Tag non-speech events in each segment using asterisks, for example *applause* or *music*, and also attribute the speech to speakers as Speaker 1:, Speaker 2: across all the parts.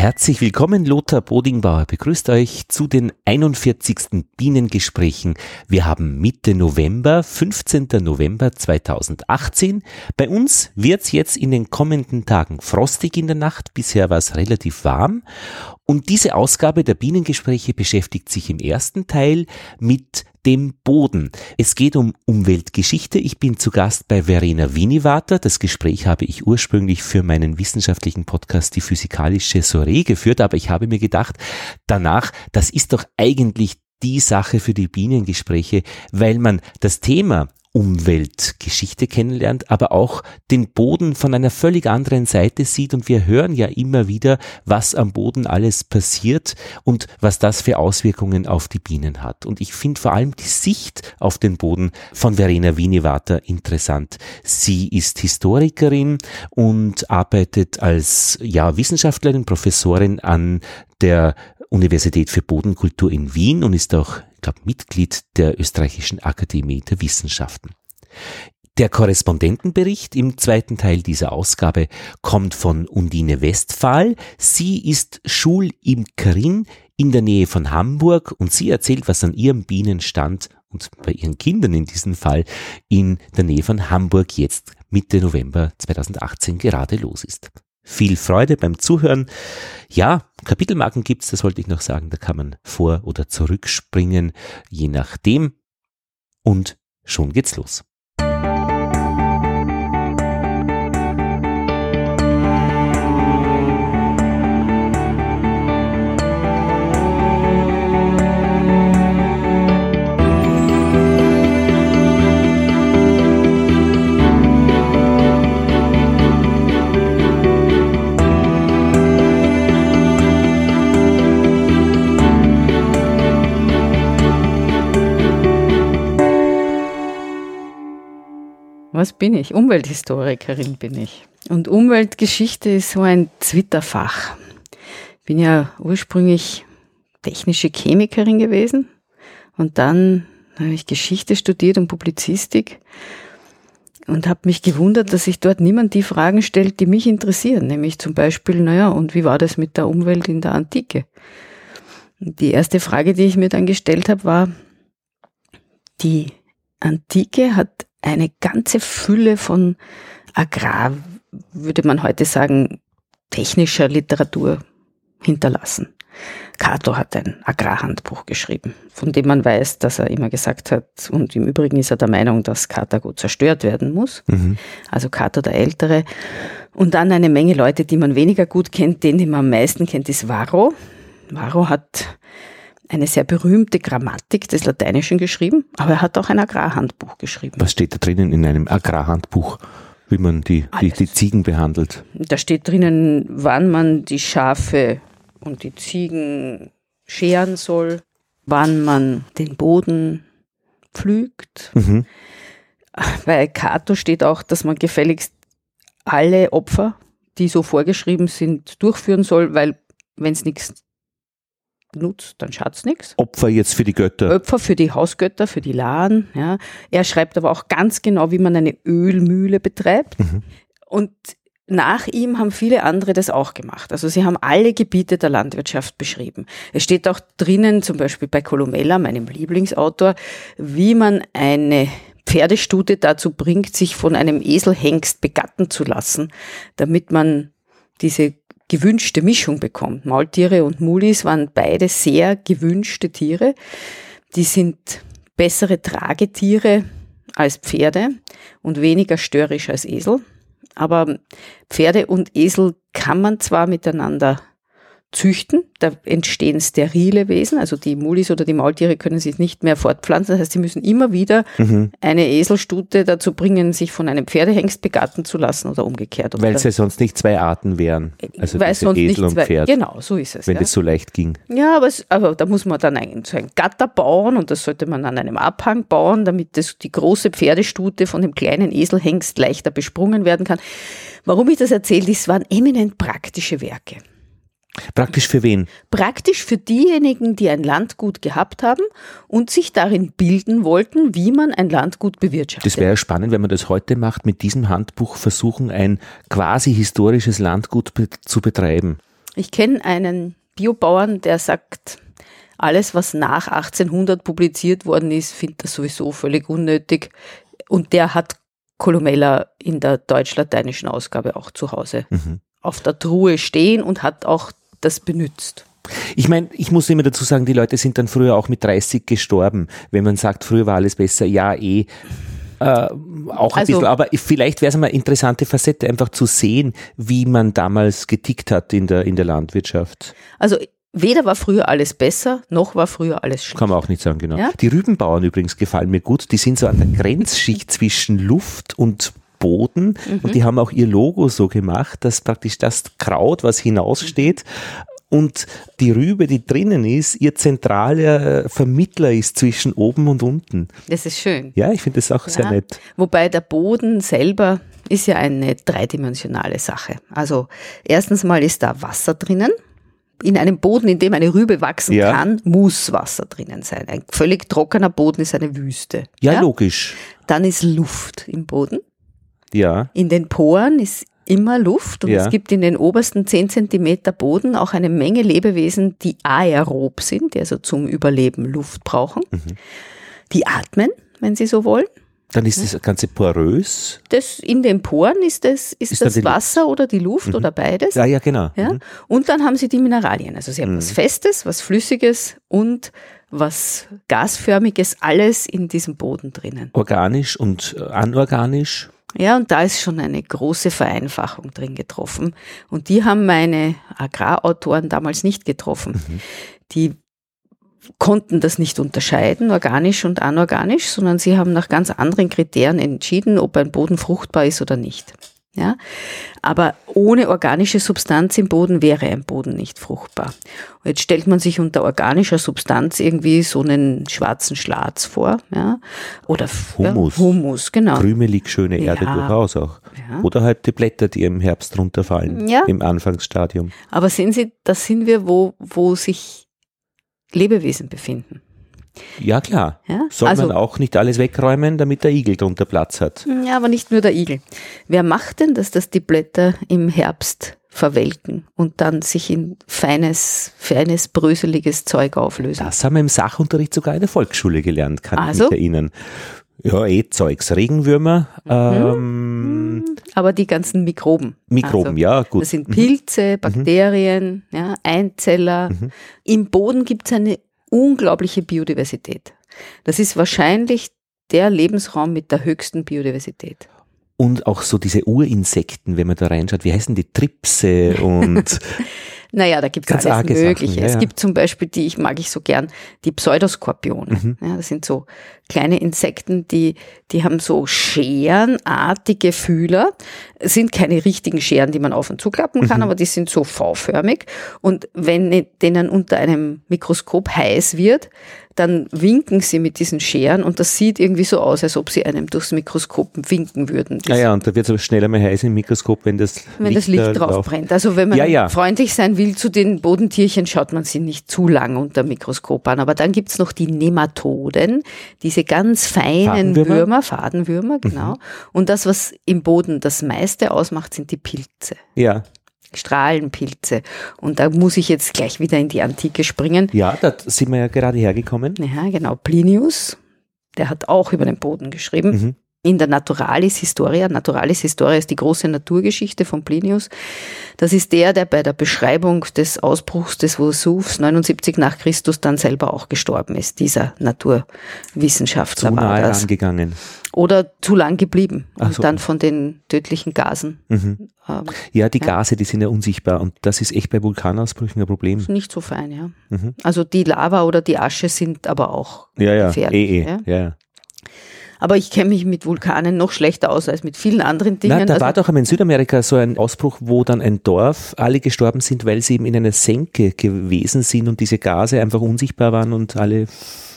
Speaker 1: Herzlich willkommen, Lothar Bodingbauer begrüßt euch zu den 41. Bienengesprächen. Wir haben Mitte November, 15. November 2018. Bei uns wird's jetzt in den kommenden Tagen frostig in der Nacht. Bisher war es relativ warm. Und diese Ausgabe der Bienengespräche beschäftigt sich im ersten Teil mit dem Boden. Es geht um Umweltgeschichte. Ich bin zu Gast bei Verena Winivater. Das Gespräch habe ich ursprünglich für meinen wissenschaftlichen Podcast Die Physikalische Soiree geführt, aber ich habe mir gedacht, danach, das ist doch eigentlich die Sache für die Bienengespräche, weil man das Thema Umweltgeschichte kennenlernt, aber auch den Boden von einer völlig anderen Seite sieht. Und wir hören ja immer wieder, was am Boden alles passiert und was das für Auswirkungen auf die Bienen hat. Und ich finde vor allem die Sicht auf den Boden von Verena Wienewater interessant. Sie ist Historikerin und arbeitet als ja, Wissenschaftlerin, Professorin an der Universität für Bodenkultur in Wien und ist auch glaube, Mitglied der Österreichischen Akademie der Wissenschaften. Der Korrespondentenbericht im zweiten Teil dieser Ausgabe kommt von Undine Westphal. Sie ist Schulimkerin in der Nähe von Hamburg und sie erzählt, was an ihrem Bienenstand und bei ihren Kindern in diesem Fall in der Nähe von Hamburg jetzt Mitte November 2018 gerade los ist viel Freude beim Zuhören. Ja, Kapitelmarken gibt's, das wollte ich noch sagen. Da kann man vor- oder zurückspringen, je nachdem. Und schon geht's los.
Speaker 2: Was bin ich? Umwelthistorikerin bin ich. Und Umweltgeschichte ist so ein Zwitterfach. Ich bin ja ursprünglich technische Chemikerin gewesen und dann habe ich Geschichte studiert und Publizistik und habe mich gewundert, dass sich dort niemand die Fragen stellt, die mich interessieren, nämlich zum Beispiel, naja, und wie war das mit der Umwelt in der Antike? Die erste Frage, die ich mir dann gestellt habe, war, die Antike hat eine ganze Fülle von Agrar, würde man heute sagen, technischer Literatur hinterlassen. Cato hat ein Agrarhandbuch geschrieben, von dem man weiß, dass er immer gesagt hat, und im Übrigen ist er der Meinung, dass Karthago zerstört werden muss. Mhm. Also Cato der Ältere. Und dann eine Menge Leute, die man weniger gut kennt. Den, den man am meisten kennt, ist Varro. Varro hat eine sehr berühmte Grammatik des Lateinischen geschrieben, aber er hat auch ein Agrarhandbuch geschrieben.
Speaker 1: Was steht da drinnen in einem Agrarhandbuch? Wie man die, die, die Ziegen behandelt.
Speaker 2: Da steht drinnen, wann man die Schafe und die Ziegen scheren soll, wann man den Boden pflügt. Mhm. Bei Cato steht auch, dass man gefälligst alle Opfer, die so vorgeschrieben sind, durchführen soll, weil wenn es nichts nutzt, dann schaut's nichts.
Speaker 1: Opfer jetzt für die Götter.
Speaker 2: Opfer für die Hausgötter, für die Laden. Ja. Er schreibt aber auch ganz genau, wie man eine Ölmühle betreibt. Mhm. Und nach ihm haben viele andere das auch gemacht. Also sie haben alle Gebiete der Landwirtschaft beschrieben. Es steht auch drinnen, zum Beispiel bei Columella, meinem Lieblingsautor, wie man eine Pferdestute dazu bringt, sich von einem Eselhengst begatten zu lassen, damit man diese gewünschte Mischung bekommt. Maultiere und Mulis waren beide sehr gewünschte Tiere. Die sind bessere Tragetiere als Pferde und weniger störrisch als Esel. Aber Pferde und Esel kann man zwar miteinander züchten. Da entstehen sterile Wesen, also die Mulis oder die Maultiere können sich nicht mehr fortpflanzen. Das heißt, sie müssen immer wieder mhm. eine Eselstute dazu bringen, sich von einem Pferdehengst begatten zu lassen oder umgekehrt.
Speaker 1: Weil es ja sonst nicht zwei Arten wären.
Speaker 2: Also Weil sonst Esel und Pferd. Genau, so ist es.
Speaker 1: Wenn ja. das so leicht ging.
Speaker 2: Ja, aber, es, aber da muss man dann ein, so ein Gatter bauen und das sollte man an einem Abhang bauen, damit das, die große Pferdestute von dem kleinen Eselhengst leichter besprungen werden kann. Warum ich das erzähle, das waren eminent praktische Werke.
Speaker 1: Praktisch für wen?
Speaker 2: Praktisch für diejenigen, die ein Landgut gehabt haben und sich darin bilden wollten, wie man ein Landgut bewirtschaftet.
Speaker 1: Das wäre ja spannend, wenn man das heute macht, mit diesem Handbuch versuchen, ein quasi historisches Landgut be zu betreiben.
Speaker 2: Ich kenne einen Biobauern, der sagt, alles, was nach 1800 publiziert worden ist, findet er sowieso völlig unnötig. Und der hat Columella in der deutsch-lateinischen Ausgabe auch zu Hause mhm. auf der Truhe stehen und hat auch das benutzt.
Speaker 1: Ich meine, ich muss immer dazu sagen, die Leute sind dann früher auch mit 30 gestorben. Wenn man sagt, früher war alles besser, ja, eh. Äh, auch ein also, bisschen, aber vielleicht wäre es mal eine interessante Facette, einfach zu sehen, wie man damals getickt hat in der, in der Landwirtschaft.
Speaker 2: Also Weder war früher alles besser, noch war früher alles schlecht.
Speaker 1: Kann man auch nicht sagen, genau. Ja? Die Rübenbauern übrigens gefallen mir gut. Die sind so an der Grenzschicht *laughs* zwischen Luft und Boden mhm. und die haben auch ihr Logo so gemacht, dass praktisch das Kraut, was hinaussteht, und die Rübe, die drinnen ist, ihr zentraler Vermittler ist zwischen oben und unten.
Speaker 2: Das ist schön.
Speaker 1: Ja, ich finde das auch ja. sehr nett.
Speaker 2: Wobei der Boden selber ist ja eine dreidimensionale Sache. Also erstens mal ist da Wasser drinnen. In einem Boden, in dem eine Rübe wachsen ja. kann, muss Wasser drinnen sein. Ein völlig trockener Boden ist eine Wüste.
Speaker 1: Ja, ja, logisch.
Speaker 2: Dann ist Luft im Boden.
Speaker 1: Ja.
Speaker 2: In den Poren ist immer Luft und ja. es gibt in den obersten 10 Zentimeter Boden auch eine Menge Lebewesen, die aerob sind, die also zum Überleben Luft brauchen. Mhm. Die atmen, wenn sie so wollen.
Speaker 1: Dann ist das Ganze porös.
Speaker 2: Das in den Poren ist das, ist, ist das Wasser oder die Luft mhm. oder beides.
Speaker 1: Ja, ja, genau.
Speaker 2: Ja? Mhm. Und dann haben sie die Mineralien. Also sie haben mhm. was Festes, was Flüssiges und was Gasförmiges, alles in diesem Boden drinnen.
Speaker 1: Organisch und äh, anorganisch.
Speaker 2: Ja, und da ist schon eine große Vereinfachung drin getroffen. Und die haben meine Agrarautoren damals nicht getroffen. Mhm. Die konnten das nicht unterscheiden, organisch und anorganisch, sondern sie haben nach ganz anderen Kriterien entschieden, ob ein Boden fruchtbar ist oder nicht. Ja? Aber ohne organische Substanz im Boden wäre ein Boden nicht fruchtbar. Und jetzt stellt man sich unter organischer Substanz irgendwie so einen schwarzen Schlatz vor. Ja? Oder
Speaker 1: Humus.
Speaker 2: Ja, Humus, genau.
Speaker 1: Krümelig schöne Erde ja. durchaus auch. Ja. Oder halt die Blätter, die im Herbst runterfallen, ja. im Anfangsstadium.
Speaker 2: Aber sehen Sie, das sind wir, wo, wo sich Lebewesen befinden.
Speaker 1: Ja, klar. Ja? Soll also, man auch nicht alles wegräumen, damit der Igel drunter Platz hat.
Speaker 2: Ja, aber nicht nur der Igel. Wer macht denn das, dass die Blätter im Herbst verwelken und dann sich in feines, feines, bröseliges Zeug auflösen?
Speaker 1: Das haben wir im Sachunterricht sogar in der Volksschule gelernt, kann also? ich mich erinnern. Ja, eh Zeugs. Regenwürmer. Mhm. Ähm,
Speaker 2: Aber die ganzen Mikroben.
Speaker 1: Mikroben, also, ja, gut.
Speaker 2: Das sind Pilze, mhm. Bakterien, mhm. ja, Einzeller. Mhm. Im Boden gibt es eine unglaubliche Biodiversität. Das ist wahrscheinlich der Lebensraum mit der höchsten Biodiversität.
Speaker 1: Und auch so diese Urinsekten, wenn man da reinschaut, wie heißen die Tripse und *laughs*
Speaker 2: Naja, da gibt es alles Mögliche. Ja. Es gibt zum Beispiel die, ich mag ich so gern, die Pseudoskorpione. Mhm. Ja, das sind so kleine Insekten, die, die haben so scherenartige Fühler, sind keine richtigen Scheren, die man auf und zuklappen kann, mhm. aber die sind so V-förmig. Und wenn denen unter einem Mikroskop heiß wird, dann winken sie mit diesen Scheren und das sieht irgendwie so aus, als ob sie einem durchs Mikroskop winken würden.
Speaker 1: Ja, ja, und da wird es aber schneller mal heiß im Mikroskop, wenn das
Speaker 2: wenn Licht, das Licht drauf läuft. brennt. Also wenn man ja, ja. freundlich sein will zu den Bodentierchen, schaut man sie nicht zu lang unter Mikroskop an. Aber dann gibt's noch die Nematoden, diese ganz feinen Fadenwürmer? Würmer, Fadenwürmer, genau. Mhm. Und das, was im Boden das meiste ausmacht, sind die Pilze.
Speaker 1: Ja.
Speaker 2: Strahlenpilze. Und da muss ich jetzt gleich wieder in die Antike springen.
Speaker 1: Ja, da sind wir ja gerade hergekommen.
Speaker 2: Ja, genau. Plinius, der hat auch über den Boden geschrieben. Mhm. In der Naturalis Historia, Naturalis Historia ist die große Naturgeschichte von Plinius. Das ist der, der bei der Beschreibung des Ausbruchs des Vesuvs 79 nach Christus dann selber auch gestorben ist, dieser Naturwissenschaftler
Speaker 1: Zu nahe war das. Angegangen
Speaker 2: oder zu lang geblieben und so. dann von den tödlichen Gasen.
Speaker 1: Mhm. Ähm, ja, die Gase, die sind ja unsichtbar und das ist echt bei Vulkanausbrüchen ein Problem.
Speaker 2: Nicht so fein, ja. Mhm. Also die Lava oder die Asche sind aber auch
Speaker 1: ja, ja.
Speaker 2: gefährlich.
Speaker 1: Eh, eh. Ja? Ja,
Speaker 2: aber ich kenne mich mit Vulkanen noch schlechter aus als mit vielen anderen Dingen.
Speaker 1: Na, da also war doch in Südamerika so ein Ausbruch, wo dann ein Dorf alle gestorben sind, weil sie eben in einer Senke gewesen sind und diese Gase einfach unsichtbar waren und alle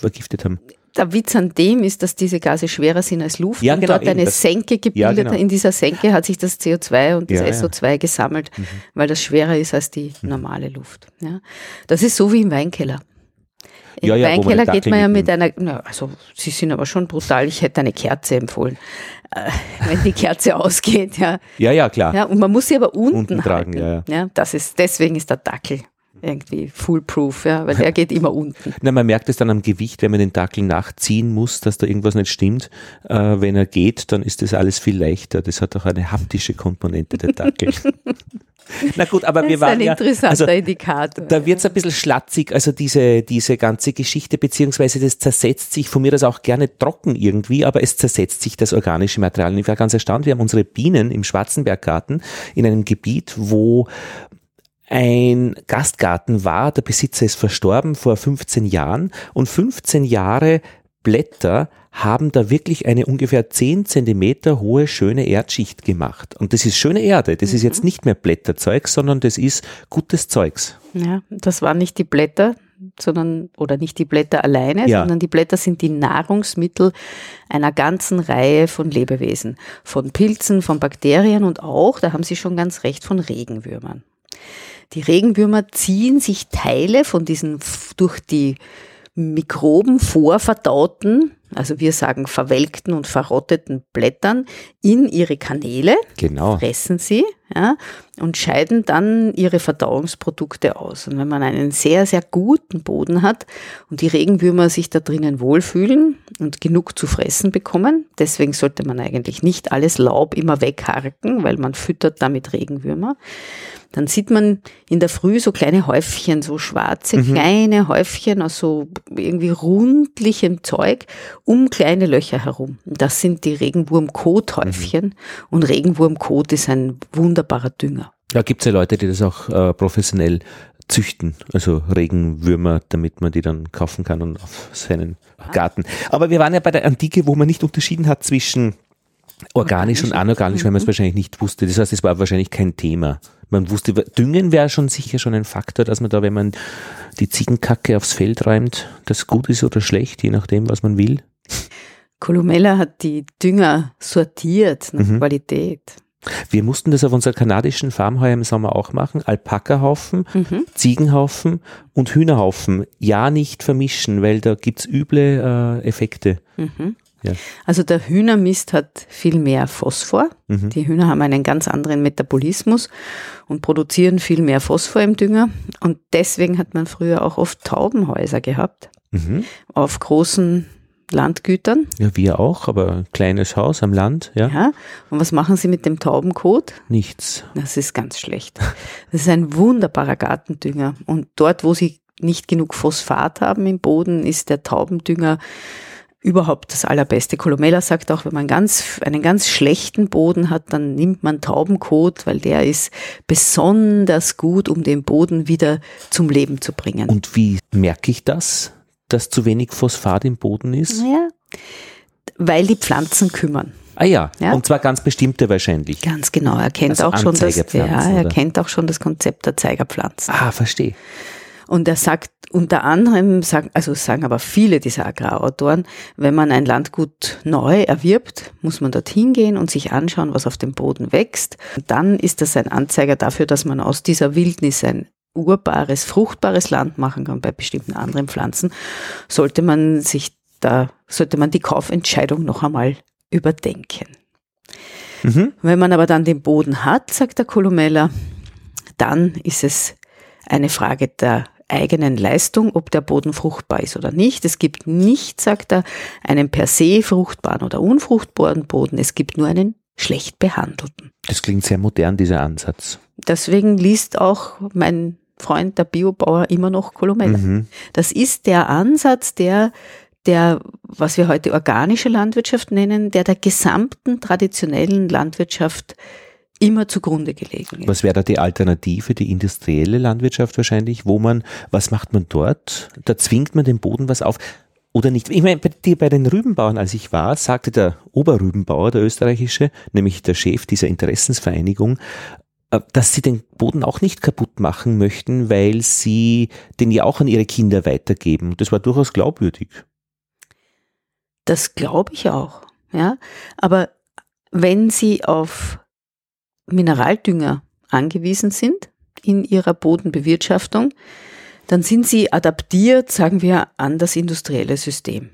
Speaker 1: vergiftet haben
Speaker 2: der Witz an dem ist, dass diese Gase schwerer sind als Luft ja, und genau, dort eine Senke gebildet. Ja, genau. In dieser Senke hat sich das CO2 und das ja, SO2 gesammelt, mhm. weil das schwerer ist als die mhm. normale Luft. Ja. Das ist so wie im Weinkeller. Im Weinkeller geht man ja mit einer, na, also sie sind aber schon brutal, ich hätte eine Kerze empfohlen. *laughs* wenn die Kerze ausgeht, ja.
Speaker 1: Ja, ja, klar.
Speaker 2: Ja, und man muss sie aber unten,
Speaker 1: Unten tragen,
Speaker 2: halten.
Speaker 1: ja, ja.
Speaker 2: ja. Das ist, deswegen ist der Dackel irgendwie foolproof, ja, weil der geht immer unten. *laughs*
Speaker 1: Na, man merkt es dann am Gewicht, wenn man den Dackel nachziehen muss, dass da irgendwas nicht stimmt. Äh, wenn er geht, dann ist das alles viel leichter. Das hat auch eine haptische Komponente, der Dackel. *laughs* Na gut, aber *laughs*
Speaker 2: Das
Speaker 1: wir
Speaker 2: ist ein
Speaker 1: waren ja,
Speaker 2: interessanter
Speaker 1: also
Speaker 2: Indikator.
Speaker 1: da wird's ein bisschen schlatzig, also diese, diese ganze Geschichte, beziehungsweise das zersetzt sich von mir das auch gerne trocken irgendwie, aber es zersetzt sich das organische Material. Und ich war ganz erstaunt, wir haben unsere Bienen im Schwarzenberggarten in einem Gebiet, wo ein Gastgarten war, der Besitzer ist verstorben vor 15 Jahren und 15 Jahre Blätter haben da wirklich eine ungefähr 10 Zentimeter hohe schöne Erdschicht gemacht. Und das ist schöne Erde, das ist jetzt nicht mehr Blätterzeug, sondern das ist gutes Zeugs.
Speaker 2: Ja, das waren nicht die Blätter, sondern, oder nicht die Blätter alleine,
Speaker 1: Ja.
Speaker 2: sondern die Blätter sind die Nahrungsmittel einer ganzen Reihe von Lebewesen. Von Pilzen, von Bakterien und auch, da haben Sie schon ganz recht, von Regenwürmern. Die Regenwürmer ziehen sich Teile von diesen durch die Mikroben vorverdauten, also wir sagen verwelkten und verrotteten Blättern in ihre Kanäle
Speaker 1: Genau.
Speaker 2: fressen sie ja, und scheiden dann ihre Verdauungsprodukte aus. Und wenn man einen sehr, sehr guten Boden hat und die Regenwürmer sich da drinnen wohlfühlen und genug zu fressen bekommen, deswegen sollte man eigentlich nicht alles Laub immer wegharken, weil man füttert damit Regenwürmer, dann sieht man in der Früh so kleine Häufchen, so schwarze kleine Häufchen aus so irgendwie rundlichem Zeug um kleine Löcher herum. Das sind die Regenwurmkothäufchen und Regenwurmkot ist ein wunderbarer Dünger.
Speaker 1: Da gibt's ja Leute, die das auch äh, professionell züchten, also Regenwürmer, damit man die dann kaufen kann und auf seinen Garten. Aber wir waren ja bei der Antike, wo man nicht unterschieden hat zwischen organisch und anorganisch, weil man es wahrscheinlich nicht wusste. Das heißt, es war wahrscheinlich kein Thema. Man wusste, Düngen wäre schon sicher schon ein Faktor, dass man da, wenn man die Ziegenkacke aufs Feld reimt, das gut ist oder schlecht, je nachdem, was man will.
Speaker 2: Columella hat die Dünger sortiert nach Qualität.
Speaker 1: Wir mussten das auf unserer kanadischen Farm heuer im Sommer auch machen. Alpakahaufen, Ziegenhaufen und Hühnerhaufen. Ja, nicht vermischen, weil da gibt's üble äh, Effekte. Ja.
Speaker 2: Also der Hühnermist hat viel mehr Phosphor. Die Hühner haben einen ganz anderen Metabolismus und produzieren viel mehr Phosphor im Dünger. Und deswegen hat man früher auch oft Taubenhäuser gehabt
Speaker 1: Mhm.
Speaker 2: auf großen Landgütern.
Speaker 1: Ja, wir auch, aber ein kleines Haus am Land, ja,
Speaker 2: Ja. Und was machen sie mit dem Taubenkot?
Speaker 1: nichts.
Speaker 2: Das ist ganz schlecht. Das ist ein wunderbarer Gartendünger. Und dort, wo sie nicht genug Phosphat haben im Boden, ist der Taubendünger überhaupt das allerbeste. Columella sagt auch, wenn man ganz, einen ganz schlechten Boden hat, dann nimmt man Taubenkot, weil der ist besonders gut, um den Boden wieder zum Leben zu bringen.
Speaker 1: Und wie merke ich das, dass zu wenig Phosphat im Boden ist?
Speaker 2: ja, weil die Pflanzen kümmern.
Speaker 1: Ah ja,
Speaker 2: Ja.
Speaker 1: und zwar ganz bestimmte wahrscheinlich.
Speaker 2: Ganz genau. Er kennt
Speaker 1: Also
Speaker 2: auch schon das, ja, er kennt auch schon das Konzept der Zeigerpflanzen.
Speaker 1: Ah, verstehe.
Speaker 2: Und er sagt unter anderem, sagen, also sagen aber viele dieser Agrarautoren, wenn man ein Landgut neu erwirbt, muss man dorthin gehen und sich anschauen, was auf dem Boden wächst. Und dann ist das ein Anzeiger dafür, dass man aus dieser Wildnis ein urbares, fruchtbares Land machen kann. Bei bestimmten anderen Pflanzen sollte man sich da, sollte man die Kaufentscheidung noch einmal überdenken.
Speaker 1: Mhm.
Speaker 2: Wenn man aber dann den Boden hat, sagt der Columella, dann ist es eine Frage der eigenen Leistung, ob der Boden fruchtbar ist oder nicht. Es gibt nicht, sagt er, einen per se fruchtbaren oder unfruchtbaren Boden. Es gibt nur einen schlecht behandelten.
Speaker 1: Das klingt sehr modern, dieser Ansatz.
Speaker 2: Deswegen liest auch mein Freund, der Biobauer, immer noch Columella.
Speaker 1: Mhm.
Speaker 2: Das ist der Ansatz, der, der, was wir heute organische Landwirtschaft nennen, der der gesamten traditionellen Landwirtschaft immer zugrunde gelegen ist.
Speaker 1: Was wäre da die Alternative, die industrielle Landwirtschaft wahrscheinlich, wo man, was macht man dort? Da zwingt man dem Boden was auf oder nicht? Ich meine, bei, den Rübenbauern, als ich war, sagte der Oberrübenbauer, der österreichische, nämlich der Chef dieser Interessensvereinigung, äh, dass sie den Boden auch nicht kaputt machen möchten, weil sie den ja auch an ihre Kinder weitergeben. Das war durchaus glaubwürdig.
Speaker 2: Das glaube ich auch. Ja, aber wenn Sie auf Mineraldünger angewiesen sind in Ihrer Bodenbewirtschaftung, dann sind Sie adaptiert, sagen wir, an das industrielle System.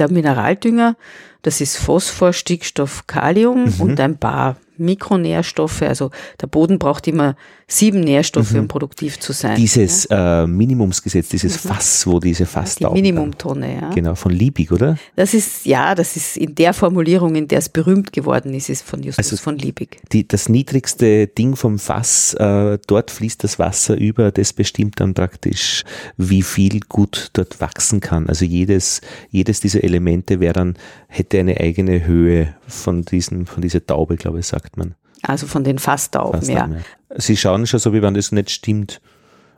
Speaker 2: der Mineraldünger, das ist Phosphor, Stickstoff, Kalium
Speaker 1: Mhm.
Speaker 2: und ein paar Mikronährstoffe. Also der Boden braucht immer sieben Nährstoffe,
Speaker 1: Mhm.
Speaker 2: um produktiv zu sein.
Speaker 1: Dieses äh, Minimumsgesetz, dieses Fass, wo diese
Speaker 2: ja? Die
Speaker 1: Fasstauben.
Speaker 2: Minimumtonne, ja.
Speaker 1: Genau, von Liebig, oder?
Speaker 2: Das ist, ja, das ist in der Formulierung, in der es berühmt geworden ist, ist von Justus
Speaker 1: Also
Speaker 2: von Liebig.
Speaker 1: Die, das niedrigste Ding vom Fass, äh, dort fließt das Wasser über, das bestimmt dann praktisch, wie viel gut dort wachsen kann. Also jedes, jedes dieser Elemente wäre dann, hätte eine eigene Höhe von diesem, von dieser Taube, glaube ich, sagt man.
Speaker 2: Also von den Fasstauben,
Speaker 1: Fast
Speaker 2: ja.
Speaker 1: Sie schauen schon so, wie wenn das nicht stimmt.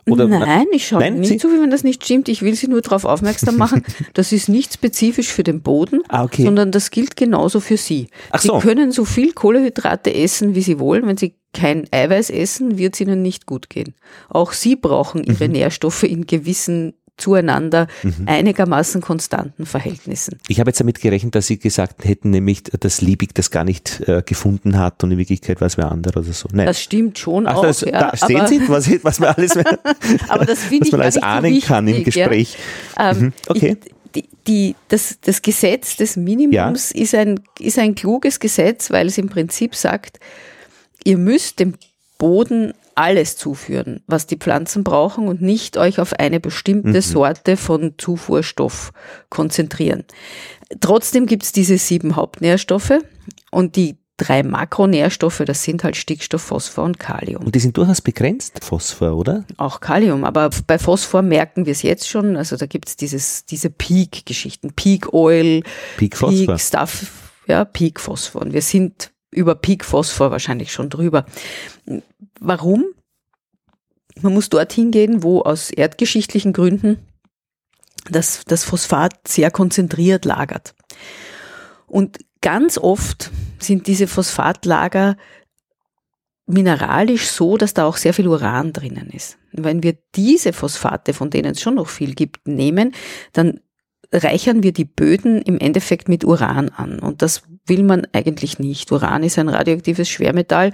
Speaker 1: Oder
Speaker 2: Nein, ich schaue
Speaker 1: Nein,
Speaker 2: nicht so, wie wenn das nicht stimmt. Ich will Sie nur darauf aufmerksam machen, *laughs* das ist nicht spezifisch für den Boden,
Speaker 1: Ah, okay.
Speaker 2: sondern das gilt genauso für Sie.
Speaker 1: Ach
Speaker 2: Sie
Speaker 1: so.
Speaker 2: können so viel Kohlehydrate essen, wie Sie wollen. Wenn Sie kein Eiweiß essen, wird es Ihnen nicht gut gehen. Auch Sie brauchen
Speaker 1: Mhm.
Speaker 2: Ihre Nährstoffe in gewissen zueinander einigermaßen konstanten Verhältnissen.
Speaker 1: Ich habe jetzt damit gerechnet, dass Sie gesagt hätten, nämlich, dass Liebig das gar nicht äh, gefunden hat und in Wirklichkeit war es wer anderer oder so. Nein.
Speaker 2: Das stimmt schon
Speaker 1: Ach,
Speaker 2: auch.
Speaker 1: das,
Speaker 2: ja,
Speaker 1: da sehen Sie, was, was man alles, *laughs*
Speaker 2: aber das finde
Speaker 1: was man alles
Speaker 2: so
Speaker 1: ahnen kann im
Speaker 2: wichtig, ja.
Speaker 1: Gespräch.
Speaker 2: Ähm,
Speaker 1: Mhm, okay.
Speaker 2: Ich, die, die, das, das Gesetz des Minimums ist, ein, ist ein kluges Gesetz, weil es im Prinzip sagt, ihr müsst dem Boden alles zuführen, was die Pflanzen brauchen und nicht euch auf eine bestimmte Sorte von Zufuhrstoff konzentrieren. Trotzdem gibt es diese sieben Hauptnährstoffe und die drei Makronährstoffe, das sind halt Stickstoff, Phosphor und Kalium
Speaker 1: Und die sind durchaus begrenzt, Phosphor, oder?
Speaker 2: auch Kalium, aber bei Phosphor merken wir es jetzt schon. Also da gibt's dieses, diese Peak-Geschichten, Peak Oil,
Speaker 1: Peak Phosphor.
Speaker 2: Peak Stuff, ja, Peak Phosphor. Und wir sind über Peak Phosphor wahrscheinlich schon drüber. Warum? Man muss dorthin gehen, wo aus erdgeschichtlichen Gründen das, das Phosphat sehr konzentriert lagert. Und ganz oft sind diese Phosphatlager mineralisch so, dass da auch sehr viel Uran drinnen ist. Wenn wir diese Phosphate, von denen es schon noch viel gibt, nehmen, dann reichern wir die Böden im Endeffekt mit Uran an. Und das will man eigentlich nicht. Uran ist ein radioaktives Schwermetall,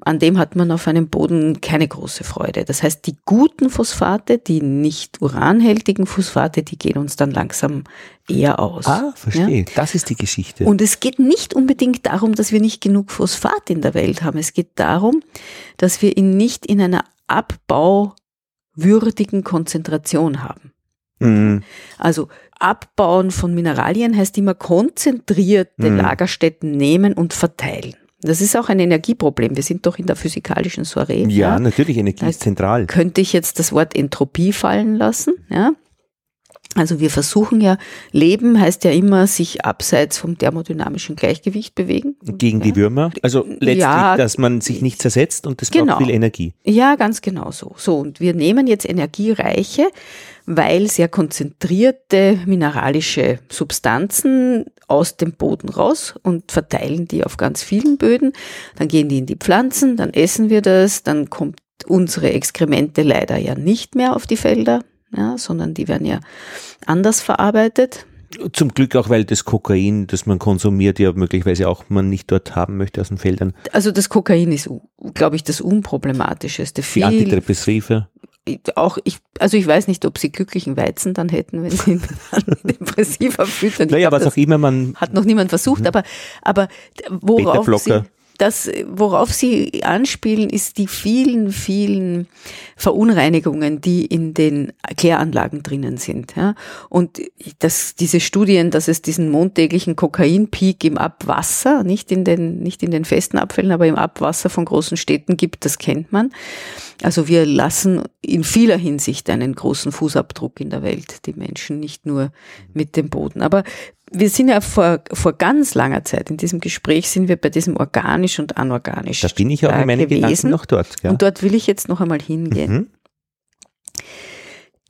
Speaker 2: an dem hat man auf einem Boden keine große Freude. Das heißt, die guten Phosphate, die nicht uranhältigen Phosphate, die gehen uns dann langsam eher aus.
Speaker 1: Ah, verstehe. Das ist die Geschichte.
Speaker 2: Und es geht nicht unbedingt darum, dass wir nicht genug Phosphat in der Welt haben. Es geht darum, dass wir ihn nicht in einer abbauwürdigen Konzentration haben.
Speaker 1: Mhm.
Speaker 2: Also Abbauen von Mineralien heißt immer konzentrierte
Speaker 1: Mhm.
Speaker 2: Lagerstätten nehmen und verteilen. Das ist auch ein Energieproblem. Wir sind doch in der physikalischen Soiree.
Speaker 1: ja, natürlich, Energie
Speaker 2: Heißt-
Speaker 1: ist zentral.
Speaker 2: könnte ich jetzt das Wort Entropie fallen lassen, ja? Also wir versuchen ja, Leben heißt ja immer, sich abseits vom thermodynamischen Gleichgewicht bewegen.
Speaker 1: Gegen die Würmer. Also letztlich,
Speaker 2: Ja.
Speaker 1: dass man sich nicht zersetzt und das
Speaker 2: Genau.
Speaker 1: braucht viel Energie.
Speaker 2: Ja, ganz genau so. So, und wir nehmen jetzt energiereiche, weil sehr konzentrierte mineralische Substanzen aus dem Boden raus und verteilen die auf ganz vielen Böden. Dann gehen die in die Pflanzen, dann essen wir das, dann kommt unsere Exkremente leider ja nicht mehr auf die Felder, ja, sondern die werden ja anders verarbeitet.
Speaker 1: Zum Glück auch, weil das Kokain, das man konsumiert, ja möglicherweise auch man nicht dort haben möchte aus den Feldern.
Speaker 2: Also das Kokain ist, glaube ich, das unproblematischeste.
Speaker 1: Die
Speaker 2: Viel,
Speaker 1: Antidepressive.
Speaker 2: Auch ich, also ich weiß nicht, ob sie glücklichen Weizen dann hätten, wenn sie *laughs* ihn mit Antidepressiva füttern.
Speaker 1: Naja, was
Speaker 2: das
Speaker 1: auch immer man,
Speaker 2: hat noch niemand versucht, aber, aber worauf sie. Das, worauf sie anspielen, ist die vielen, vielen Verunreinigungen, die in den Kläranlagen drinnen sind. Ja? Und das, diese Studien, dass es diesen montäglichen Kokainpeak im Abwasser, nicht in den, nicht in den festen Abfällen, aber im Abwasser von großen Städten gibt, das kennt man. Also wir lassen in vieler Hinsicht einen großen Fußabdruck in der Welt, die Menschen, nicht nur mit dem Boden. Aber wir sind ja vor, vor ganz langer Zeit, in diesem Gespräch sind wir bei diesem organisch und anorganisch.
Speaker 1: da bin ich auch
Speaker 2: äh,
Speaker 1: in meinen Gedanken
Speaker 2: gewesen.
Speaker 1: noch dort. Ja.
Speaker 2: Und dort will ich jetzt noch einmal hingehen.
Speaker 1: Mhm.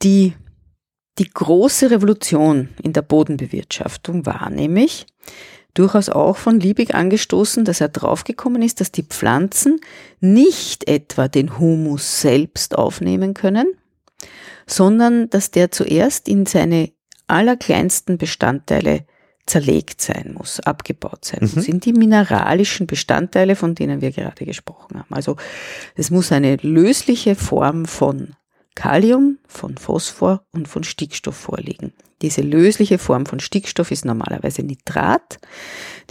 Speaker 2: Die, die große Revolution in der Bodenbewirtschaftung war nämlich durchaus auch von Liebig angestoßen, dass er draufgekommen ist, dass die Pflanzen nicht etwa den Humus selbst aufnehmen können, sondern dass der zuerst in seine allerkleinsten Bestandteile zerlegt sein muss, abgebaut sein
Speaker 1: Mhm.
Speaker 2: muss, in die mineralischen Bestandteile, von denen wir gerade gesprochen haben. Also es muss eine lösliche Form von Kalium, von Phosphor und von Stickstoff vorliegen. Diese lösliche Form von Stickstoff ist normalerweise Nitrat.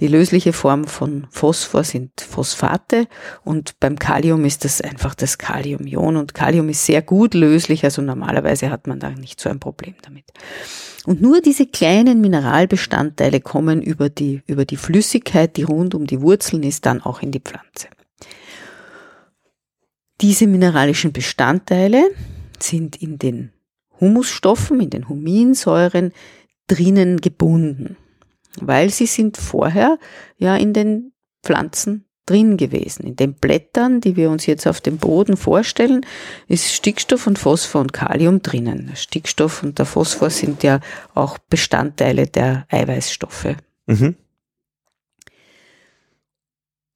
Speaker 2: Die lösliche Form von Phosphor sind Phosphate und beim Kalium ist das einfach das Kaliumion und Kalium ist sehr gut löslich, also normalerweise hat man da nicht so ein Problem damit. Und nur diese kleinen Mineralbestandteile kommen über die, über die Flüssigkeit, die rund um die Wurzeln ist, dann auch in die Pflanze. Diese mineralischen Bestandteile sind in den Humusstoffen, in den Huminsäuren drinnen gebunden, weil sie sind vorher ja in den Pflanzen drin gewesen. In den Blättern, die wir uns jetzt auf dem Boden vorstellen, ist Stickstoff und Phosphor und Kalium drinnen. Der Stickstoff und der Phosphor sind ja auch Bestandteile der Eiweißstoffe. Mhm.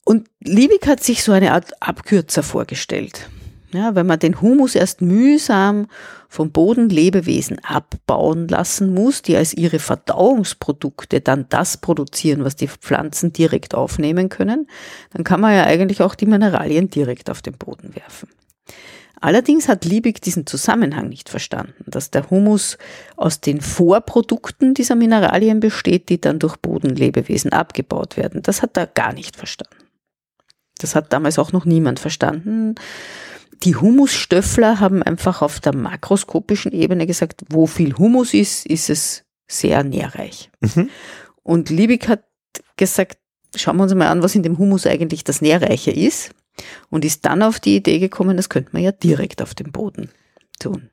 Speaker 2: Und Liebig hat sich so eine Art Abkürzer vorgestellt. Ja, wenn man den Humus erst mühsam vom Bodenlebewesen abbauen lassen muss, die als ihre Verdauungsprodukte dann das produzieren, was die Pflanzen direkt aufnehmen können, dann kann man ja eigentlich auch die Mineralien direkt auf den Boden werfen. Allerdings hat Liebig diesen Zusammenhang nicht verstanden, dass der Humus aus den Vorprodukten dieser Mineralien besteht, die dann durch Bodenlebewesen abgebaut werden. Das hat er gar nicht verstanden. Das hat damals auch noch niemand verstanden. Die Humusstöffler haben einfach auf der makroskopischen Ebene gesagt, wo viel Humus ist, ist es sehr nährreich. Mhm. Und Liebig hat gesagt, schauen wir uns mal an, was in dem Humus eigentlich das Nährreiche ist. Und ist dann auf die Idee gekommen, das könnte man ja direkt auf dem Boden tun.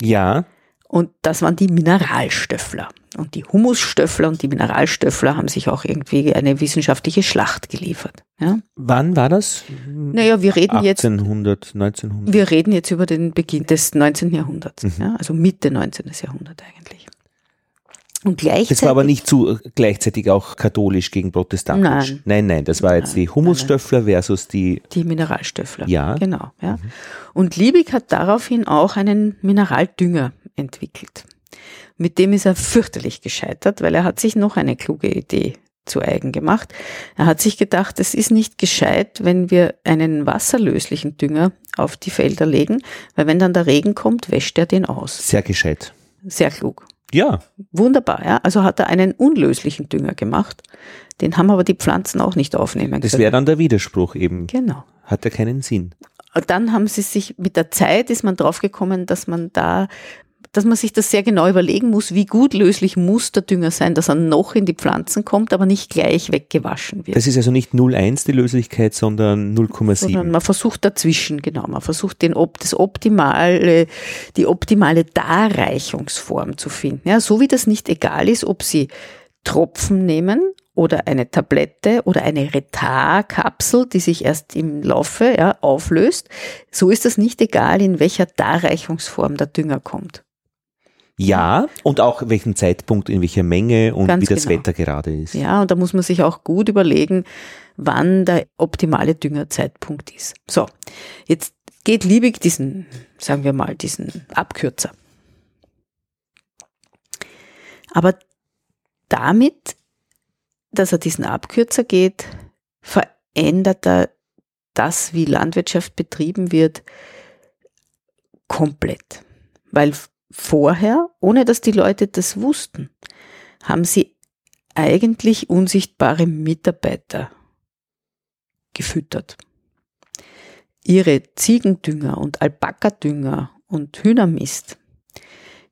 Speaker 1: Ja.
Speaker 2: Und das waren die Mineralstöffler. Und die Humusstöffler und die Mineralstöffler haben sich auch irgendwie eine wissenschaftliche Schlacht geliefert. Ja?
Speaker 1: Wann war das?
Speaker 2: Naja, wir reden
Speaker 1: 1800,
Speaker 2: jetzt.
Speaker 1: 1900.
Speaker 2: Wir reden jetzt über den Beginn des 19. Jahrhunderts. Mhm. Ja? Also Mitte 19. Jahrhundert eigentlich.
Speaker 1: Und gleichzeitig. Das war aber nicht zu, gleichzeitig auch katholisch gegen protestantisch. Nein. Nein, nein, das war jetzt nein, die Humusstöffler versus die.
Speaker 2: Die Mineralstöffler.
Speaker 1: Ja.
Speaker 2: Genau, ja. Mhm. Und Liebig hat daraufhin auch einen Mineraldünger entwickelt. Mit dem ist er fürchterlich gescheitert, weil er hat sich noch eine kluge Idee zu eigen gemacht. Er hat sich gedacht, es ist nicht gescheit, wenn wir einen wasserlöslichen Dünger auf die Felder legen, weil wenn dann der Regen kommt, wäscht er den aus.
Speaker 1: Sehr gescheit.
Speaker 2: Sehr klug.
Speaker 1: Ja.
Speaker 2: Wunderbar, ja. Also hat er einen unlöslichen Dünger gemacht. Den haben aber die Pflanzen auch nicht aufnehmen können.
Speaker 1: Das wäre dann der Widerspruch eben.
Speaker 2: Genau.
Speaker 1: Hat ja keinen Sinn.
Speaker 2: Dann haben sie sich, mit der Zeit ist man draufgekommen, dass man da dass man sich das sehr genau überlegen muss, wie gut löslich muss der Dünger sein, dass er noch in die Pflanzen kommt, aber nicht gleich weggewaschen wird.
Speaker 1: Das ist also nicht 0,1 die Löslichkeit, sondern 0,7. Sondern
Speaker 2: man versucht dazwischen, genau, man versucht den, das optimale, die optimale Darreichungsform zu finden. Ja, so wie das nicht egal ist, ob Sie Tropfen nehmen oder eine Tablette oder eine Retarkapsel, die sich erst im Laufe ja, auflöst. So ist das nicht egal, in welcher Darreichungsform der Dünger kommt.
Speaker 1: Ja, und auch welchen Zeitpunkt, in welcher Menge und Ganz wie das genau. Wetter gerade ist.
Speaker 2: Ja, und da muss man sich auch gut überlegen, wann der optimale Düngerzeitpunkt ist. So, jetzt geht Liebig diesen, sagen wir mal, diesen Abkürzer. Aber damit, dass er diesen Abkürzer geht, verändert er das, wie Landwirtschaft betrieben wird, komplett. Weil vorher, ohne dass die Leute das wussten, haben sie eigentlich unsichtbare Mitarbeiter gefüttert. Ihre Ziegendünger und Alpakadünger und Hühnermist,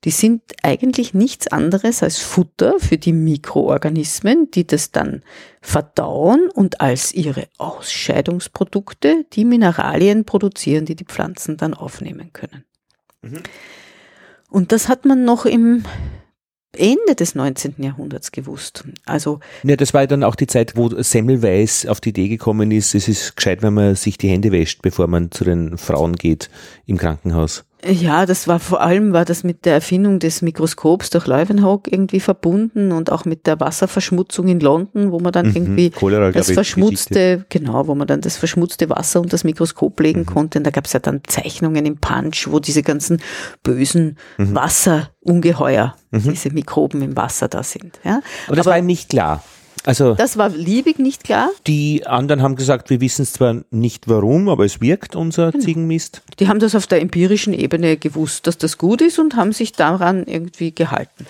Speaker 2: die sind eigentlich nichts anderes als Futter für die Mikroorganismen, die das dann verdauen und als ihre Ausscheidungsprodukte die Mineralien produzieren, die die Pflanzen dann aufnehmen können. Mhm. Und das hat man noch im Ende des 19. Jahrhunderts gewusst. Also
Speaker 1: ja, das war dann auch die Zeit, wo Semmelweis auf die Idee gekommen ist, es ist gescheit, wenn man sich die Hände wäscht, bevor man zu den Frauen geht im Krankenhaus.
Speaker 2: Ja, das war vor allem war das mit der Erfindung des Mikroskops durch Leeuwenhoek irgendwie verbunden und auch mit der Wasserverschmutzung in London, wo man dann mhm, irgendwie Cholera, das verschmutzte, genau, wo man dann das verschmutzte Wasser unter das Mikroskop legen mhm. konnte. Und da gab es ja dann Zeichnungen im Punch, wo diese ganzen bösen mhm. Wasserungeheuer, mhm. diese Mikroben im Wasser da sind. Ja.
Speaker 1: Aber das Aber, war ihm nicht klar. Also
Speaker 2: Das war Liebig nicht klar.
Speaker 1: die anderen haben gesagt, wir wissen zwar nicht warum, aber es wirkt, unser
Speaker 2: Genau.
Speaker 1: Ziegenmist.
Speaker 2: Die haben das auf der empirischen Ebene gewusst, dass das gut ist und haben sich daran irgendwie gehalten.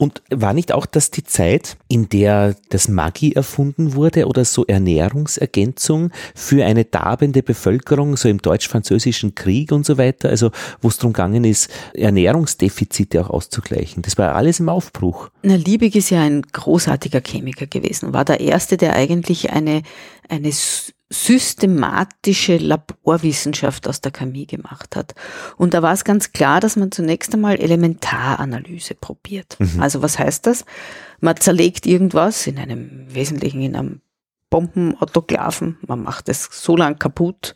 Speaker 1: Und war nicht auch das die Zeit, in der das Maggi erfunden wurde oder so Ernährungsergänzung für eine darbende Bevölkerung, so im deutsch-französischen Krieg und so weiter, also wo es darum gegangen ist, Ernährungsdefizite auch auszugleichen. Das war alles im Aufbruch.
Speaker 2: Na, Liebig ist ja ein großartiger Chemiker gewesen, war der Erste, der eigentlich eine, eine systematische Laborwissenschaft aus der Chemie gemacht hat. Und da war es ganz klar, dass man zunächst einmal Elementaranalyse probiert. Also was heißt das? Man zerlegt irgendwas in einem Wesentlichen in einem Bombenautoglaven, man macht es so lang kaputt,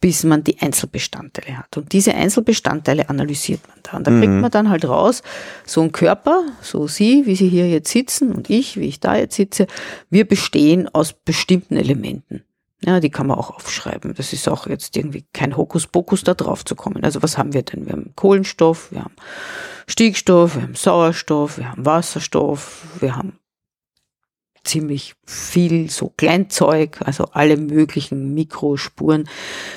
Speaker 2: bis man die Einzelbestandteile hat. Und diese Einzelbestandteile analysiert man da. Und da kriegt man dann halt raus, so ein Körper, so Sie, wie Sie hier jetzt sitzen und ich, wie ich da jetzt sitze, wir bestehen aus bestimmten Elementen. Ja, die kann man auch aufschreiben. Das ist auch jetzt irgendwie kein Hokuspokus, da drauf zu kommen. Also was haben wir denn? Wir haben Kohlenstoff, wir haben Stickstoff, wir haben Sauerstoff, wir haben Wasserstoff, wir haben ziemlich viel so Kleinzeug, also alle möglichen Mikrospuren.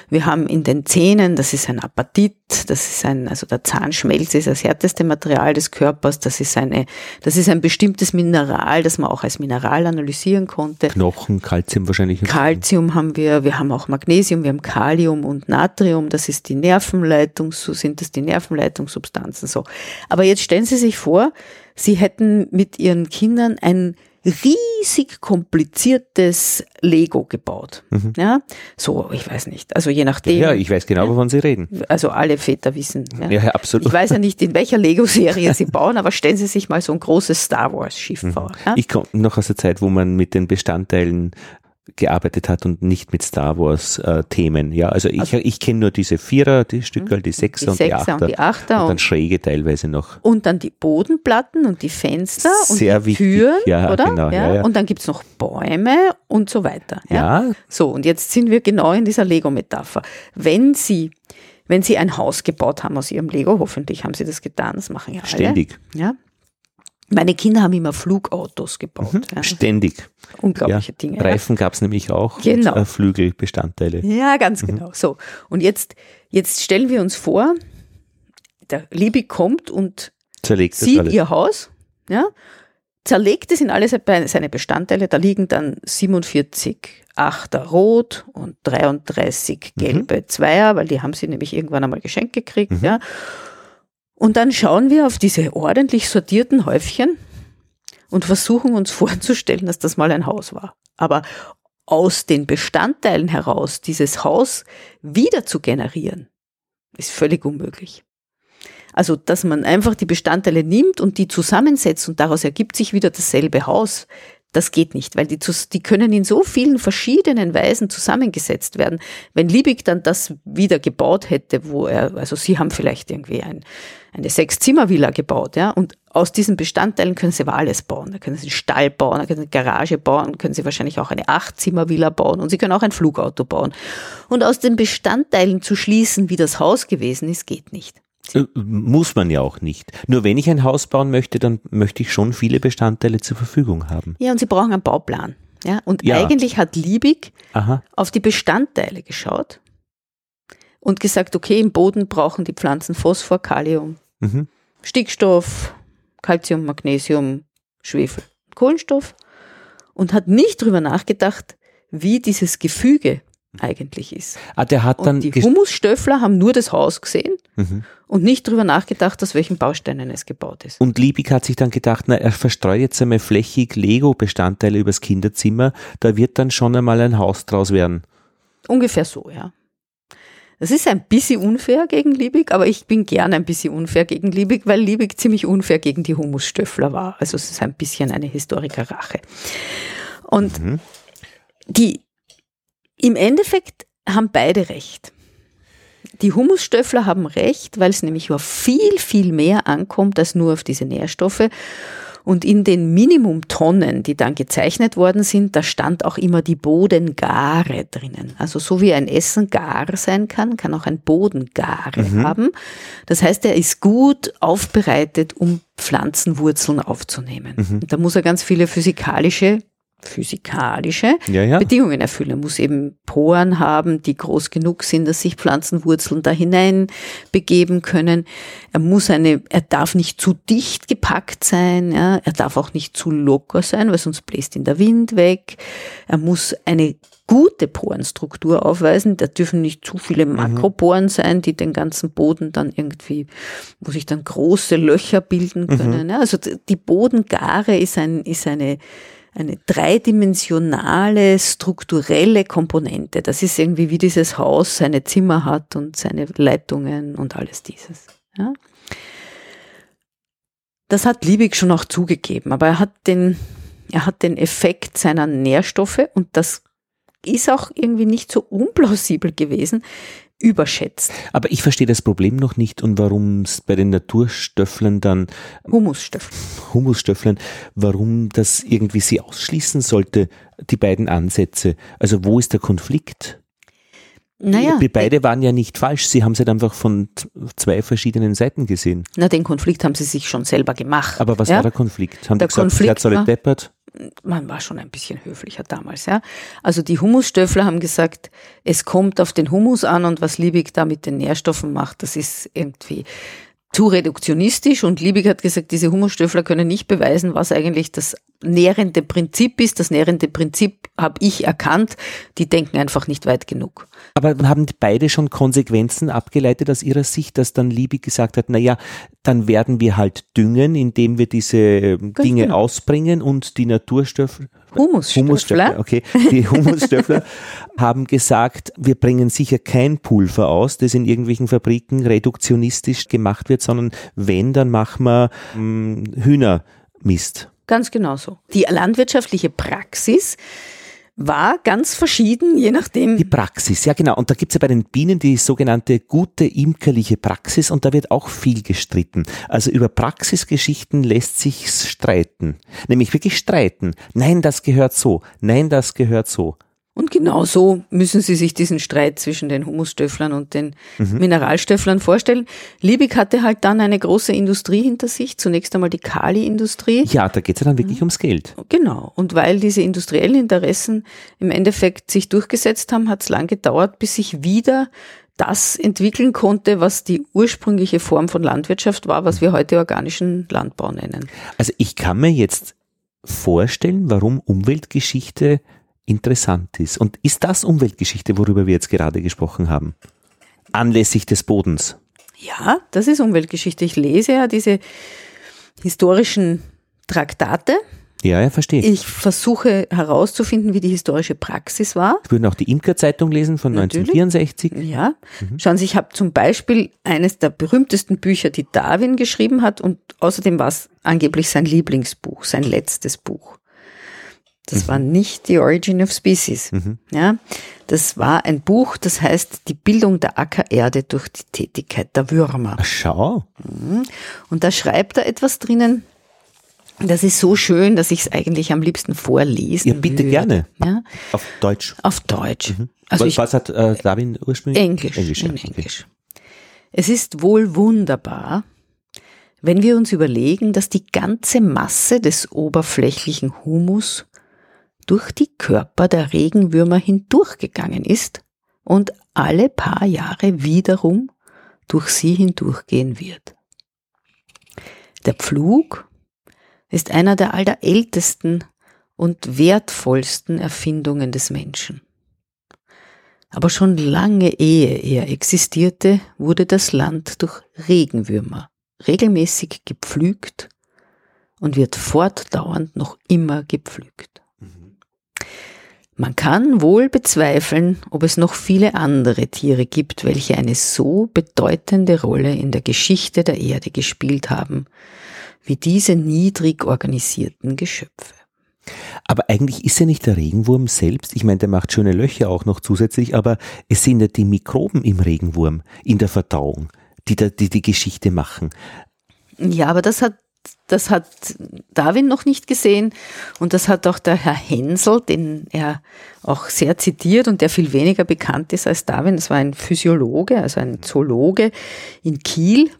Speaker 2: Wir haben in den Zähnen, das ist ein Apatit, das ist ein, also der Zahnschmelze ist das härteste Material des Körpers, das ist eine, das ist ein bestimmtes Mineral, das man auch als Mineral analysieren konnte.
Speaker 1: Knochen, Kalzium wahrscheinlich.
Speaker 2: Calcium haben wir, wir haben auch Magnesium, wir haben Kalium und Natrium, das ist die Nervenleitung, so sind das die Nervenleitungssubstanzen so. Aber jetzt stellen Sie sich vor, Sie hätten mit Ihren Kindern ein riesig kompliziertes Lego gebaut. Ja, so, ich weiß nicht. Also je nachdem.
Speaker 1: Ja, ich weiß genau, wovon Sie reden.
Speaker 2: also alle Väter wissen. Ja.
Speaker 1: Ja, absolut.
Speaker 2: Ich weiß ja nicht, in welcher Lego-Serie Sie *laughs* bauen, aber stellen Sie sich mal so ein großes Star Wars-Schiff
Speaker 1: Mhm.
Speaker 2: vor. Ja?
Speaker 1: Ich komme noch aus der Zeit, wo man mit den Bestandteilen gearbeitet hat und nicht mit Star Wars äh, Themen. Ja, also ich, ich kenne nur diese Vierer, die Stückel, die Sechser, und, die
Speaker 2: Mhm. Sechser
Speaker 1: Achter,
Speaker 2: und die Achter
Speaker 1: und dann
Speaker 2: und-
Speaker 1: schräge teilweise noch.
Speaker 2: Und dann die Bodenplatten und die Fenster
Speaker 1: Sehr
Speaker 2: und die
Speaker 1: wichtig.
Speaker 2: Türen,
Speaker 1: Ja,
Speaker 2: oder?
Speaker 1: genau, ja, ja.
Speaker 2: Und dann gibt's noch Bäume und so weiter.
Speaker 1: Ja,
Speaker 2: So, und jetzt sind wir genau in dieser Lego-Metapher. Wenn Sie, wenn Sie ein Haus gebaut haben aus Ihrem Lego, hoffentlich haben Sie das getan, das machen ja alle.
Speaker 1: ständig.
Speaker 2: Ja. Meine Kinder haben immer Flugautos gebaut. Ja.
Speaker 1: Ständig.
Speaker 2: Unglaubliche
Speaker 1: ja.
Speaker 2: Dinge. ja.
Speaker 1: Reifen gab es nämlich auch.
Speaker 2: Genau.
Speaker 1: Und, äh, Flügelbestandteile.
Speaker 2: Ja, ganz genau. So. Und jetzt, jetzt stellen wir uns vor, der Liebig kommt und
Speaker 1: Zerlegt
Speaker 2: sieht ihr Haus, ja, zerlegt es in alle se- seine Bestandteile. Da liegen dann 47 Achter Rot und 33 gelbe Zweier, weil die haben sie nämlich irgendwann einmal geschenkt gekriegt, ja. Und dann schauen wir auf diese ordentlich sortierten Häufchen und versuchen uns vorzustellen, dass das mal ein Haus war. Aber aus den Bestandteilen heraus dieses Haus wieder zu generieren, ist völlig unmöglich. Also, dass man einfach die Bestandteile nimmt und die zusammensetzt und daraus ergibt sich wieder dasselbe Haus, das geht nicht, weil die, die können in so vielen verschiedenen Weisen zusammengesetzt werden. Wenn Liebig dann das wieder gebaut hätte, wo er, also Sie haben vielleicht irgendwie ein, eine Sechs-Zimmer-Villa gebaut, ja, und aus diesen Bestandteilen können Sie aber alles bauen. Da können Sie einen Stall bauen, da können Sie eine Garage bauen, können Sie wahrscheinlich auch eine Acht-Zimmer-Villa bauen und Sie können auch ein Flugauto bauen. Und aus den Bestandteilen zu schließen, wie das Haus gewesen ist, geht nicht.
Speaker 1: Äh, Muss man ja auch nicht. Nur wenn ich ein Haus bauen möchte, dann möchte ich schon viele Bestandteile zur Verfügung haben.
Speaker 2: Ja, und sie brauchen einen Bauplan. Ja, und
Speaker 1: Ja.
Speaker 2: eigentlich hat Liebig
Speaker 1: Aha.
Speaker 2: auf die Bestandteile geschaut und gesagt, okay, im Boden brauchen die Pflanzen Phosphor, Kalium,
Speaker 1: Mhm.
Speaker 2: Stickstoff, Calcium, Magnesium, Schwefel, Kohlenstoff und hat nicht drüber nachgedacht, wie dieses Gefüge eigentlich ist.
Speaker 1: Ah, der hat dann
Speaker 2: Und die
Speaker 1: ges-
Speaker 2: Humusstöffler haben nur das Haus gesehen
Speaker 1: Mhm.
Speaker 2: Und nicht drüber nachgedacht, aus welchen Bausteinen es gebaut ist.
Speaker 1: Und Liebig hat sich dann gedacht, na, er verstreut jetzt einmal flächig Lego-Bestandteile übers Kinderzimmer, da wird dann schon einmal ein Haus draus werden.
Speaker 2: Ungefähr so, ja. Das ist ein bisschen unfair gegen Liebig, aber ich bin gerne ein bisschen unfair gegen Liebig, weil Liebig ziemlich unfair gegen die Humusstöffler war. Also es ist ein bisschen eine Historikerrache. Und die, im Endeffekt haben beide recht. Die Humusstöffler haben recht, weil es nämlich auf viel, viel mehr ankommt als nur auf diese Nährstoffe. Und in den Minimumtonnen, die dann gezeichnet worden sind, da stand auch immer die Bodengare drinnen. Also so wie ein Essen gar sein kann, kann auch ein Boden Gare haben. Das heißt, er ist gut aufbereitet, um Pflanzenwurzeln aufzunehmen. Und da muss er ganz viele physikalische physikalische
Speaker 1: Ja, ja.
Speaker 2: Bedingungen erfüllen. Er muss eben Poren haben, die groß genug sind, dass sich Pflanzenwurzeln da hinein begeben können. Er muss eine, er darf nicht zu dicht gepackt sein, ja. er darf auch nicht zu locker sein, weil sonst bläst ihn der Wind weg. Er muss eine gute Porenstruktur aufweisen. Da dürfen nicht zu viele Makroporen sein, die den ganzen Boden dann irgendwie, wo sich dann große Löcher bilden können. Ja, also die Bodengare ist ein, ist eine, eine dreidimensionale strukturelle Komponente. Das ist irgendwie wie dieses Haus seine Zimmer hat und seine Leitungen und alles dieses. Ja. Das hat Liebig schon auch zugegeben, aber er hat den, er hat den Effekt seiner Nährstoffe und das ist auch irgendwie nicht so unplausibel gewesen, überschätzt.
Speaker 1: Aber ich verstehe das Problem noch nicht und warum es bei den Naturstöfflern dann,
Speaker 2: Humusstoffe.
Speaker 1: Humusstöfflern, warum das irgendwie sie ausschließen sollte, die beiden Ansätze. Also wo ist der Konflikt?
Speaker 2: Naja,
Speaker 1: Die beide waren ja nicht falsch, sie haben es halt einfach von zwei verschiedenen Seiten gesehen.
Speaker 2: na, den Konflikt haben sie sich schon selber gemacht.
Speaker 1: Aber was
Speaker 2: ja?
Speaker 1: war der Konflikt? Haben
Speaker 2: Der
Speaker 1: die gesagt,
Speaker 2: Konflikt
Speaker 1: alle
Speaker 2: war-
Speaker 1: deppert?
Speaker 2: Man war schon ein bisschen höflicher damals, ja. Also die Humusstöffler haben gesagt, es kommt auf den Humus an und was Liebig da mit den Nährstoffen macht, das ist irgendwie zu reduktionistisch und Liebig hat gesagt, diese Humusstöffler können nicht beweisen, was eigentlich das nährende Prinzip ist. Das nährende Prinzip habe ich erkannt, die denken einfach nicht weit genug.
Speaker 1: Aber haben beide schon Konsequenzen abgeleitet aus ihrer Sicht, dass dann Liebig gesagt hat, naja, dann werden wir halt düngen, indem wir diese äh, Dinge
Speaker 2: genau.
Speaker 1: ausbringen und die Naturstöffel,
Speaker 2: Humusstöffler,
Speaker 1: Humusstöffler, okay, die Humusstöffler *laughs* haben gesagt, wir bringen sicher kein Pulver aus, das in irgendwelchen Fabriken reduktionistisch gemacht wird, sondern wenn, dann machen wir mh, Hühnermist.
Speaker 2: Ganz genau so. Die landwirtschaftliche Praxis war ganz verschieden, je nachdem,
Speaker 1: Die Praxis, ja genau. Und da gibt's ja bei den Bienen die sogenannte gute imkerliche Praxis und da wird auch viel gestritten. Also über Praxisgeschichten lässt sich streiten. Nämlich wirklich streiten. Nein, das gehört so. Nein, das gehört so.
Speaker 2: Und genau so müssen Sie sich diesen Streit zwischen den Humusstöfflern und den
Speaker 1: Mhm.
Speaker 2: Mineralstöfflern vorstellen. Liebig hatte halt dann eine große Industrie hinter sich, zunächst einmal die Kali-Industrie.
Speaker 1: Ja, da geht's ja dann wirklich ums Geld.
Speaker 2: Genau. Und weil diese industriellen Interessen im Endeffekt sich durchgesetzt haben, hat es lang gedauert, bis sich wieder das entwickeln konnte, was die ursprüngliche Form von Landwirtschaft war, was wir heute organischen Landbau nennen.
Speaker 1: Also ich kann mir jetzt vorstellen, warum Umweltgeschichte interessant ist. Und ist das Umweltgeschichte, worüber wir jetzt gerade gesprochen haben? Anlässlich des Bodens.
Speaker 2: Ja, das ist Umweltgeschichte. Ich lese ja diese historischen Traktate.
Speaker 1: Ja, ja, verstehe.
Speaker 2: Ich versuche herauszufinden, wie die historische Praxis war.
Speaker 1: Sie würden auch die Imkerzeitung lesen von
Speaker 2: Natürlich.
Speaker 1: 1964.
Speaker 2: Ja, schauen Sie, ich habe zum Beispiel eines der berühmtesten Bücher, die Darwin geschrieben hat und außerdem war es angeblich sein Lieblingsbuch, sein letztes Buch. Das war nicht The Origin of Species. Ja, das war ein Buch, das heißt Die Bildung der Ackererde durch die Tätigkeit der Würmer.
Speaker 1: Ach, schau.
Speaker 2: Und da schreibt er etwas drinnen, das ist so schön, dass ich es eigentlich am liebsten vorlesen
Speaker 1: Ja, bitte
Speaker 2: würde.
Speaker 1: gerne.
Speaker 2: Ja,
Speaker 1: Auf Deutsch.
Speaker 2: auf Deutsch. Also
Speaker 1: was,
Speaker 2: ich,
Speaker 1: was hat äh, Darwin ursprünglich?
Speaker 2: Englisch.
Speaker 1: Englisch, ja,
Speaker 2: in
Speaker 1: okay.
Speaker 2: Englisch. Es ist wohl wunderbar, wenn wir uns überlegen, dass die ganze Masse des oberflächlichen Humus durch die Körper der Regenwürmer hindurchgegangen ist und alle paar Jahre wiederum durch sie hindurchgehen wird. Der Pflug ist einer der allerältesten und wertvollsten Erfindungen des Menschen. Aber schon lange ehe er existierte, wurde das Land durch Regenwürmer regelmäßig gepflügt und wird fortdauernd noch immer gepflügt. Man kann wohl bezweifeln, ob es noch viele andere Tiere gibt, welche eine so bedeutende Rolle in der Geschichte der Erde gespielt haben, wie diese niedrig organisierten Geschöpfe.
Speaker 1: Aber eigentlich ist ja nicht der Regenwurm selbst, ich meine, der macht schöne Löcher auch noch zusätzlich, aber es sind ja die Mikroben im Regenwurm, in der Verdauung, die da, die, die Geschichte machen.
Speaker 2: Ja, aber das hat, das hat Darwin noch nicht gesehen und das hat auch der Herr Hensel, den er auch sehr zitiert und der viel weniger bekannt ist als Darwin. Das war ein Physiologe, also ein Zoologe in Kiel.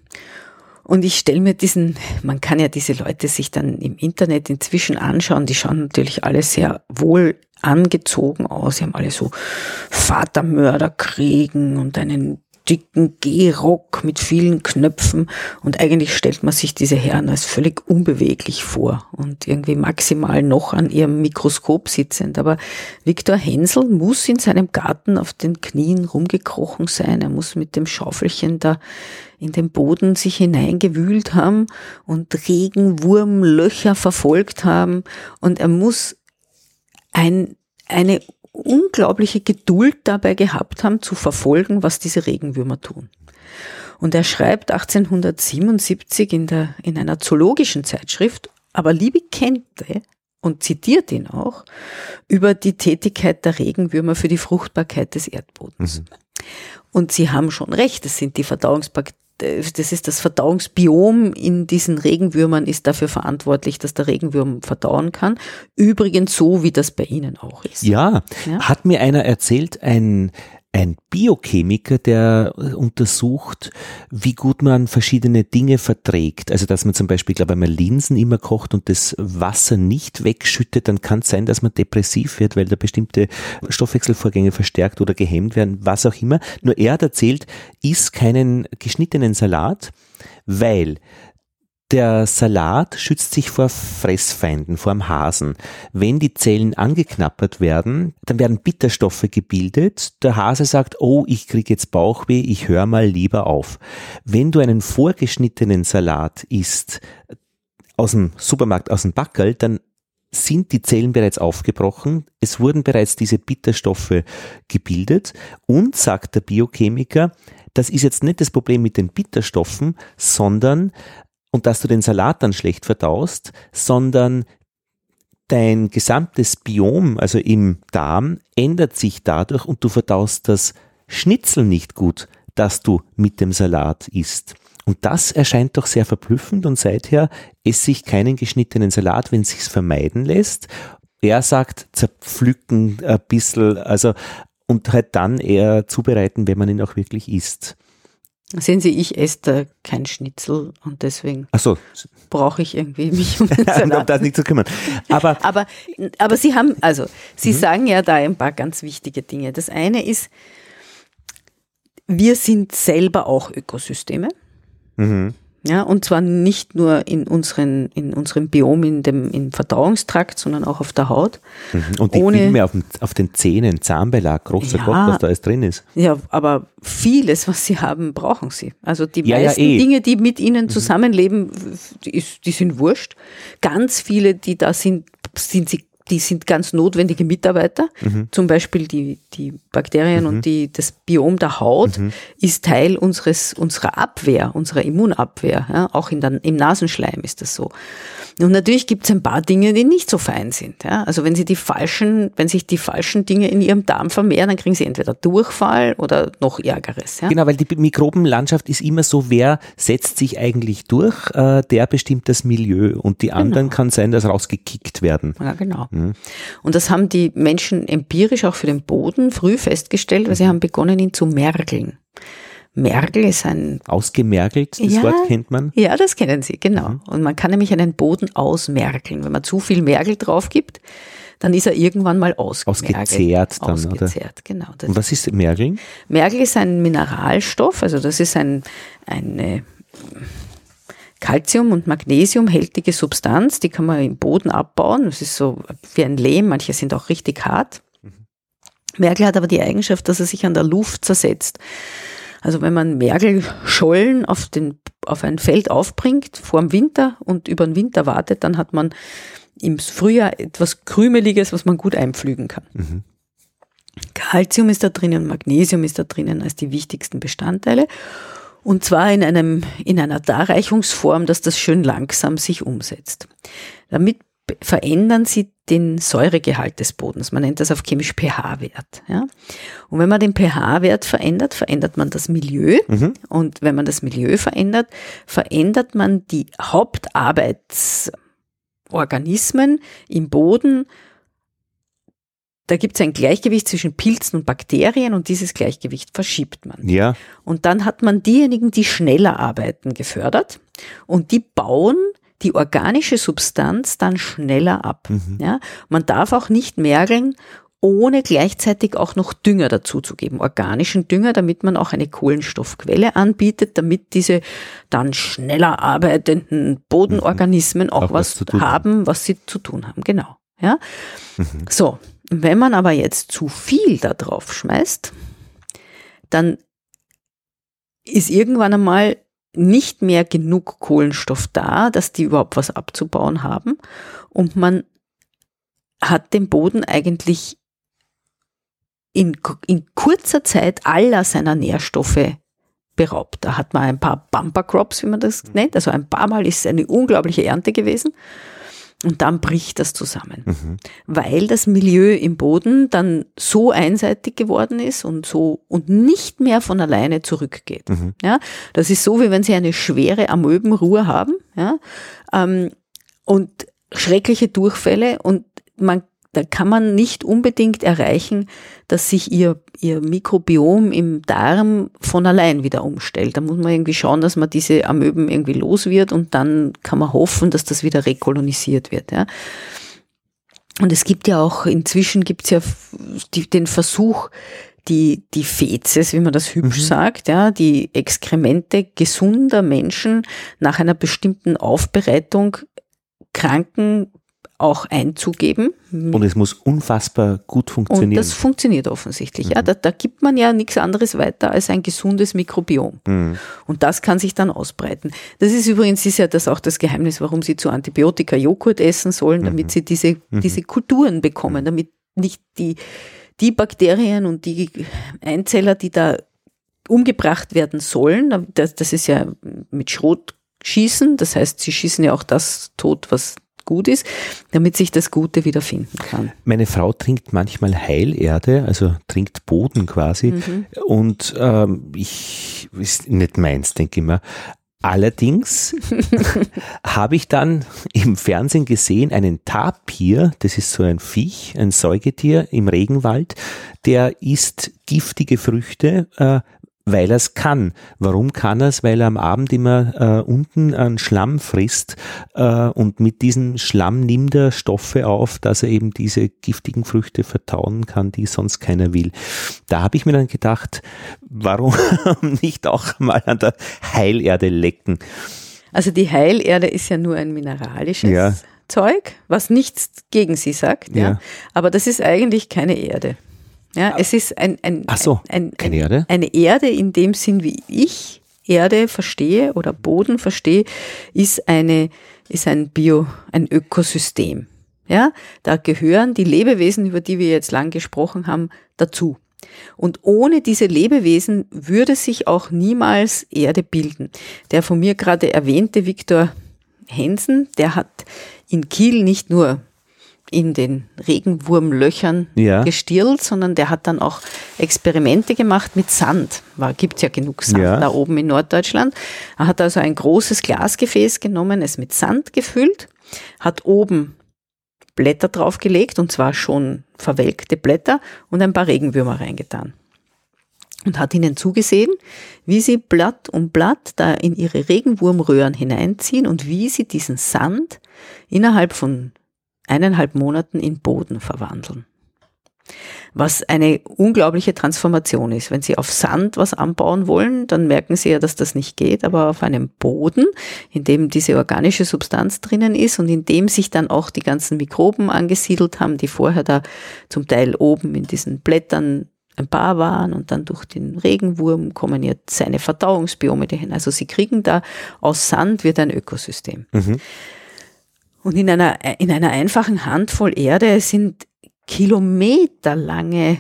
Speaker 2: Und ich stelle mir diesen, man kann ja diese Leute sich dann im Internet inzwischen anschauen, die schauen natürlich alle sehr wohl angezogen aus. Sie haben alle so Vatermörderkriegen und einen dicken Gehrock mit vielen Knöpfen und eigentlich stellt man sich diese Herren als völlig unbeweglich vor und irgendwie maximal noch an ihrem Mikroskop sitzend. Aber Viktor Hensel muss in seinem Garten auf den Knien rumgekrochen sein. Er muss mit dem Schaufelchen da in den Boden sich hineingewühlt haben und Regenwurmlöcher verfolgt haben und er muss ein, eine unglaubliche Geduld dabei gehabt haben, zu verfolgen, was diese Regenwürmer tun. Und er schreibt 1877 in, der, in einer zoologischen Zeitschrift, aber Liebe Kente, und zitiert ihn auch, über die Tätigkeit der Regenwürmer für die Fruchtbarkeit des Erdbodens. Mhm. Und Sie haben schon recht, es sind die Verdauungsbakterien das ist das Verdauungsbiom in diesen Regenwürmern ist dafür verantwortlich, dass der Regenwurm verdauen kann. Übrigens so, wie das bei Ihnen auch ist.
Speaker 1: Ja, ja? hat mir einer erzählt, ein, ein Biochemiker, der untersucht, wie gut man verschiedene Dinge verträgt. Also dass man zum Beispiel, glaube ich, wenn man Linsen immer kocht und das Wasser nicht wegschüttet, dann kann es sein, dass man depressiv wird, weil da bestimmte Stoffwechselvorgänge verstärkt oder gehemmt werden, was auch immer. Nur er hat erzählt, isst keinen geschnittenen Salat, weil der Salat schützt sich vor Fressfeinden, vor dem Hasen. Wenn die Zellen angeknappert werden, dann werden Bitterstoffe gebildet. Der Hase sagt, oh, ich kriege jetzt Bauchweh, ich höre mal lieber auf. Wenn du einen vorgeschnittenen Salat isst, aus dem Supermarkt, aus dem Backerl, dann sind die Zellen bereits aufgebrochen, es wurden bereits diese Bitterstoffe gebildet und, sagt der Biochemiker, das ist jetzt nicht das Problem mit den Bitterstoffen, sondern und dass du den Salat dann schlecht verdaust, sondern dein gesamtes Biom, also im Darm, ändert sich dadurch und du verdaust das Schnitzel nicht gut, das du mit dem Salat isst. Und das erscheint doch sehr verblüffend und seither esse ich keinen geschnittenen Salat, wenn es sich vermeiden lässt. Er sagt, zerpflücken ein bisschen, also und halt dann eher zubereiten, wenn man ihn auch wirklich isst.
Speaker 2: Sehen Sie, ich esse da kein Schnitzel und deswegen
Speaker 1: so.
Speaker 2: brauche ich irgendwie *laughs* mich um
Speaker 1: um das nicht zu kümmern.
Speaker 2: Aber, *laughs* aber, aber Sie haben, also Sie mhm. sagen ja da ein paar ganz wichtige Dinge. Das eine ist, wir sind selber auch Ökosysteme. Mhm. Ja, und zwar nicht nur in unseren, in unserem Biom, in dem, im Verdauungstrakt, sondern auch auf der Haut.
Speaker 1: Mhm. Und die Ohne, Filme auf, den, auf den Zähnen, Zahnbelag, großer ja, Gott, was da alles drin ist.
Speaker 2: Ja, aber vieles, was sie haben, brauchen sie. Also die ja, meisten ja, eh. Dinge, die mit ihnen mhm. zusammenleben, die, die sind wurscht. Ganz viele, die da sind, sind sie die sind ganz notwendige Mitarbeiter. Mhm. Zum Beispiel die, die Bakterien mhm. und die, das Biom der Haut mhm. ist Teil unseres, unserer Abwehr, unserer Immunabwehr. Ja? Auch in der, im Nasenschleim ist das so. Und natürlich gibt es ein paar Dinge, die nicht so fein sind. Ja? Also wenn sie die falschen, wenn sich die falschen Dinge in ihrem Darm vermehren, dann kriegen sie entweder Durchfall oder noch Ärgeres. Ja?
Speaker 1: Genau, weil die Mikrobenlandschaft ist immer so, wer setzt sich eigentlich durch, äh, der bestimmt das Milieu und die anderen genau. kann sein, dass rausgekickt werden.
Speaker 2: Ja, genau. Mhm. Und das haben die Menschen empirisch auch für den Boden früh festgestellt, weil sie haben begonnen, ihn zu mergeln. Mergel ist ein.
Speaker 1: Ausgemergelt, das ja, Wort kennt man.
Speaker 2: Ja, das kennen Sie, genau. Mhm. Und man kann nämlich einen Boden ausmergeln. Wenn man zu viel Mergel drauf gibt, dann ist er irgendwann mal ausgemergelt.
Speaker 1: Ausgezehrt dann,
Speaker 2: Ausgezehrt, oder? genau.
Speaker 1: Und was ist Mergeln?
Speaker 2: Mergel ist ein Mineralstoff, also das ist ein, eine Calcium- und Magnesium-hältige Substanz, die kann man im Boden abbauen. Das ist so wie ein Lehm, manche sind auch richtig hart. Mhm. Mergel hat aber die Eigenschaft, dass er sich an der Luft zersetzt. Also wenn man Mergelschollen auf, den, auf ein Feld aufbringt vor dem Winter und über den Winter wartet, dann hat man im Frühjahr etwas Krümeliges, was man gut einpflügen kann. Mhm. Calcium ist da drinnen, Magnesium ist da drinnen als die wichtigsten Bestandteile. Und zwar in einem, in einer Darreichungsform, dass das schön langsam sich umsetzt. Damit verändern sie den Säuregehalt des Bodens. Man nennt das auf chemisch pH-Wert. Ja? Und wenn man den pH-Wert verändert, verändert man das Milieu. Mhm. Und wenn man das Milieu verändert, verändert man die Hauptarbeitsorganismen im Boden, da gibt es ein Gleichgewicht zwischen Pilzen und Bakterien und dieses Gleichgewicht verschiebt man.
Speaker 1: Ja.
Speaker 2: Und dann hat man diejenigen, die schneller arbeiten, gefördert und die bauen die organische Substanz dann schneller ab.
Speaker 1: Mhm.
Speaker 2: Ja, man darf auch nicht mergeln, ohne gleichzeitig auch noch Dünger dazuzugeben, organischen Dünger, damit man auch eine Kohlenstoffquelle anbietet, damit diese dann schneller arbeitenden Bodenorganismen auch,
Speaker 1: Auch was
Speaker 2: was, haben, was sie zu tun haben. Genau. Ja.
Speaker 1: Mhm.
Speaker 2: So, wenn man aber jetzt zu viel da drauf schmeißt, dann ist irgendwann einmal nicht mehr genug Kohlenstoff da, dass die überhaupt was abzubauen haben. Und man hat dem Boden eigentlich in, in kurzer Zeit aller seiner Nährstoffe beraubt. Da hat man ein paar Bumper Crops, wie man das nennt. Also ein paar Mal ist eine unglaubliche Ernte gewesen. Und dann bricht das zusammen,
Speaker 1: Mhm.
Speaker 2: weil das Milieu im Boden dann so einseitig geworden ist und so und nicht mehr von alleine zurückgeht.
Speaker 1: Mhm.
Speaker 2: Ja, das ist so, wie wenn Sie eine schwere Amöbenruhe haben, ja, ähm, und schreckliche Durchfälle und man da kann man nicht unbedingt erreichen, dass sich ihr, ihr Mikrobiom im Darm von allein wieder umstellt. Da muss man irgendwie schauen, dass man diese Amöben irgendwie los wird und dann kann man hoffen, dass das wieder rekolonisiert wird. Ja. Und es gibt ja auch, inzwischen gibt es ja die, den Versuch, die, die Fezes, wie man das hübsch
Speaker 1: Mhm.
Speaker 2: sagt, ja, die Exkremente gesunder Menschen nach einer bestimmten Aufbereitung Kranken auch einzugeben.
Speaker 1: Und es muss unfassbar gut
Speaker 2: Und
Speaker 1: funktionieren.
Speaker 2: das funktioniert offensichtlich. Ja,
Speaker 1: Mhm.
Speaker 2: da, da gibt man ja nichts anderes weiter als ein gesundes Mikrobiom.
Speaker 1: Mhm.
Speaker 2: Und das kann sich dann ausbreiten. Das ist übrigens ist ja das auch das Geheimnis, warum sie zu Antibiotika Joghurt essen sollen, damit sie diese, diese Kulturen bekommen, damit nicht die, die Bakterien und die Einzeller, die da umgebracht werden sollen, das, das ist ja mit Schrot schießen, das heißt, sie schießen ja auch das tot, was gut ist, damit sich das Gute wieder finden kann.
Speaker 1: Meine Frau trinkt manchmal Heilerde, also trinkt Boden quasi.
Speaker 2: Mhm.
Speaker 1: Und ähm, ich ist nicht meins, denke ich mir. Allerdings *laughs* habe ich dann im Fernsehen gesehen einen Tapir, das ist so ein Viech, ein Säugetier im Regenwald, der isst giftige Früchte, äh, weil er es kann. Warum kann er es? Weil er am Abend immer äh, unten einen Schlamm frisst äh, und mit diesem Schlamm nimmt er Stoffe auf, dass er eben diese giftigen Früchte vertauen kann, die sonst keiner will. Da habe ich mir dann gedacht, warum *laughs* nicht auch mal an der Heilerde lecken?
Speaker 2: Also die Heilerde ist ja nur ein mineralisches
Speaker 1: Ja.
Speaker 2: Zeug, was nichts gegen sie sagt. Ja.
Speaker 1: Ja.
Speaker 2: Aber das ist eigentlich keine Erde. Ja, es ist ein, ein,
Speaker 1: so,
Speaker 2: ein, ein,
Speaker 1: keine Erde?
Speaker 2: Eine Erde in dem Sinn, wie ich Erde verstehe oder Boden verstehe, ist eine, ist ein Bio, ein Ökosystem. Ja, da gehören die Lebewesen, über die wir jetzt lang gesprochen haben, dazu. Und ohne diese Lebewesen würde sich auch niemals Erde bilden. Der von mir gerade erwähnte Viktor Hensen, der hat in Kiel nicht nur in den Regenwurmlöchern
Speaker 1: Ja.
Speaker 2: gestirlt, sondern der hat dann auch Experimente gemacht mit Sand. War, gibt's ja genug Sand
Speaker 1: Ja.
Speaker 2: da oben in Norddeutschland. Er hat also ein großes Glasgefäß genommen, es mit Sand gefüllt, hat oben Blätter draufgelegt, und zwar schon verwelkte Blätter, und ein paar Regenwürmer reingetan. Und hat ihnen zugesehen, wie sie Blatt um Blatt da in ihre Regenwurmröhren hineinziehen und wie sie diesen Sand innerhalb von eineinhalb Monaten in Boden verwandeln. Was eine unglaubliche Transformation ist. Wenn Sie auf Sand was anbauen wollen, dann merken Sie ja, dass das nicht geht, aber auf einem Boden, in dem diese organische Substanz drinnen ist und in dem sich dann auch die ganzen Mikroben angesiedelt haben, die vorher da zum Teil oben in diesen Blättern ein paar waren und dann durch den Regenwurm kommen jetzt seine Verdauungsbiome dahin. Also Sie kriegen da aus Sand wird ein Ökosystem.
Speaker 1: Mhm.
Speaker 2: Und in einer, in einer einfachen Handvoll Erde sind kilometerlange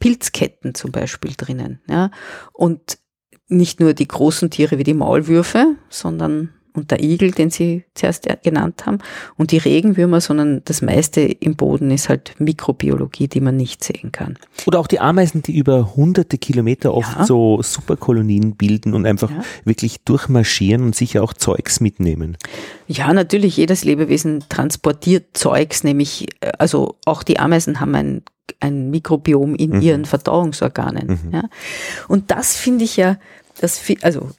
Speaker 2: Pilzketten zum Beispiel drinnen. Ja? Und nicht nur die großen Tiere wie die Maulwürfe, sondern und der Igel, den Sie zuerst genannt haben, und die Regenwürmer, sondern das meiste im Boden ist halt Mikrobiologie, die man nicht sehen kann.
Speaker 1: Oder auch die Ameisen, die über hunderte Kilometer oft ja. so Superkolonien bilden und einfach ja. wirklich durchmarschieren und sicher auch Zeugs mitnehmen.
Speaker 2: Ja, natürlich, jedes Lebewesen transportiert Zeugs, nämlich, äh, also auch die Ameisen haben ein ein Mikrobiom in mhm. ihren Verdauungsorganen. Mhm. Ja. Und das finde ich ja, das, also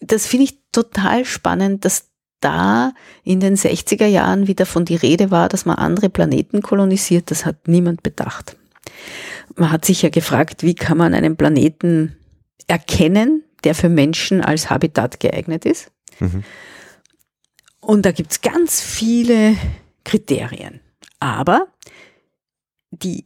Speaker 2: das finde ich total spannend, dass da in den 60er Jahren wieder von die Rede war, dass man andere Planeten kolonisiert. Das hat niemand bedacht. Man hat sich ja gefragt, wie kann man einen Planeten erkennen, der für Menschen als Habitat geeignet ist. Mhm. Und da gibt's ganz viele Kriterien. Aber die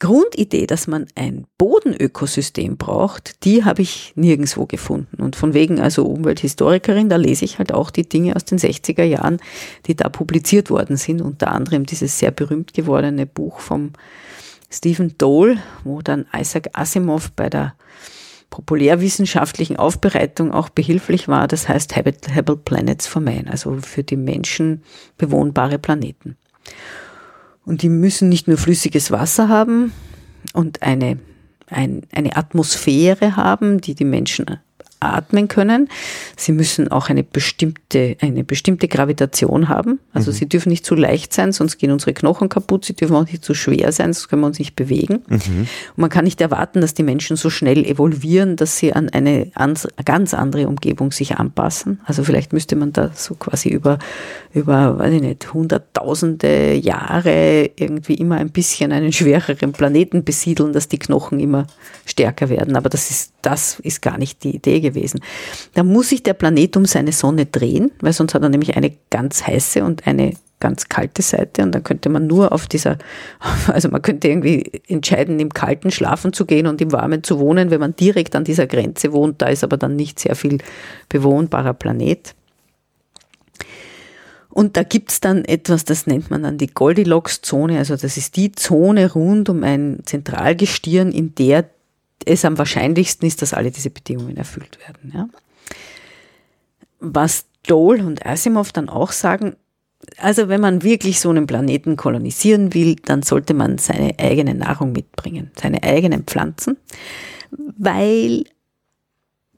Speaker 2: Grundidee, dass man ein Bodenökosystem braucht, die habe ich nirgendwo gefunden. Und von wegen, also Umwelthistorikerin, da lese ich halt auch die Dinge aus den 60er Jahren, die da publiziert worden sind. Unter anderem dieses sehr berühmt gewordene Buch vom Stephen Dole, wo dann Isaac Asimov bei der populärwissenschaftlichen Aufbereitung auch behilflich war. Das heißt Habitable Planets for Man, also für die Menschen bewohnbare Planeten. Und die müssen nicht nur flüssiges Wasser haben und eine, ein, eine Atmosphäre haben, die die Menschen atmen können. Sie müssen auch eine bestimmte, eine bestimmte Gravitation haben. Also mhm. sie dürfen nicht zu leicht sein, sonst gehen unsere Knochen kaputt. Sie dürfen auch nicht zu schwer sein, sonst können wir uns nicht bewegen. Mhm. Und man kann nicht erwarten, dass die Menschen so schnell evolvieren, dass sie an eine ganz andere Umgebung sich anpassen. Also vielleicht müsste man da so quasi über, über, weiß ich nicht, hunderttausende Jahre irgendwie immer ein bisschen einen schwereren Planeten besiedeln, dass die Knochen immer stärker werden. Aber das ist, das ist gar nicht die Idee gewesen. Da muss sich der Planet um seine Sonne drehen, weil sonst hat er nämlich eine ganz heiße und eine ganz kalte Seite und dann könnte man nur auf dieser, *laughs* also man könnte irgendwie entscheiden, im Kalten schlafen zu gehen und im Warmen zu wohnen, wenn man direkt an dieser Grenze wohnt. Da ist aber dann nicht sehr viel bewohnbarer Planet. Und da gibt's dann etwas, das nennt man dann die Goldilocks-Zone. Also das ist die Zone rund um ein Zentralgestirn, in der es am wahrscheinlichsten ist, dass alle diese Bedingungen erfüllt werden. Ja. Was Dole und Asimov dann auch sagen, also wenn man wirklich so einen Planeten kolonisieren will, dann sollte man seine eigene Nahrung mitbringen, seine eigenen Pflanzen, weil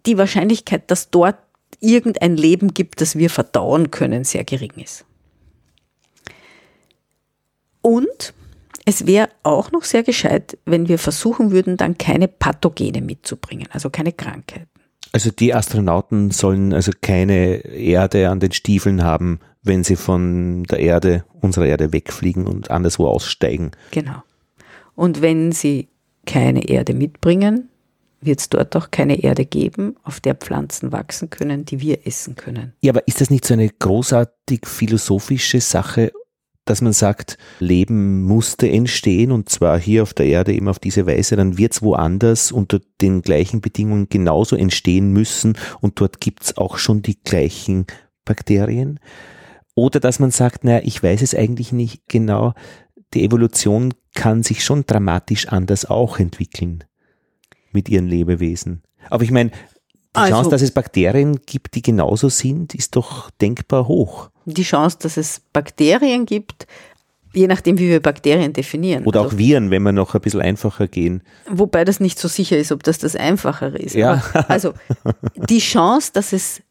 Speaker 2: die Wahrscheinlichkeit, dass dort irgendein Leben gibt, das wir verdauen können, sehr gering ist. Und es wäre auch noch sehr gescheit, wenn wir versuchen würden, dann keine Pathogene mitzubringen, also keine Krankheiten.
Speaker 1: Also die Astronauten sollen also keine Erde an den Stiefeln haben, wenn sie von der Erde, unserer Erde wegfliegen und anderswo aussteigen.
Speaker 2: Genau. Und wenn sie keine Erde mitbringen, wird es dort auch keine Erde geben, auf der Pflanzen wachsen können, die wir essen können.
Speaker 1: Ja, aber ist das nicht so eine großartig philosophische Sache dass man sagt, Leben musste entstehen und zwar hier auf der Erde eben auf diese Weise, dann wird es woanders unter den gleichen Bedingungen genauso entstehen müssen und dort gibt es auch schon die gleichen Bakterien. Oder dass man sagt, naja, ich weiß es eigentlich nicht genau, die Evolution kann sich schon dramatisch anders auch entwickeln mit ihren Lebewesen. Aber ich meine, die also, Chance, dass es Bakterien gibt, die genauso sind, ist doch denkbar hoch.
Speaker 2: Die Chance, dass es Bakterien gibt, je nachdem, wie wir Bakterien definieren.
Speaker 1: Oder also, auch Viren, wenn wir noch ein bisschen einfacher gehen.
Speaker 2: Wobei das nicht so sicher ist, ob das das Einfachere ist. Ja. also die Chance, dass es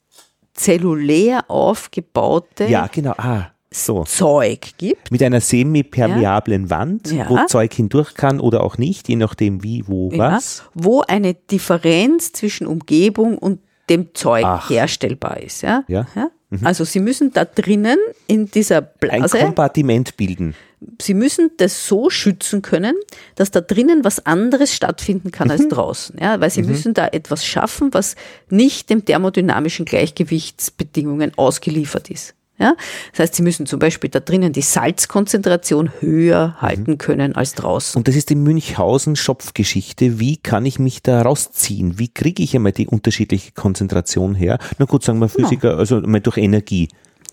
Speaker 2: zellulär aufgebaute
Speaker 1: ja, genau. ah so.
Speaker 2: Zeug gibt.
Speaker 1: Mit einer semipermeablen ja. Wand, ja. wo Zeug hindurch kann oder auch nicht, je nachdem wie, wo, ja. was.
Speaker 2: Wo eine Differenz zwischen Umgebung und dem Zeug Ach. herstellbar ist. Ja? Ja. Mhm. Also Sie müssen da drinnen in dieser Blase
Speaker 1: ein Kompartiment bilden.
Speaker 2: Sie müssen das so schützen können, dass da drinnen was anderes stattfinden kann mhm. als draußen. Ja, weil Sie mhm. müssen da etwas schaffen, was nicht dem thermodynamischen Gleichgewichtsbedingungen ausgeliefert ist. Ja? Das heißt, sie müssen zum Beispiel da drinnen die Salzkonzentration höher mhm. halten können als draußen.
Speaker 1: Und das ist die Münchhausen-Schopfgeschichte. Wie kann ich mich da rausziehen? Wie kriege ich einmal die unterschiedliche Konzentration her? Na gut, sagen wir genau. Physiker, genau. also mal durch Energie.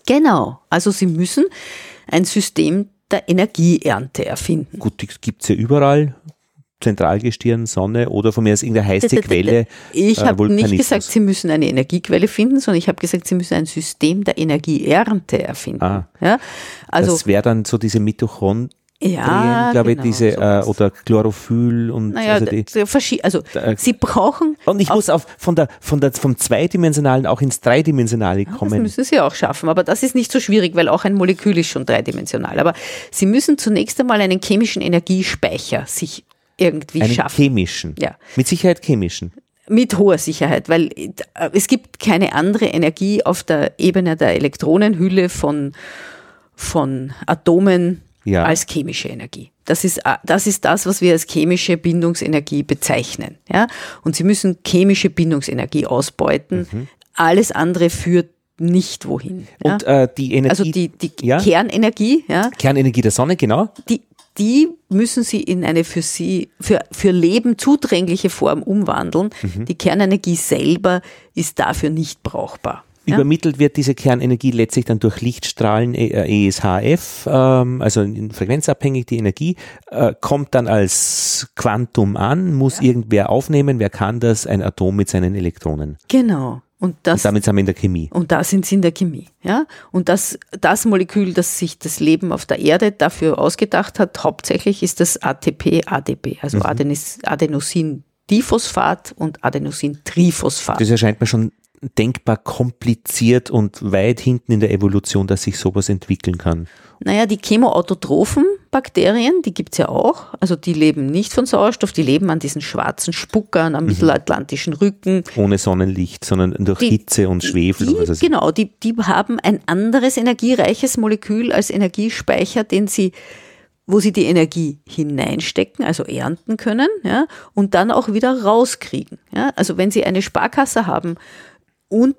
Speaker 2: Genau. Also sie müssen ein System der Energieernte erfinden.
Speaker 1: Gut, das gibt es ja überall Zentralgestirn, Sonne oder von mir aus irgendeine heiße Quelle.
Speaker 2: Ich äh, habe nicht gesagt, Sie müssen eine Energiequelle finden, sondern ich habe gesagt, Sie müssen ein System der Energieernte erfinden. Ah,
Speaker 1: ja? also, das wäre dann so diese Mitochondrien ja, glaube genau, ich, diese äh, oder Chlorophyll und
Speaker 2: naja, also, die, also da, sie brauchen
Speaker 1: und ich muss auf von der von der vom zweidimensionalen auch ins dreidimensionale kommen. Das
Speaker 2: müssen sie auch schaffen, aber das ist nicht so schwierig, weil auch ein Molekül ist schon dreidimensional. Aber sie müssen zunächst einmal einen chemischen Energiespeicher sich irgendwie einen schaffen.
Speaker 1: Chemischen. Ja. Mit Sicherheit chemischen.
Speaker 2: Mit hoher Sicherheit, weil äh, es gibt keine andere Energie auf der Ebene der Elektronenhülle von von Atomen ja. als chemische Energie. Das ist, äh, das ist das, was wir als chemische Bindungsenergie bezeichnen. Ja? Und Sie müssen chemische Bindungsenergie ausbeuten. Mhm. Alles andere führt nicht wohin.
Speaker 1: Und ja? äh, die Energie.
Speaker 2: Also die, die ja? Kernenergie. Ja?
Speaker 1: Kernenergie der Sonne, genau.
Speaker 2: Die, die müssen Sie in eine für Sie, für, für Leben zudrängliche Form umwandeln. Mhm. Die Kernenergie selber ist dafür nicht brauchbar.
Speaker 1: Übermittelt wird diese Kernenergie letztlich dann durch Lichtstrahlen ESHF, äh, ähm, also frequenzabhängig die Energie, äh, kommt dann als Quantum an, muss ja. irgendwer aufnehmen, wer kann das? Ein Atom mit seinen Elektronen.
Speaker 2: Genau.
Speaker 1: Und, das, und damit sind wir in der Chemie.
Speaker 2: Und da sind sie in der Chemie. Ja? Und das, das Molekül, das sich das Leben auf der Erde dafür ausgedacht hat, hauptsächlich ist das ATP-ADP, also mhm. Adenosin-Diphosphat und Adenosin-Triphosphat.
Speaker 1: Das erscheint mir schon denkbar kompliziert und weit hinten in der Evolution, dass sich sowas entwickeln kann?
Speaker 2: Naja, die chemoautotrophen Bakterien, die gibt's ja auch. Also die leben nicht von Sauerstoff, die leben an diesen schwarzen Spuckern am mhm. mittelatlantischen Rücken.
Speaker 1: Ohne Sonnenlicht, sondern durch die, Hitze und Schwefel.
Speaker 2: Die, oder so. Genau, die, die haben ein anderes energiereiches Molekül als Energiespeicher, den sie wo sie die Energie hineinstecken, also ernten können, ja, und dann auch wieder rauskriegen. Ja. Also wenn Sie eine Sparkasse haben, und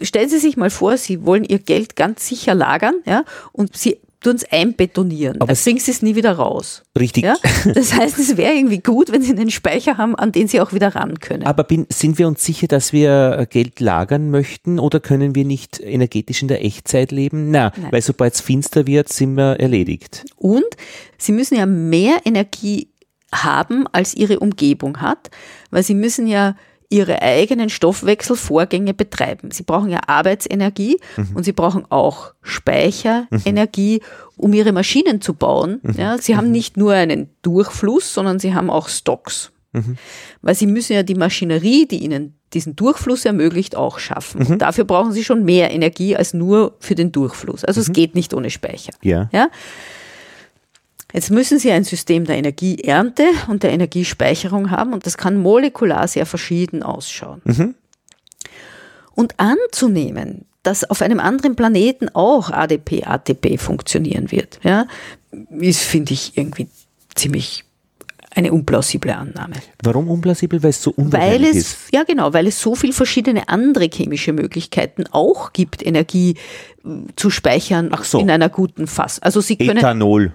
Speaker 2: stellen Sie sich mal vor, Sie wollen Ihr Geld ganz sicher lagern, ja, und Sie tun es einbetonieren. Aber dann kriegen Sie es nie wieder raus.
Speaker 1: Richtig.
Speaker 2: Ja? *laughs* Das heißt, es wäre irgendwie gut, wenn Sie einen Speicher haben, an den Sie auch wieder ran können.
Speaker 1: Aber bin, sind wir uns sicher, dass wir Geld lagern möchten oder können wir nicht energetisch in der Echtzeit leben? Na, Nein. weil sobald es finster wird, sind wir erledigt.
Speaker 2: Und Sie müssen ja mehr Energie haben, als Ihre Umgebung hat, weil Sie müssen ja ihre eigenen Stoffwechselvorgänge betreiben. Sie brauchen ja Arbeitsenergie mhm. und sie brauchen auch Speicherenergie, um ihre Maschinen zu bauen. Mhm. Ja, sie haben mhm. nicht nur einen Durchfluss, sondern sie haben auch Stocks. Mhm. Weil sie müssen ja die Maschinerie, die ihnen diesen Durchfluss ermöglicht, auch schaffen. Mhm. dafür brauchen sie schon mehr Energie als nur für den Durchfluss. Also es mhm. geht nicht ohne Speicher.
Speaker 1: Ja.
Speaker 2: ja? Jetzt müssen Sie ein System der Energieernte und der Energiespeicherung haben und das kann molekular sehr verschieden ausschauen. Mhm. Und anzunehmen, dass auf einem anderen Planeten auch ADP, ATP funktionieren wird, ja, ist, finde ich, irgendwie ziemlich eine unplausible Annahme.
Speaker 1: Warum unplausibel? Weil es so unwahrscheinlich weil es, ist.
Speaker 2: Ja, genau, weil es so viele verschiedene andere chemische Möglichkeiten auch gibt, Energie äh, zu speichern so. in einer guten Fass.
Speaker 1: Also Sie können Ethanol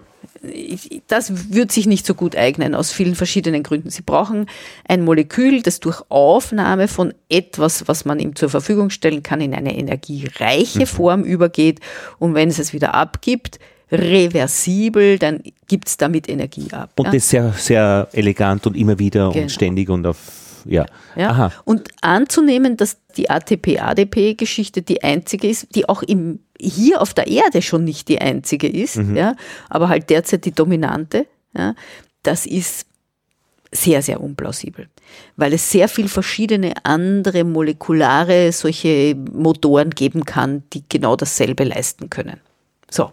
Speaker 2: das wird sich nicht so gut eignen aus vielen verschiedenen Gründen. Sie brauchen ein Molekül, das durch Aufnahme von etwas, was man ihm zur Verfügung stellen kann, in eine energiereiche mhm. Form übergeht. Und wenn es es wieder abgibt, reversibel, dann gibt es damit Energie ab.
Speaker 1: Und ja? das sehr, sehr elegant und immer wieder genau. und ständig und auf ja.
Speaker 2: ja. Aha. Und anzunehmen, dass die ATP-ADP-Geschichte die einzige ist, die auch im, hier auf der Erde schon nicht die einzige ist, mhm. ja, aber halt derzeit die dominante, ja, das ist sehr, sehr unplausibel, weil es sehr viel verschiedene andere molekulare solche Motoren geben kann, die genau dasselbe leisten können. So.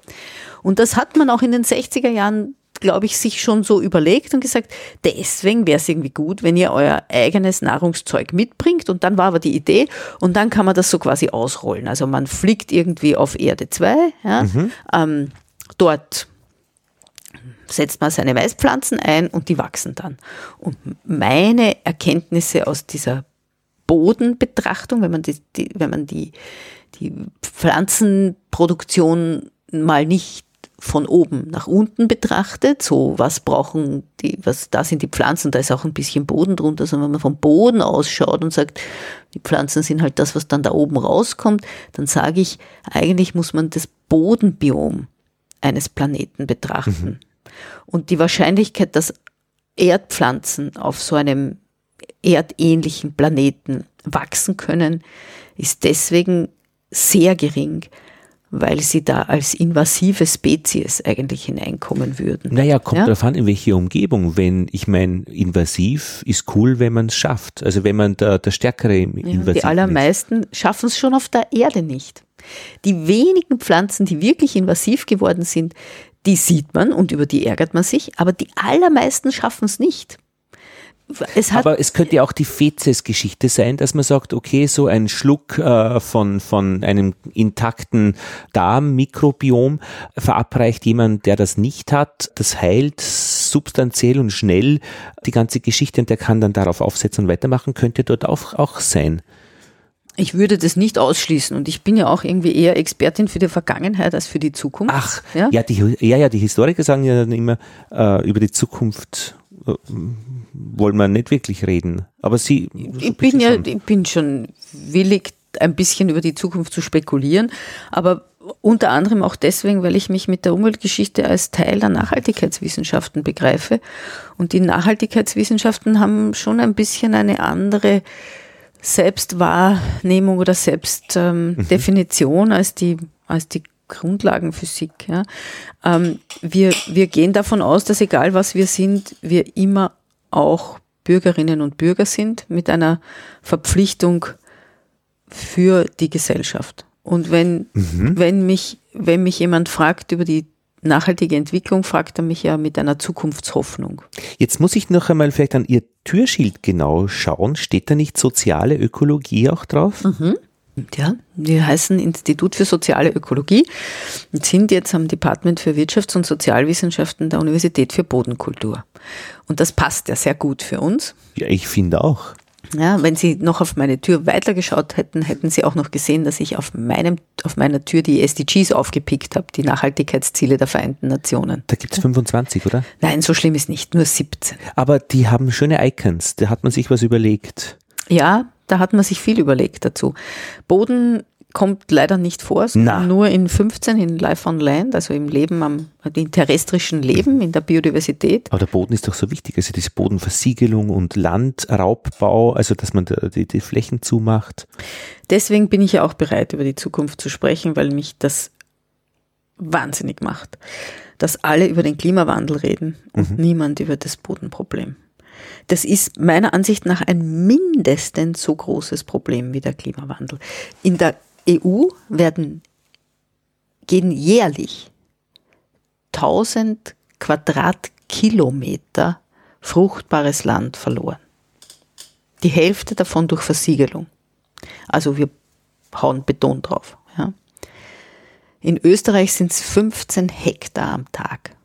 Speaker 2: Und das hat man auch in den 60er Jahren glaube ich, sich schon so überlegt und gesagt, deswegen wäre es irgendwie gut, wenn ihr euer eigenes Nahrungszeug mitbringt. Und dann war aber die Idee und dann kann man das so quasi ausrollen. Also man fliegt irgendwie auf Erde 2, ja, mhm. ähm, dort setzt man seine Weißpflanzen ein und die wachsen dann. Und meine Erkenntnisse aus dieser Bodenbetrachtung, wenn man die, die wenn man die, die Pflanzenproduktion mal nicht von oben nach unten betrachtet, so was brauchen die, was, da sind die Pflanzen, da ist auch ein bisschen Boden drunter, sondern wenn man vom Boden ausschaut und sagt, die Pflanzen sind halt das, was dann da oben rauskommt, dann sage ich, eigentlich muss man das Bodenbiom eines Planeten betrachten. Mhm. Und die Wahrscheinlichkeit, dass Erdpflanzen auf so einem erdähnlichen Planeten wachsen können, ist deswegen sehr gering, weil sie da als invasive Spezies eigentlich hineinkommen würden.
Speaker 1: Naja, kommt ja? darauf an, in welche Umgebung. Wenn, ich meine, invasiv ist cool, wenn man es schafft. Also wenn man der, der stärkere invasiv
Speaker 2: ja, Die allermeisten schaffen es schon auf der Erde nicht. Die wenigen Pflanzen, die wirklich invasiv geworden sind, die sieht man und über die ärgert man sich, aber die allermeisten schaffen es nicht.
Speaker 1: Es Aber es könnte ja auch die Fezes-Geschichte sein, dass man sagt, okay, so ein Schluck äh, von, von einem intakten Darmmikrobiom verabreicht jemand, der das nicht hat. Das heilt substanziell und schnell die ganze Geschichte und der kann dann darauf aufsetzen und weitermachen, könnte dort auch, auch sein.
Speaker 2: Ich würde das nicht ausschließen und ich bin ja auch irgendwie eher Expertin für die Vergangenheit als für die Zukunft.
Speaker 1: Ach, ja, ja, die, ja, ja die Historiker sagen ja dann immer äh, über die Zukunft wollen wir nicht wirklich reden. Aber Sie.
Speaker 2: Ich bin ja, ich bin schon willig, ein bisschen über die Zukunft zu spekulieren, aber unter anderem auch deswegen, weil ich mich mit der Umweltgeschichte als Teil der Nachhaltigkeitswissenschaften begreife. Und die Nachhaltigkeitswissenschaften haben schon ein bisschen eine andere Selbstwahrnehmung oder Selbstdefinition ähm, mhm. als die, als die Grundlagenphysik. Ja. Ähm, wir, wir gehen davon aus, dass egal was wir sind, wir immer auch Bürgerinnen und Bürger sind mit einer Verpflichtung für die Gesellschaft. Und wenn, mhm. wenn mich, wenn mich jemand fragt über die nachhaltige Entwicklung, fragt er mich ja mit einer Zukunftshoffnung.
Speaker 1: Jetzt muss ich noch einmal vielleicht an Ihr Türschild genau schauen. Steht da nicht soziale Ökologie auch drauf? Mhm.
Speaker 2: Ja, wir heißen Institut für soziale Ökologie und sind jetzt am Department für Wirtschafts- und Sozialwissenschaften der Universität für Bodenkultur. Und das passt ja sehr gut für uns.
Speaker 1: Ja, ich finde auch.
Speaker 2: Ja, wenn Sie noch auf meine Tür weitergeschaut hätten, hätten Sie auch noch gesehen, dass ich auf meinem, auf meiner Tür die SDGs aufgepickt habe, die Nachhaltigkeitsziele der Vereinten Nationen.
Speaker 1: Da gibt es 25, oder?
Speaker 2: Nein, so schlimm ist nicht, nur 17.
Speaker 1: Aber die haben schöne Icons, da hat man sich was überlegt.
Speaker 2: Ja, da hat man sich viel überlegt dazu. Boden kommt leider nicht vor, sondern nur in 15 in Life on Land, also im Leben am im terrestrischen Leben, in der Biodiversität.
Speaker 1: Aber der Boden ist doch so wichtig, also diese Bodenversiegelung und Landraubbau, also dass man die, die Flächen zumacht.
Speaker 2: Deswegen bin ich ja auch bereit, über die Zukunft zu sprechen, weil mich das wahnsinnig macht, dass alle über den Klimawandel reden und mhm. niemand über das Bodenproblem. Das ist meiner Ansicht nach ein mindestens so großes Problem wie der Klimawandel. In der EU werden, gehen jährlich 1000 Quadratkilometer fruchtbares Land verloren. Die Hälfte davon durch Versiegelung. Also wir hauen Beton drauf. Ja. In Österreich sind es 15 Hektar am Tag.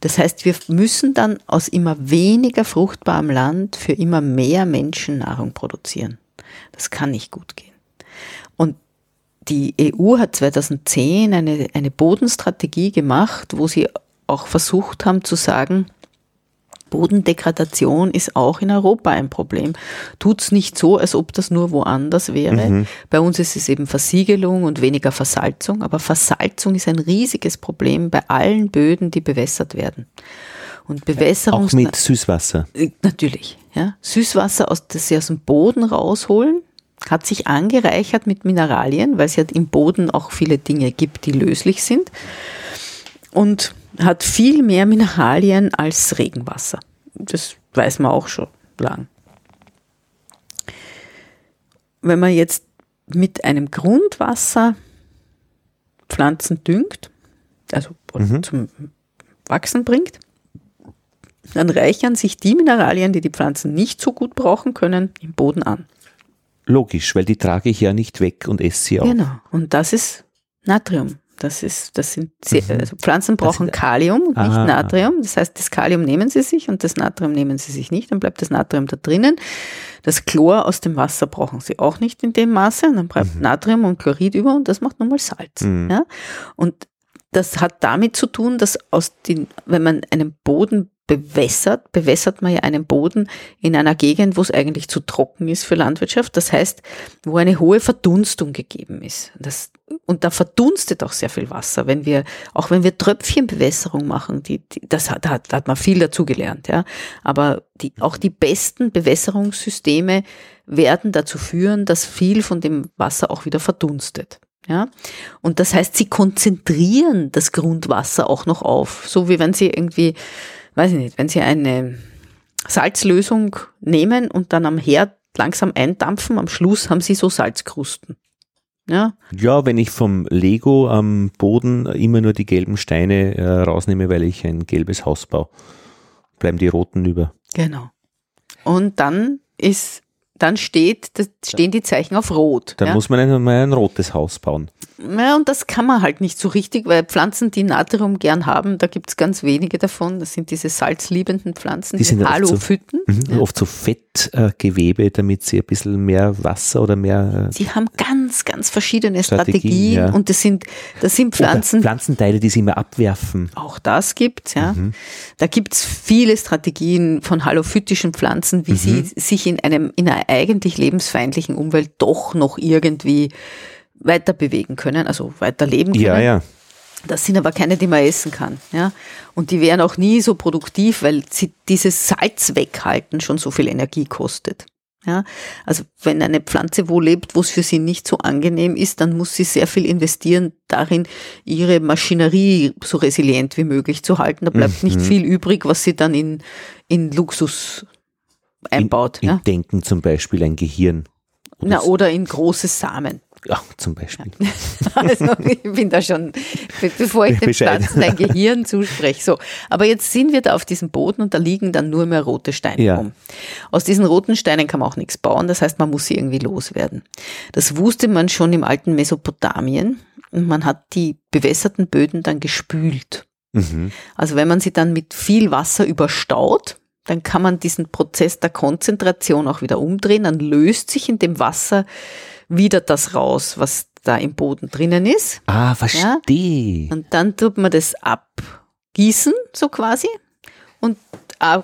Speaker 2: Das heißt, wir müssen dann aus immer weniger fruchtbarem Land für immer mehr Menschen Nahrung produzieren. Das kann nicht gut gehen. Und die EU hat 2010 eine, eine Bodenstrategie gemacht, wo sie auch versucht haben zu sagen, Bodendegradation ist auch in Europa ein Problem. Tut's nicht so, als ob das nur woanders wäre. Mhm. Bei uns ist es eben Versiegelung und weniger Versalzung, aber Versalzung ist ein riesiges Problem bei allen Böden, die bewässert werden. Und Bewässerung.
Speaker 1: Auch mit Süßwasser.
Speaker 2: Äh, natürlich, ja. Süßwasser, aus, das sie aus dem Boden rausholen, hat sich angereichert mit Mineralien, weil es ja im Boden auch viele Dinge gibt, die löslich sind. Und hat viel mehr Mineralien als Regenwasser. Das weiß man auch schon lang. Wenn man jetzt mit einem Grundwasser Pflanzen düngt, also mhm. zum Wachsen bringt, dann reichern sich die Mineralien, die die Pflanzen nicht so gut brauchen können, im Boden an.
Speaker 1: Logisch, weil die trage ich ja nicht weg und esse sie auch.
Speaker 2: Genau, und das ist Natrium. Das ist, das sind sehr, mhm. also Pflanzen brauchen Kalium und nicht Natrium. Das heißt, das Kalium nehmen sie sich und das Natrium nehmen sie sich nicht. Dann bleibt das Natrium da drinnen. Das Chlor aus dem Wasser brauchen sie auch nicht in dem Maße. Und dann bleibt mhm. Natrium und Chlorid über und das macht nun mal Salz. Mhm. Ja? Und das hat damit zu tun, dass aus den, wenn man einen Boden bewässert, bewässert man ja einen Boden in einer Gegend, wo es eigentlich zu trocken ist für Landwirtschaft. Das heißt, wo eine hohe Verdunstung gegeben ist. Das, und da verdunstet auch sehr viel Wasser. Wenn wir, auch wenn wir Tröpfchenbewässerung machen, die, die das hat, da hat, da hat man viel dazugelernt, ja. Aber die, auch die besten Bewässerungssysteme werden dazu führen, dass viel von dem Wasser auch wieder verdunstet. Ja, und das heißt, sie konzentrieren das Grundwasser auch noch auf. So wie wenn sie irgendwie weiß ich nicht, wenn Sie eine Salzlösung nehmen und dann am Herd langsam eindampfen, am Schluss haben Sie so Salzkrusten.
Speaker 1: Ja. ja, wenn ich vom Lego am Boden immer nur die gelben Steine äh, rausnehme, weil ich ein gelbes Haus baue, bleiben die roten über.
Speaker 2: Genau. Und dann ist dann steht, stehen die Zeichen auf Rot.
Speaker 1: Dann
Speaker 2: ja?
Speaker 1: muss man einmal ein rotes Haus bauen.
Speaker 2: Ja, und das kann man halt nicht so richtig, weil Pflanzen, die Natrium gern haben, da gibt es ganz wenige davon. Das sind diese salzliebenden Pflanzen,
Speaker 1: die sind
Speaker 2: Halophyten.
Speaker 1: Oft, so, mhm, ja. oft so Fettgewebe, damit sie ein bisschen mehr Wasser oder mehr.
Speaker 2: Äh, sie haben ganz, ganz verschiedene Strategien, Strategien ja. und das sind, das sind Pflanzen.
Speaker 1: Oder Pflanzenteile, die sie immer abwerfen.
Speaker 2: Auch das gibt's, ja. Mhm. Da gibt's viele Strategien von halophytischen Pflanzen, wie mhm. sie sich in einem, in einer eigentlich lebensfeindlichen Umwelt doch noch irgendwie weiter bewegen können, also weiter leben können.
Speaker 1: Ja, ja.
Speaker 2: Das sind aber keine, die man essen kann. Ja? Und die wären auch nie so produktiv, weil sie dieses Salz weghalten schon so viel Energie kostet. Ja? Also wenn eine Pflanze wo lebt, wo es für sie nicht so angenehm ist, dann muss sie sehr viel investieren darin, ihre Maschinerie so resilient wie möglich zu halten. Da bleibt mhm. nicht viel übrig, was sie dann in, in Luxus einbaut.
Speaker 1: In,
Speaker 2: in ja?
Speaker 1: Denken zum Beispiel ein Gehirn.
Speaker 2: Oder, Na, oder in große Samen.
Speaker 1: Ja, zum Beispiel. *laughs*
Speaker 2: Also ich bin da schon, bevor ich den Pflanzen ein Gehirn zuspreche. So, aber jetzt sind wir da auf diesem Boden und da liegen dann nur mehr rote Steine ja. rum. Aus diesen roten Steinen kann man auch nichts bauen, das heißt, man muss sie irgendwie loswerden. Das wusste man schon im alten Mesopotamien und man hat die bewässerten Böden dann gespült. Mhm. Also wenn man sie dann mit viel Wasser überstaut, dann kann man diesen Prozess der Konzentration auch wieder umdrehen, dann löst sich in dem Wasser wieder das raus, was da im Boden drinnen ist.
Speaker 1: Ah, verstehe.
Speaker 2: Ja? Und dann tut man das abgießen, so quasi, und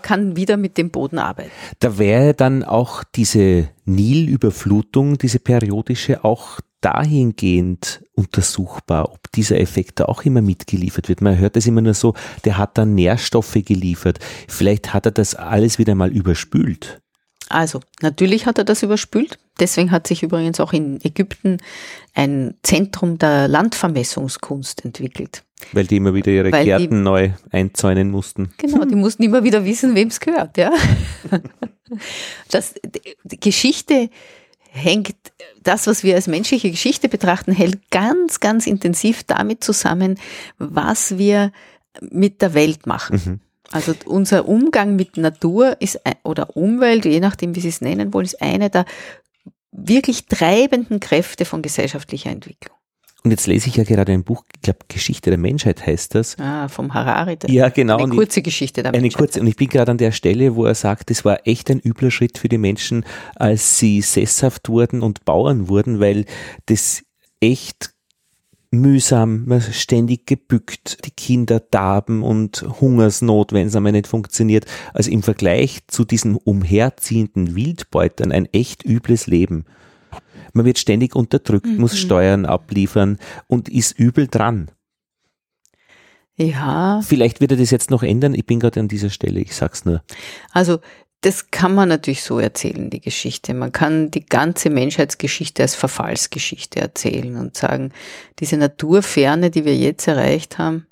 Speaker 2: kann wieder mit dem Boden arbeiten.
Speaker 1: Da wäre dann auch diese Nilüberflutung, diese periodische, auch dahingehend untersuchbar, ob dieser Effekt da auch immer mitgeliefert wird. Man hört es immer nur so, der hat da Nährstoffe geliefert. Vielleicht hat er das alles wieder mal überspült.
Speaker 2: Also, natürlich hat er das überspült. Deswegen hat sich übrigens auch in Ägypten ein Zentrum der Landvermessungskunst entwickelt.
Speaker 1: Weil die immer wieder ihre Weil Gärten die, neu einzäunen mussten.
Speaker 2: Genau, die mussten immer wieder wissen, wem es gehört, ja. *laughs* Das, die Geschichte hängt, das, was wir als menschliche Geschichte betrachten, hält ganz, ganz intensiv damit zusammen, was wir mit der Welt machen. Mhm. Also unser Umgang mit Natur ist oder Umwelt, je nachdem, wie Sie es nennen wollen, ist eine der wirklich treibenden Kräfte von gesellschaftlicher Entwicklung.
Speaker 1: Und jetzt lese ich ja gerade ein Buch, ich glaube Geschichte der Menschheit heißt das.
Speaker 2: Ah, vom Harari.
Speaker 1: Ja, genau.
Speaker 2: Eine kurze Geschichte der
Speaker 1: Menschheit. Eine kurze, und ich bin gerade an der Stelle, wo er sagt, es war echt ein übler Schritt für die Menschen, als sie sesshaft wurden und Bauern wurden, weil das echt mühsam, man ständig gebückt, die Kinder darben und Hungersnot, wenn es einmal nicht funktioniert. Also im Vergleich zu diesen umherziehenden Wildbeutern ein echt übles Leben. Man wird ständig unterdrückt, mhm. muss Steuern abliefern und ist übel dran.
Speaker 2: Ja.
Speaker 1: Vielleicht wird er das jetzt noch ändern. Ich bin gerade an dieser Stelle, ich sag's nur.
Speaker 2: Also, das kann man natürlich so erzählen, die Geschichte. Man kann die ganze Menschheitsgeschichte als Verfallsgeschichte erzählen und sagen, diese Naturferne, die wir jetzt erreicht haben,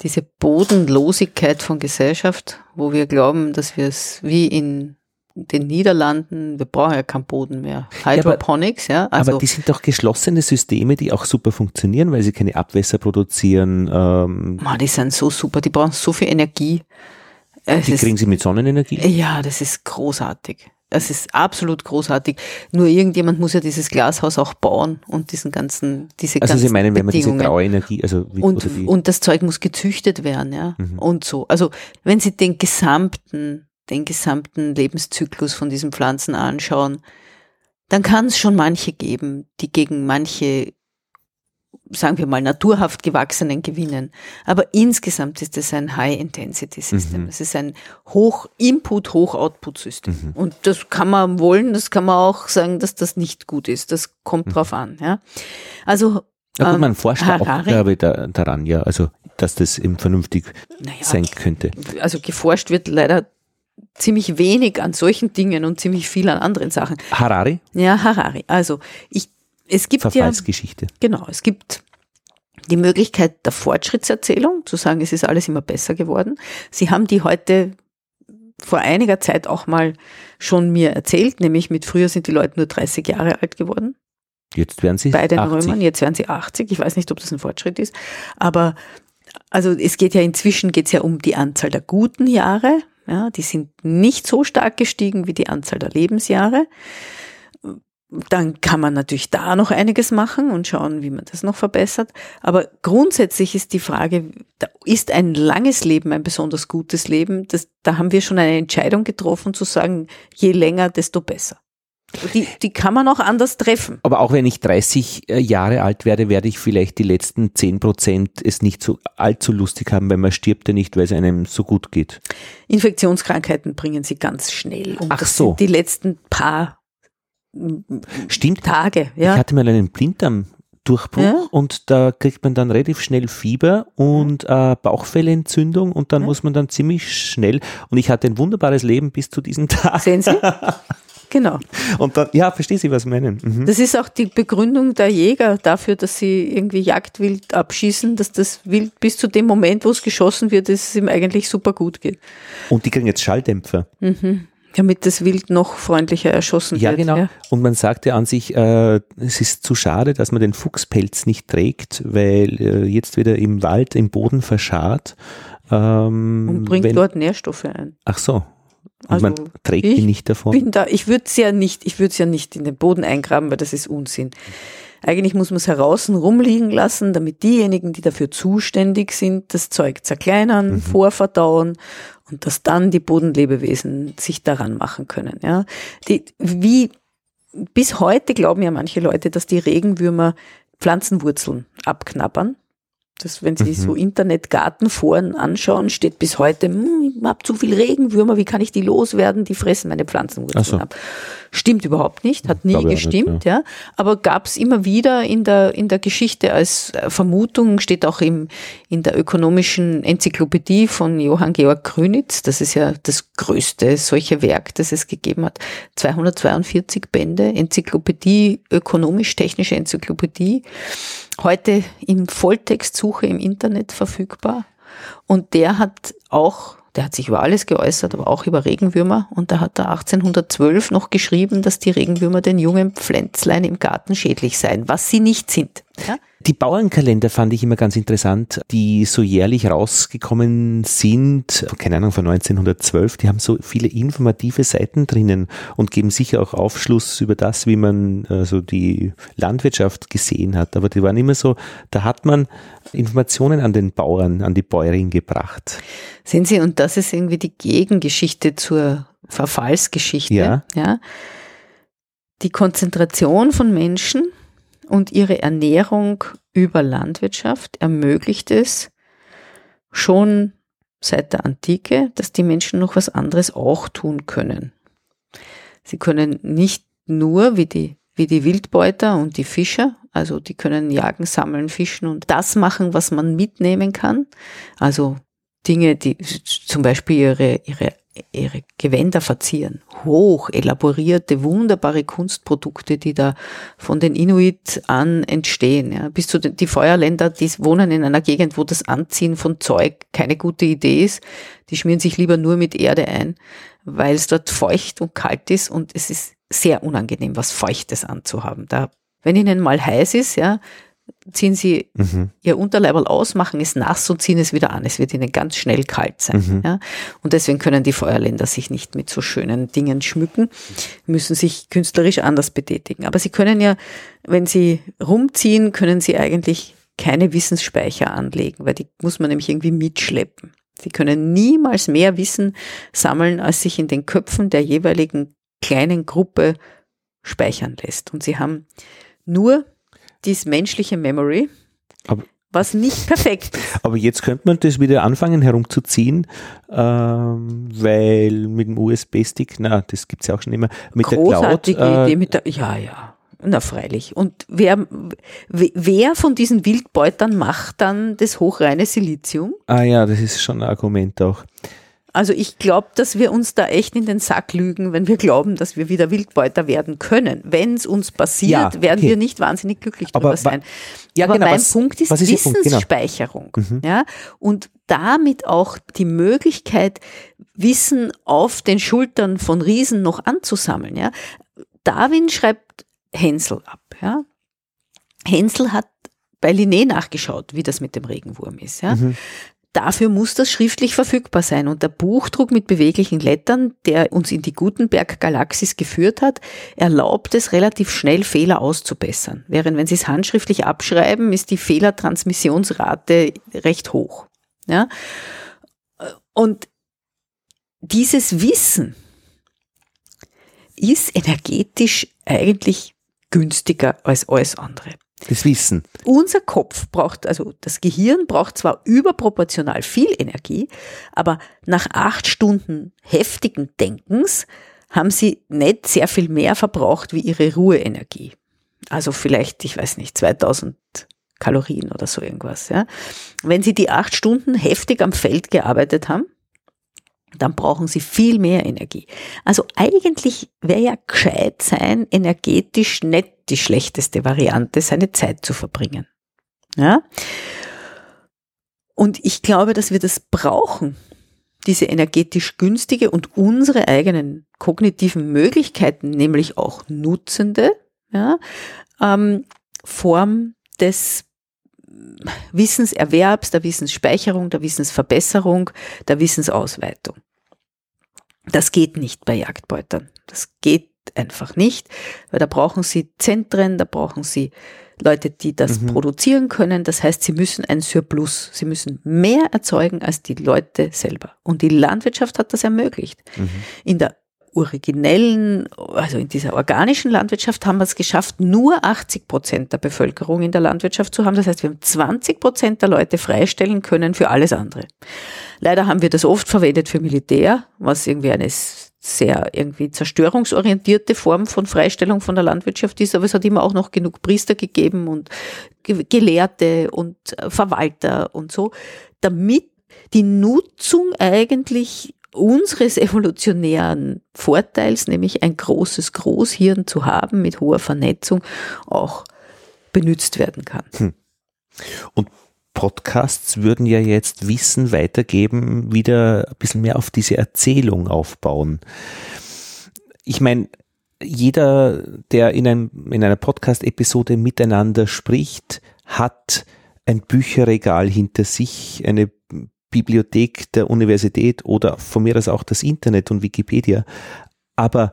Speaker 2: diese Bodenlosigkeit von Gesellschaft, wo wir glauben, dass wir es wie in den Niederlanden, wir brauchen ja keinen Boden mehr. Hydroponics, ja.
Speaker 1: Aber, ja, also, aber die sind doch geschlossene Systeme, die auch super funktionieren, weil sie keine Abwässer produzieren.
Speaker 2: Ähm. Man, die sind so super, die brauchen so viel Energie.
Speaker 1: Es die kriegen sie mit Sonnenenergie?
Speaker 2: Ja, das ist großartig. Das ist absolut großartig. Nur irgendjemand muss ja dieses Glashaus auch bauen und diesen ganzen, diese
Speaker 1: also
Speaker 2: ganzen
Speaker 1: Sie meinen, wenn man diese graue Energie, also
Speaker 2: wie, und, und das Zeug muss gezüchtet werden, ja, mhm. und so. Also wenn Sie den gesamten den gesamten Lebenszyklus von diesen Pflanzen anschauen, dann kann es schon manche geben, die gegen manche sagen wir mal, naturhaft gewachsenen gewinnen. Aber insgesamt ist es ein High-Intensity-System.
Speaker 1: Mhm.
Speaker 2: Es ist ein Hoch-Input, Hoch-Output-System.
Speaker 1: Mhm.
Speaker 2: Und das kann man wollen, das kann man auch sagen, dass das nicht gut ist. Das kommt
Speaker 1: Mhm.
Speaker 2: drauf an. Ja. Also
Speaker 1: Ja gut,
Speaker 2: ähm,
Speaker 1: man forscht da auch glaube ich, da, daran, ja, also dass das eben vernünftig
Speaker 2: naja,
Speaker 1: sein könnte.
Speaker 2: also geforscht wird leider ziemlich wenig an solchen Dingen und ziemlich viel an anderen Sachen.
Speaker 1: Harari,
Speaker 2: Ja, Harari. Also ich, es gibt ja
Speaker 1: Verfallsgeschichte.
Speaker 2: Genau, es gibt die Möglichkeit der Fortschrittserzählung, zu sagen, es ist alles immer besser geworden. Sie haben die heute vor einiger Zeit auch mal schon mir erzählt, nämlich mit früher sind die Leute nur 30 Jahre alt geworden,
Speaker 1: Jetzt werden sie
Speaker 2: bei den
Speaker 1: 80.
Speaker 2: Römern, jetzt werden sie 80. Ich weiß nicht, ob das ein Fortschritt ist, aber also es geht ja inzwischen geht's ja um die Anzahl der guten Jahre. Ja, die sind nicht so stark gestiegen wie die Anzahl der Lebensjahre. Dann kann man natürlich da noch einiges machen und schauen, wie man das noch verbessert. Aber grundsätzlich ist die Frage, ist ein langes Leben ein besonders gutes Leben? Das, da haben wir schon eine Entscheidung getroffen zu sagen, je länger, desto besser. Die, die kann man auch anders treffen.
Speaker 1: Aber auch wenn ich 30 äh, Jahre alt werde, werde ich vielleicht die letzten 10 Prozent es nicht so allzu lustig haben, weil man stirbt ja nicht, weil es einem so gut geht.
Speaker 2: Infektionskrankheiten bringen sie ganz schnell. Und
Speaker 1: Ach
Speaker 2: das
Speaker 1: so.
Speaker 2: die letzten paar
Speaker 1: Stimmt.
Speaker 2: Tage.
Speaker 1: Ich
Speaker 2: Ja.
Speaker 1: hatte mal einen Blinddarmdurchbruch
Speaker 2: Ja.
Speaker 1: und da kriegt man dann relativ schnell Fieber und äh, Bauchfellentzündung und dann
Speaker 2: Ja.
Speaker 1: muss man dann ziemlich schnell und ich hatte ein wunderbares Leben bis zu diesem *laughs* Tag.
Speaker 2: Sehen Sie? Genau.
Speaker 1: Und dann, ja, verstehe Sie, was Sie meinen. Mhm.
Speaker 2: Das ist auch die Begründung der Jäger dafür, dass sie irgendwie Jagdwild abschießen, dass das Wild bis zu dem Moment, wo es geschossen wird, dass es ihm eigentlich super gut geht.
Speaker 1: Und die kriegen jetzt Schalldämpfer.
Speaker 2: Damit das Wild noch freundlicher erschossen
Speaker 1: Ja,
Speaker 2: wird.
Speaker 1: genau. Und man sagt ja an sich, äh, es ist zu schade, dass man den Fuchspelz nicht trägt, weil äh, jetzt wieder im Wald, im Boden verscharrt. Ähm,
Speaker 2: Und bringt
Speaker 1: wenn,
Speaker 2: dort Nährstoffe ein.
Speaker 1: Ach so. Und
Speaker 2: Also
Speaker 1: man trägt ihn nicht davon.
Speaker 2: bin da, ich würde es ja nicht, ich würde es ja nicht in den Boden eingraben, weil das ist Unsinn. Eigentlich muss man es heraus rumliegen lassen, damit diejenigen, die dafür zuständig sind, das Zeug zerkleinern,
Speaker 1: Mhm.
Speaker 2: vorverdauen und dass dann die Bodenlebewesen sich daran machen können. Ja, die, wie bis heute glauben ja manche Leute, dass die Regenwürmer Pflanzenwurzeln abknabbern. Das, wenn Sie
Speaker 1: Mhm.
Speaker 2: so Internetgartenforen anschauen, steht bis heute, hm, ich habe zu viel Regenwürmer, wie kann ich die loswerden? Die fressen meine Pflanzenwurzeln
Speaker 1: so.
Speaker 2: ab. Stimmt überhaupt nicht, hat nie
Speaker 1: auch nicht,
Speaker 2: gestimmt, ja. Aber gab es immer wieder in der, in der Geschichte als äh, Vermutung, steht auch im, in der ökonomischen Enzyklopädie von Johann Georg Grünitz, das ist ja das größte solche Werk, das es gegeben hat. 242 Bände, Enzyklopädie, ökonomisch-technische Enzyklopädie, heute in Volltextsuche im Internet verfügbar. Und der hat auch, der hat sich über alles geäußert, aber auch über Regenwürmer. Und da hat er 1812 noch geschrieben, dass die Regenwürmer den jungen Pflänzlein im Garten schädlich seien, was sie nicht sind. Ja?
Speaker 1: Die Bauernkalender fand ich immer ganz interessant, die so jährlich rausgekommen sind, keine Ahnung, von 1912, die haben so viele informative Seiten drinnen und geben sicher auch Aufschluss über das, wie man äh, so die Landwirtschaft gesehen hat. Aber die waren immer so, da hat man Informationen an den Bauern, an die Bäuerin gebracht.
Speaker 2: Sehen Sie, und das ist irgendwie die Gegengeschichte zur Verfallsgeschichte.
Speaker 1: Ja.
Speaker 2: ja. Die Konzentration von Menschen und ihre Ernährung über Landwirtschaft ermöglicht es schon seit der Antike, dass die Menschen noch was anderes auch tun können. Sie können nicht nur wie die, wie die Wildbeuter und die Fischer, also die können jagen, sammeln, fischen und das machen, was man mitnehmen kann. Also Dinge, die zum Beispiel ihre, ihre, ihre Gewänder verzieren. Hoch elaborierte, wunderbare Kunstprodukte, die da von den Inuit an entstehen. Ja. Bis zu den die Feuerländer, die wohnen in einer Gegend, wo das Anziehen von Zeug keine gute Idee ist. Die schmieren sich lieber nur mit Erde ein, weil es dort feucht und kalt ist und es ist sehr unangenehm, was Feuchtes anzuhaben. Da, wenn ihnen mal heiß ist, ja, ziehen sie
Speaker 1: Mhm.
Speaker 2: ihr Unterleiberl aus, machen es nass und ziehen es wieder an. Es wird ihnen ganz schnell kalt sein.
Speaker 1: Mhm.
Speaker 2: Ja? Und deswegen können die Feuerländer sich nicht mit so schönen Dingen schmücken, müssen sich künstlerisch anders betätigen. Aber sie können ja, wenn sie rumziehen, können sie eigentlich keine Wissensspeicher anlegen, weil die muss man nämlich irgendwie mitschleppen. Sie können niemals mehr Wissen sammeln, als sich in den Köpfen der jeweiligen kleinen Gruppe speichern lässt. Und sie haben nur die menschliche Memory,
Speaker 1: Aber-
Speaker 2: was nicht perfekt ist.
Speaker 1: Aber jetzt könnte man das wieder anfangen herumzuziehen, ähm, weil mit dem USB-Stick, na, das gibt's ja auch schon immer, mit der Cloud.
Speaker 2: Großartige
Speaker 1: äh,
Speaker 2: Idee mit der, ja, ja. Na, freilich. Und wer, wer von diesen Wildbeutern macht dann das hochreine Silizium?
Speaker 1: Ah ja, das ist schon ein Argument auch.
Speaker 2: Also ich glaube, dass wir uns da echt in den Sack lügen, wenn wir glauben, dass wir wieder Wildbeuter werden können. Wenn es uns passiert,
Speaker 1: Ja,
Speaker 2: werden
Speaker 1: okay.
Speaker 2: wir nicht wahnsinnig glücklich darüber sein.
Speaker 1: Ja,
Speaker 2: Aber
Speaker 1: genau,
Speaker 2: mein
Speaker 1: was-
Speaker 2: Punkt ist
Speaker 1: ist Ihr Punkt? Genau.
Speaker 2: Wissensspeicherung.
Speaker 1: Mhm.
Speaker 2: Ja? Und damit auch die Möglichkeit, Wissen auf den Schultern von Riesen noch anzusammeln. Ja? Darwin schreibt Hänsel ab. Ja? Hänsel hat bei Linné nachgeschaut, wie das mit dem Regenwurm ist. Ja?
Speaker 1: Mhm.
Speaker 2: Dafür muss das schriftlich verfügbar sein. Und der Buchdruck mit beweglichen Lettern, der uns in die Gutenberg-Galaxis geführt hat, erlaubt es relativ schnell Fehler auszubessern. Während wenn Sie es handschriftlich abschreiben, ist die Fehlertransmissionsrate recht hoch. Ja? Und dieses Wissen ist energetisch eigentlich günstiger als alles andere.
Speaker 1: Das Wissen.
Speaker 2: Unser Kopf braucht, also das Gehirn braucht zwar überproportional viel Energie, aber nach acht Stunden heftigen Denkens haben sie nicht sehr viel mehr verbraucht wie ihre Ruheenergie. Also vielleicht, ich weiß nicht, 2000 Kalorien oder so irgendwas. Ja. Wenn sie die acht Stunden heftig am Feld gearbeitet haben, dann brauchen sie viel mehr Energie. Also eigentlich wäre ja gescheit sein, energetisch nicht die schlechteste Variante, seine Zeit zu verbringen. Ja? Und ich glaube, dass wir das brauchen, diese energetisch günstige und unsere eigenen kognitiven Möglichkeiten, nämlich auch nutzende ja, ähm, Form des Wissenserwerbs, der Wissensspeicherung, der Wissensverbesserung, der Wissensausweitung. Das geht nicht bei Jagdbeutern. Das geht einfach nicht, weil da brauchen sie Zentren, da brauchen sie Leute, die das
Speaker 1: Mhm.
Speaker 2: produzieren können. Das heißt, sie müssen ein Surplus, sie müssen mehr erzeugen als die Leute selber. Und die Landwirtschaft hat das ermöglicht.
Speaker 1: Mhm.
Speaker 2: In der originellen, also in dieser organischen Landwirtschaft haben wir es geschafft, nur 80 Prozent der Bevölkerung in der Landwirtschaft zu haben. Das heißt, wir haben 20 Prozent der Leute freistellen können für alles andere. Leider haben wir das oft verwendet für Militär, was irgendwie eine sehr irgendwie zerstörungsorientierte Form von Freistellung von der Landwirtschaft ist, aber es hat immer auch noch genug Priester gegeben und Ge- Gelehrte und äh, Verwalter und so, damit die Nutzung eigentlich unseres evolutionären Vorteils, nämlich ein großes Großhirn zu haben mit hoher Vernetzung, auch benutzt werden kann.
Speaker 1: Und Podcasts würden ja jetzt Wissen weitergeben, wieder ein bisschen mehr auf diese Erzählung aufbauen. Ich meine, jeder, der in, einem, in einer Podcast-Episode miteinander spricht, hat ein Bücherregal hinter sich, eine Bibliothek der Universität oder von mir aus auch das Internet und Wikipedia. Aber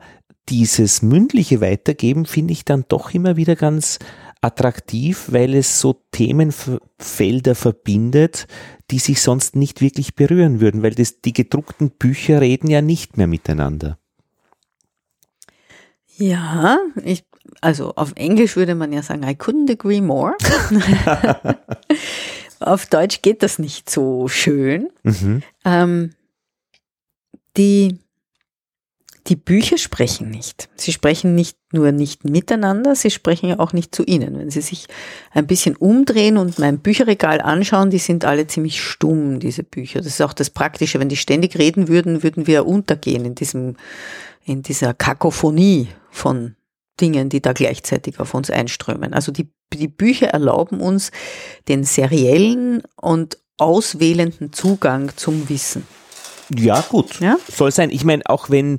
Speaker 1: dieses mündliche Weitergeben finde ich dann doch immer wieder ganz attraktiv, weil es so Themenfelder verbindet, die sich sonst nicht wirklich berühren würden, weil das, die gedruckten Bücher reden ja nicht mehr miteinander.
Speaker 2: Ja, ich, also auf Englisch würde man ja sagen, I couldn't agree more. *laughs* auf Deutsch geht das nicht so schön.
Speaker 1: Mhm.
Speaker 2: Ähm, die, die Bücher sprechen nicht. Sie sprechen nicht nur nicht miteinander, sie sprechen ja auch nicht zu Ihnen. Wenn Sie sich ein bisschen umdrehen und mein Bücherregal anschauen, die sind alle ziemlich stumm, diese Bücher. Das ist auch das Praktische. Wenn die ständig reden würden, würden wir untergehen in diesem, in dieser Kakophonie von Dingen, die da gleichzeitig auf uns einströmen. Also die, die Bücher erlauben uns den seriellen und auswählenden Zugang zum Wissen.
Speaker 1: Ja, gut.
Speaker 2: Ja?
Speaker 1: Soll sein. Ich meine, auch wenn,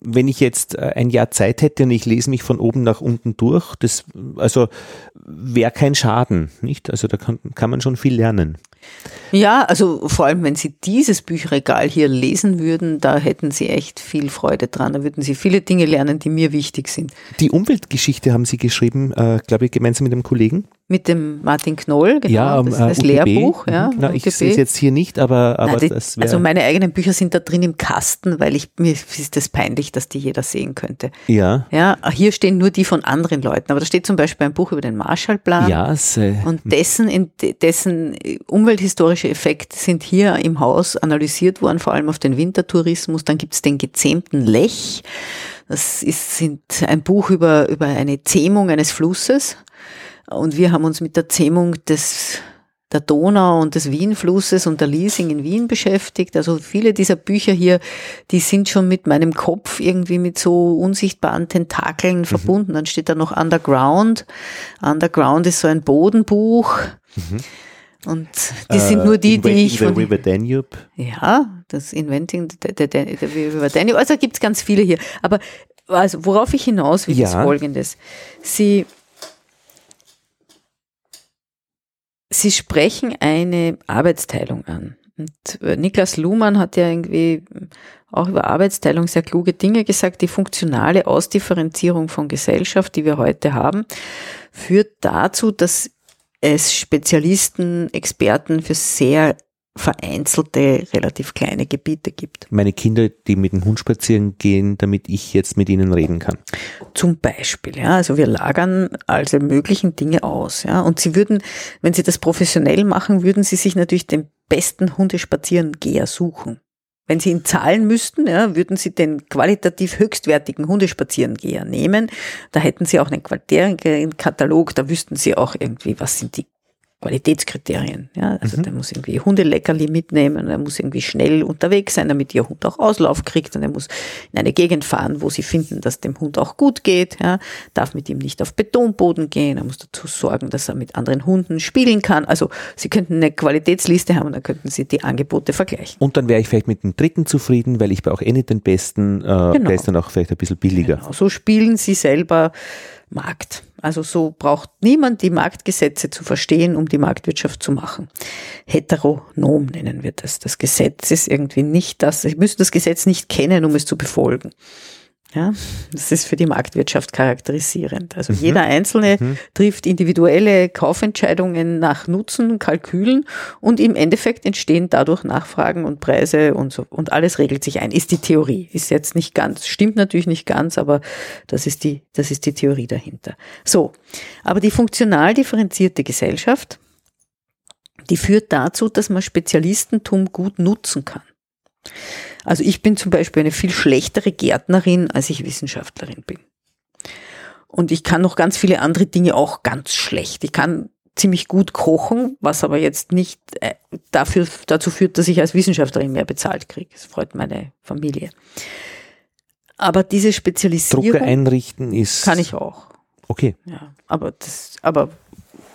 Speaker 1: wenn ich jetzt äh, ein Jahr Zeit hätte und ich lese mich von oben nach unten durch, das, also wäre kein Schaden, nicht? Also da kann, kann man schon viel lernen.
Speaker 2: Ja, also vor allem, wenn Sie dieses Bücherregal hier lesen würden, da hätten Sie echt viel Freude dran. Da würden Sie viele Dinge lernen, die mir wichtig sind.
Speaker 1: Die Umweltgeschichte haben Sie geschrieben, äh, glaube ich, gemeinsam mit einem Kollegen.
Speaker 2: Mit dem Martin Knoll,
Speaker 1: genau, ja,
Speaker 2: das, das
Speaker 1: UTB.
Speaker 2: Lehrbuch. Ja,
Speaker 1: genau, ich sehe es jetzt hier nicht, aber, aber
Speaker 2: Nein, das Also meine eigenen Bücher sind da drin im Kasten, weil ich, mir ist das peinlich, dass die jeder sehen könnte.
Speaker 1: Ja.
Speaker 2: Ja, hier stehen nur die von anderen Leuten, aber da steht zum Beispiel ein Buch über den Marshallplan.
Speaker 1: Ja, sehr.
Speaker 2: Und dessen, dessen umwelthistorische Effekte sind hier im Haus analysiert worden, vor allem auf den Wintertourismus. Dann gibt es den gezähmten Lech. Das ist sind ein Buch über, über eine Zähmung eines Flusses. Und wir haben uns mit der Zähmung des der Donau und des Wienflusses und der Leasing in Wien beschäftigt. Also viele dieser Bücher hier, die sind schon mit meinem Kopf irgendwie mit so unsichtbaren Tentakeln mhm. verbunden. Dann steht da noch Underground. Underground ist so ein Bodenbuch. Mhm. Und die sind nur die, die ich.
Speaker 1: The River Danube.
Speaker 2: Ja, das Inventing the, the, the, the River Danube. Also gibt es ganz viele hier. Aber also, worauf ich hinaus will, ja. ist folgendes. Sie Sie sprechen eine Arbeitsteilung an. Und äh, Niklas Luhmann hat ja irgendwie auch über Arbeitsteilung sehr kluge Dinge gesagt. Die funktionale Ausdifferenzierung von Gesellschaft, die wir heute haben, führt dazu, dass es Spezialisten, Experten für sehr vereinzelte, relativ kleine Gebiete gibt.
Speaker 1: Meine Kinder, die mit dem Hund spazieren gehen, damit ich jetzt mit ihnen reden kann.
Speaker 2: Zum Beispiel, ja. Also wir lagern also möglichen Dinge aus, ja. Und sie würden, wenn sie das professionell machen, würden sie sich natürlich den besten Hundespazierengeher suchen. Wenn Sie ihn zahlen müssten, ja, würden Sie den qualitativ höchstwertigen Hundespazierengeher nehmen. Da hätten Sie auch einen Katalog, da wüssten Sie auch irgendwie, was sind die Qualitätskriterien. Ja, also mhm. der muss irgendwie Hundeleckerli mitnehmen, er muss irgendwie schnell unterwegs sein, damit ihr Hund auch Auslauf kriegt und er muss in eine Gegend fahren, wo sie finden, dass dem Hund auch gut geht. Ja, darf mit ihm nicht auf Betonboden gehen, er muss dazu sorgen, dass er mit anderen Hunden spielen kann. Also sie könnten eine Qualitätsliste haben und dann könnten sie die Angebote vergleichen.
Speaker 1: Und dann wäre ich vielleicht mit dem dritten zufrieden, weil ich bei auch eh nicht den besten, äh, genau. der ist dann auch vielleicht ein bisschen billiger. Genau.
Speaker 2: So spielen sie selber Markt. Also so braucht niemand die Marktgesetze zu verstehen, um die Marktwirtschaft zu machen. Heteronom nennen wir das. Das Gesetz ist irgendwie nicht das. Sie müssen das Gesetz nicht kennen, um es zu befolgen. Ja, das ist für die Marktwirtschaft charakterisierend. Also mhm. jeder Einzelne mhm. trifft individuelle Kaufentscheidungen nach Nutzen, Kalkülen und im Endeffekt entstehen dadurch Nachfragen und Preise und so und alles regelt sich ein. Ist die Theorie. Ist jetzt nicht ganz, stimmt natürlich nicht ganz, aber das ist die, das ist die Theorie dahinter. So. Aber die funktional differenzierte Gesellschaft, die führt dazu, dass man Spezialistentum gut nutzen kann. Also ich bin zum Beispiel eine viel schlechtere Gärtnerin, als ich Wissenschaftlerin bin. Und ich kann noch ganz viele andere Dinge auch ganz schlecht. Ich kann ziemlich gut kochen, was aber jetzt nicht äh, dafür, dazu führt, dass ich als Wissenschaftlerin mehr bezahlt kriege. Das freut meine Familie. Aber diese Spezialisierung.
Speaker 1: Drucker einrichten ist.
Speaker 2: Kann ich auch.
Speaker 1: Okay.
Speaker 2: Ja, aber das, aber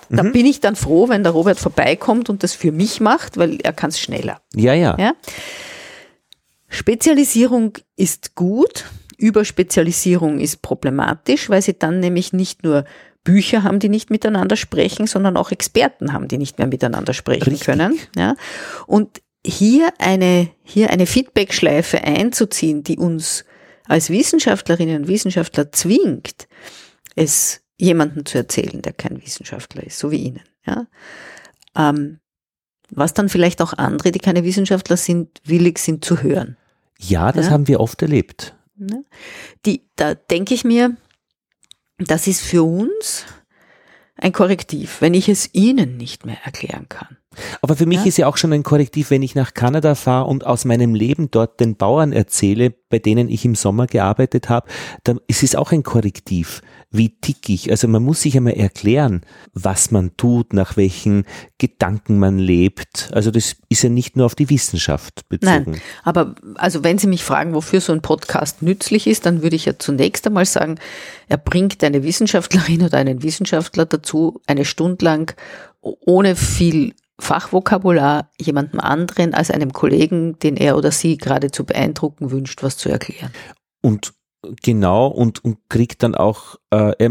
Speaker 2: mhm. da bin ich dann froh, wenn der Robert vorbeikommt und das für mich macht, weil er kann es schneller.
Speaker 1: Ja, ja.
Speaker 2: ja? Spezialisierung ist gut, Überspezialisierung ist problematisch, weil sie dann nämlich nicht nur Bücher haben, die nicht miteinander sprechen, sondern auch Experten haben, die nicht mehr miteinander sprechen Richtig. können. Ja. Und hier eine, hier eine Feedbackschleife einzuziehen, die uns als Wissenschaftlerinnen und Wissenschaftler zwingt, es jemandem zu erzählen, der kein Wissenschaftler ist, so wie Ihnen. Ja. Ähm, was dann vielleicht auch andere, die keine Wissenschaftler sind, willig sind zu hören.
Speaker 1: Ja, das ja. haben wir oft erlebt.
Speaker 2: Ne? Die, da denke ich mir, das ist für uns ein Korrektiv, wenn ich es Ihnen nicht mehr erklären kann.
Speaker 1: Aber für mich ja? ist ja auch schon ein Korrektiv, wenn ich nach Kanada fahre und aus meinem Leben dort den Bauern erzähle, bei denen ich im Sommer gearbeitet habe, dann ist es auch ein Korrektiv. Wie tick ich? Also man muss sich einmal erklären, was man tut, nach welchen Gedanken man lebt. Also das ist ja nicht nur auf die Wissenschaft bezogen.
Speaker 2: Nein, aber also wenn Sie mich fragen, wofür so ein Podcast nützlich ist, dann würde ich ja zunächst einmal sagen, er bringt eine Wissenschaftlerin oder einen Wissenschaftler dazu, eine Stunde lang ohne viel Fachvokabular jemandem anderen als einem Kollegen, den er oder sie gerade zu beeindrucken wünscht, was zu erklären.
Speaker 1: Und genau und, und kriegt dann auch, äh,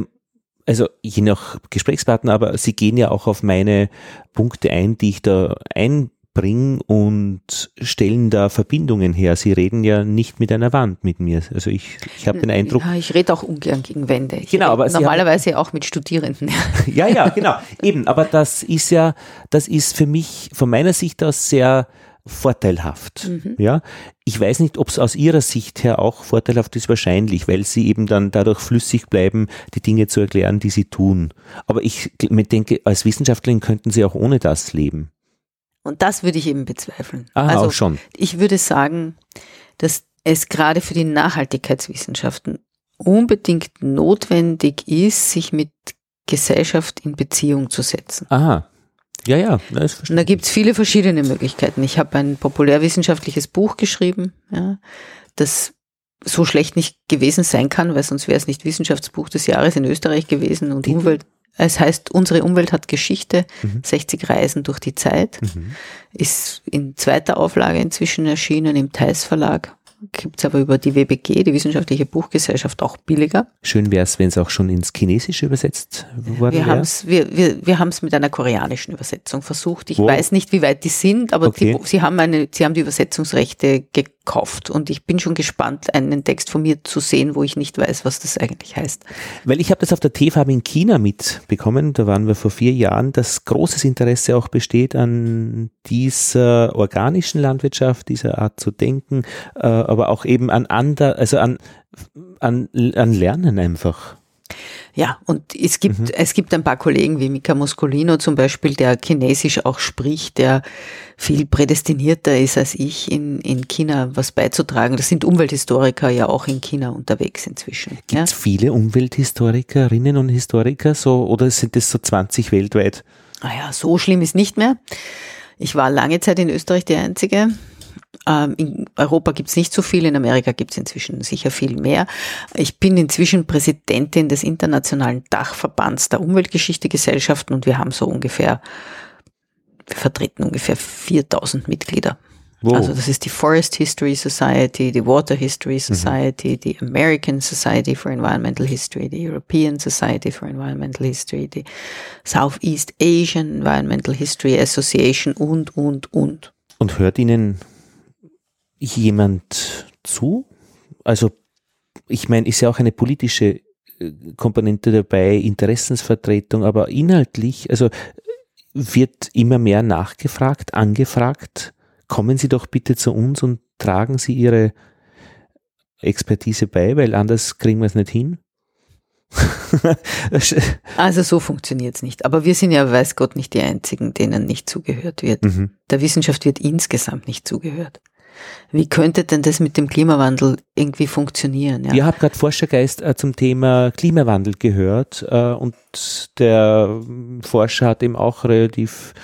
Speaker 1: also je nach Gesprächspartner, aber sie gehen ja auch auf meine Punkte ein, die ich da ein bringe und stellen da Verbindungen her. Sie reden ja nicht mit einer Wand mit mir. Also ich, ich habe den Eindruck.
Speaker 2: Ja, ich rede auch ungern gegen Wände. Ich
Speaker 1: genau, aber
Speaker 2: normalerweise haben, auch mit Studierenden. *laughs*
Speaker 1: ja, ja, genau. *laughs* Eben, aber das ist ja, das ist für mich von meiner Sicht aus sehr vorteilhaft. Mhm. Ja, ich weiß nicht, ob es aus Ihrer Sicht her auch vorteilhaft ist, wahrscheinlich, weil Sie eben dann dadurch flüssig bleiben, die Dinge zu erklären, die Sie tun. Aber ich denke, als Wissenschaftlerin könnten Sie auch ohne das leben.
Speaker 2: Und das würde ich eben bezweifeln.
Speaker 1: Ah, also auch schon.
Speaker 2: Ich würde sagen, dass es gerade für die Nachhaltigkeitswissenschaften unbedingt notwendig ist, sich mit Gesellschaft in Beziehung zu setzen.
Speaker 1: Aha. Ja, ja.
Speaker 2: Und da gibt es viele verschiedene Möglichkeiten. Ich habe ein populärwissenschaftliches Buch geschrieben, ja, das so schlecht nicht gewesen sein kann, weil sonst wäre es nicht Wissenschaftsbuch des Jahres in Österreich gewesen und Umwelt. Es heißt, unsere Umwelt hat Geschichte, mhm. 60 Reisen durch die Zeit, mhm. ist in zweiter Auflage inzwischen erschienen im Theis Verlag gibt es aber über die WBG, die Wissenschaftliche Buchgesellschaft, auch billiger.
Speaker 1: Schön wäre es, wenn es auch schon ins Chinesische übersetzt worden
Speaker 2: wir wäre. Wir, wir, wir haben es mit einer koreanischen Übersetzung versucht. Ich Wo? weiß nicht, wie weit die sind, aber okay. die, sie, haben eine, sie haben die Übersetzungsrechte gekauft und ich bin schon gespannt, einen Text von mir zu sehen, wo ich nicht weiß, was das eigentlich heißt.
Speaker 1: Weil ich habe das auf der TFAB in China mitbekommen, da waren wir vor vier Jahren, dass großes Interesse auch besteht an dieser organischen Landwirtschaft, dieser Art zu denken, äh, aber auch eben an ander, also an, an, an Lernen einfach.
Speaker 2: Ja, und es gibt, mhm. es gibt ein paar Kollegen wie Mika Muscolino zum Beispiel, der Chinesisch auch spricht, der viel prädestinierter ist als ich, in, in China was beizutragen. Das sind Umwelthistoriker ja auch in China unterwegs inzwischen.
Speaker 1: Gibt es ja? viele Umwelthistorikerinnen und Historiker so, oder sind es so 20 weltweit?
Speaker 2: Naja, ah so schlimm ist nicht mehr. Ich war lange Zeit in Österreich die Einzige. Ähm, in Europa gibt es nicht so viel, in Amerika gibt es inzwischen sicher viel mehr. Ich bin inzwischen Präsidentin des Internationalen Dachverbands der Umweltgeschichtegesellschaften und wir haben so ungefähr, wir vertreten ungefähr 4000 Mitglieder. Wow. Also das ist die Forest History Society, die Water History mhm. Society, mhm. die American Society for Environmental History, die European Society for Environmental History, die Southeast Asian Environmental History Association und, und, und.
Speaker 1: Und hört Ihnen jemand zu? Also ich meine, ist ja auch eine politische äh, Komponente dabei, Interessensvertretung, aber inhaltlich, also wird immer mehr nachgefragt, angefragt. Kommen Sie doch bitte zu uns und tragen Sie Ihre Expertise bei, weil anders kriegen wir es nicht hin. *laughs*
Speaker 2: also so funktioniert es nicht. Aber wir sind ja, weiß Gott, nicht die Einzigen, denen nicht zugehört wird. Mhm. Der Wissenschaft wird insgesamt nicht zugehört. Wie könnte denn das mit dem Klimawandel irgendwie funktionieren?
Speaker 1: Ja? Ihr habt gerade Forschergeist äh, zum Thema Klimawandel gehört äh, und der Forscher hat eben auch relativ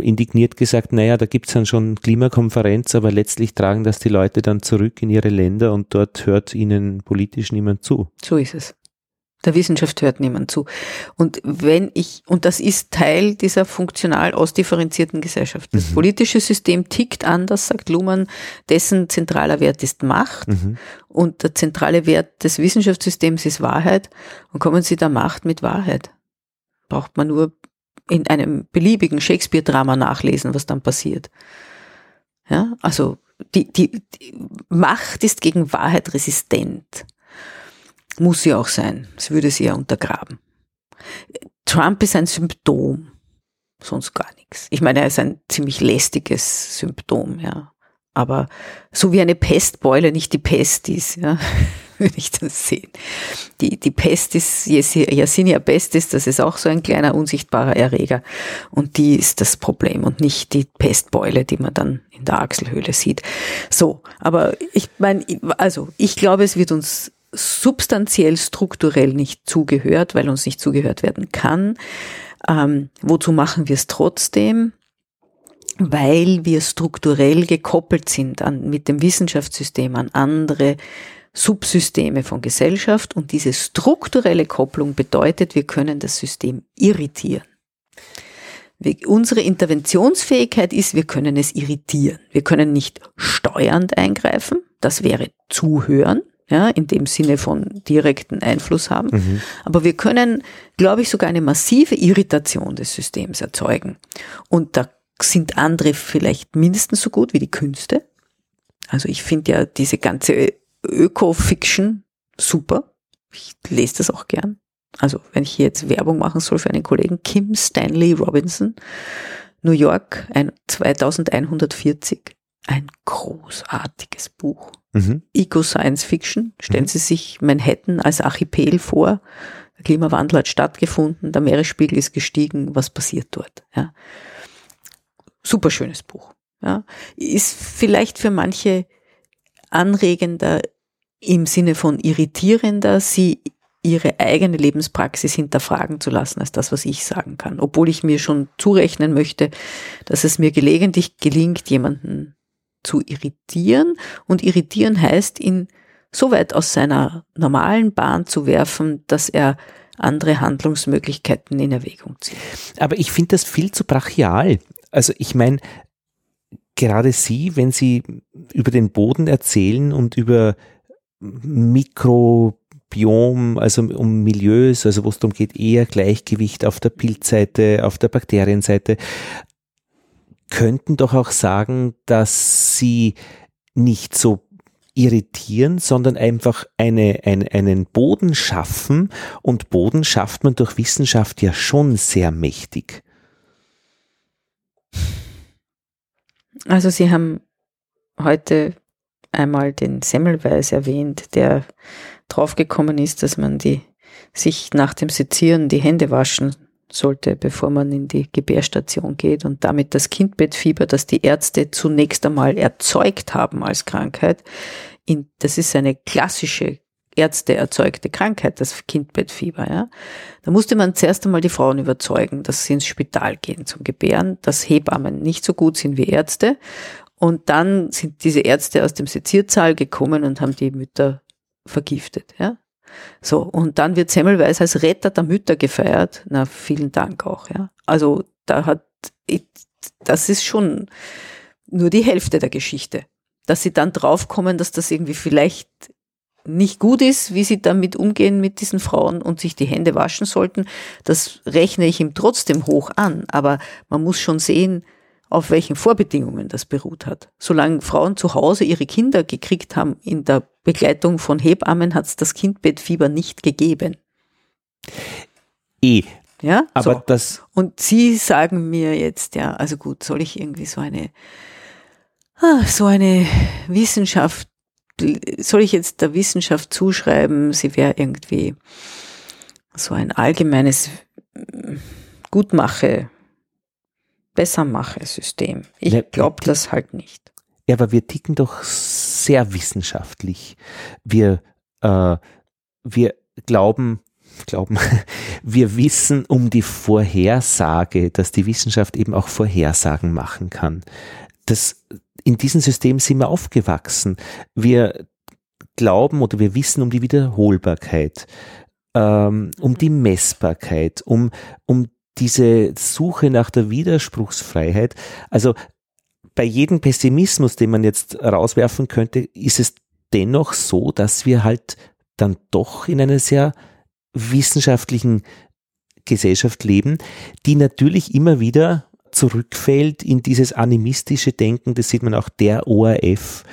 Speaker 1: indigniert gesagt, naja, da gibt es dann schon Klimakonferenz, aber letztlich tragen das die Leute dann zurück in ihre Länder und dort hört ihnen politisch niemand zu.
Speaker 2: So ist es. Der Wissenschaft hört niemand zu. Und wenn ich, und das ist Teil dieser funktional ausdifferenzierten Gesellschaft. Das mhm. politische System tickt anders, sagt Luhmann, dessen zentraler Wert ist Macht mhm. und der zentrale Wert des Wissenschaftssystems ist Wahrheit. Und kommen Sie der Macht mit Wahrheit? Braucht man nur in einem beliebigen Shakespeare-Drama nachlesen, was dann passiert. Ja, also die, die, die Macht ist gegen Wahrheit resistent. Muss sie auch sein. Es würde sie ja untergraben. Trump ist ein Symptom, sonst gar nichts. Ich meine, er ist ein ziemlich lästiges Symptom, ja. Aber so wie eine Pestbeule nicht die Pest ist, ja, *laughs* würde ich das sehen. Die, die Pest ist, Yersinia pestis, das ist auch so ein kleiner unsichtbarer Erreger. Und die ist das Problem und nicht die Pestbeule, die man dann in der Achselhöhle sieht. So, aber ich meine, also ich glaube, es wird uns substanziell strukturell nicht zugehört, weil uns nicht zugehört werden kann. Ähm, wozu machen wir es trotzdem? Weil wir strukturell gekoppelt sind an, mit dem Wissenschaftssystem an andere Subsysteme von Gesellschaft und diese strukturelle Kopplung bedeutet, wir können das System irritieren. Wir, unsere Interventionsfähigkeit ist, wir können es irritieren. Wir können nicht steuernd eingreifen, das wäre zuhören, ja, in dem Sinne von direkten Einfluss haben. Mhm. Aber wir können, glaube ich, sogar eine massive Irritation des Systems erzeugen. Und da sind andere vielleicht mindestens so gut wie die Künste. Also ich finde ja diese ganze Öko-Fiction super. Ich lese das auch gern. Also wenn ich hier jetzt Werbung machen soll für einen Kollegen, Kim Stanley Robinson, New York, ein 2140, ein großartiges Buch. Mhm. Eco-Science Fiction. Stellen mhm. Sie sich Manhattan als Archipel vor. Der Klimawandel hat stattgefunden, der Meeresspiegel ist gestiegen. Was passiert dort? Ja. Super schönes Buch. Ja. Ist vielleicht für manche anregender im Sinne von irritierender, sie ihre eigene Lebenspraxis hinterfragen zu lassen, als das, was ich sagen kann. Obwohl ich mir schon zurechnen möchte, dass es mir gelegentlich gelingt, jemanden zu irritieren. Und irritieren heißt, ihn so weit aus seiner normalen Bahn zu werfen, dass er andere Handlungsmöglichkeiten in Erwägung zieht.
Speaker 1: Aber ich finde das viel zu brachial. Also ich meine, gerade Sie, wenn Sie über den Boden erzählen und über Mikro Biom, also um Milieus, also wo es darum geht, eher Gleichgewicht auf der Pilzseite, auf der Bakterienseite, könnten doch auch sagen, dass sie nicht so irritieren, sondern einfach eine, eine, einen Boden schaffen und Boden schafft man durch Wissenschaft ja schon sehr mächtig.
Speaker 2: Also Sie haben heute einmal den Semmelweis erwähnt, der draufgekommen ist, dass man die, sich nach dem Sezieren die Hände waschen sollte, bevor man in die Gebärstation geht und damit das Kindbettfieber, das die Ärzte zunächst einmal erzeugt haben als Krankheit, in, das ist eine klassische Ärzte erzeugte Krankheit, das Kindbettfieber, ja. Da musste man zuerst einmal die Frauen überzeugen, dass sie ins Spital gehen zum Gebären, dass Hebammen nicht so gut sind wie Ärzte. Und dann sind diese Ärzte aus dem Seziersaal gekommen und haben die Mütter vergiftet, ja. So, und dann wird Semmelweis als Retter der Mütter gefeiert. Na, vielen Dank auch, ja. Also, da hat, das ist schon nur die Hälfte der Geschichte. Dass sie dann draufkommen, dass das irgendwie vielleicht nicht gut ist, wie sie damit umgehen mit diesen Frauen und sich die Hände waschen sollten, das rechne ich ihm trotzdem hoch an. Aber man muss schon sehen, auf welchen Vorbedingungen das beruht hat. Solange Frauen zu Hause ihre Kinder gekriegt haben in der Begleitung von Hebammen, hat es das Kindbettfieber nicht gegeben.
Speaker 1: Eh.
Speaker 2: Ja,
Speaker 1: aber so. das.
Speaker 2: Und Sie sagen mir jetzt, ja, also gut, soll ich irgendwie so eine, ah, so eine Wissenschaft, soll ich jetzt der Wissenschaft zuschreiben, sie wäre irgendwie so ein allgemeines Gutmache, Bessermache-System. Ich glaube das halt nicht.
Speaker 1: Ja, aber wir ticken doch sehr wissenschaftlich. Wir, äh, wir glauben, glauben, *laughs* wir wissen um die Vorhersage, dass die Wissenschaft eben auch Vorhersagen machen kann. Das, in diesem System sind wir aufgewachsen. Wir glauben oder wir wissen um die Wiederholbarkeit, ähm, um die Messbarkeit, um, um diese Suche nach der Widerspruchsfreiheit, also bei jedem Pessimismus, den man jetzt rauswerfen könnte, ist es dennoch so, dass wir halt dann doch in einer sehr wissenschaftlichen Gesellschaft leben, die natürlich immer wieder zurückfällt in dieses animistische Denken, das sieht man auch der ORF,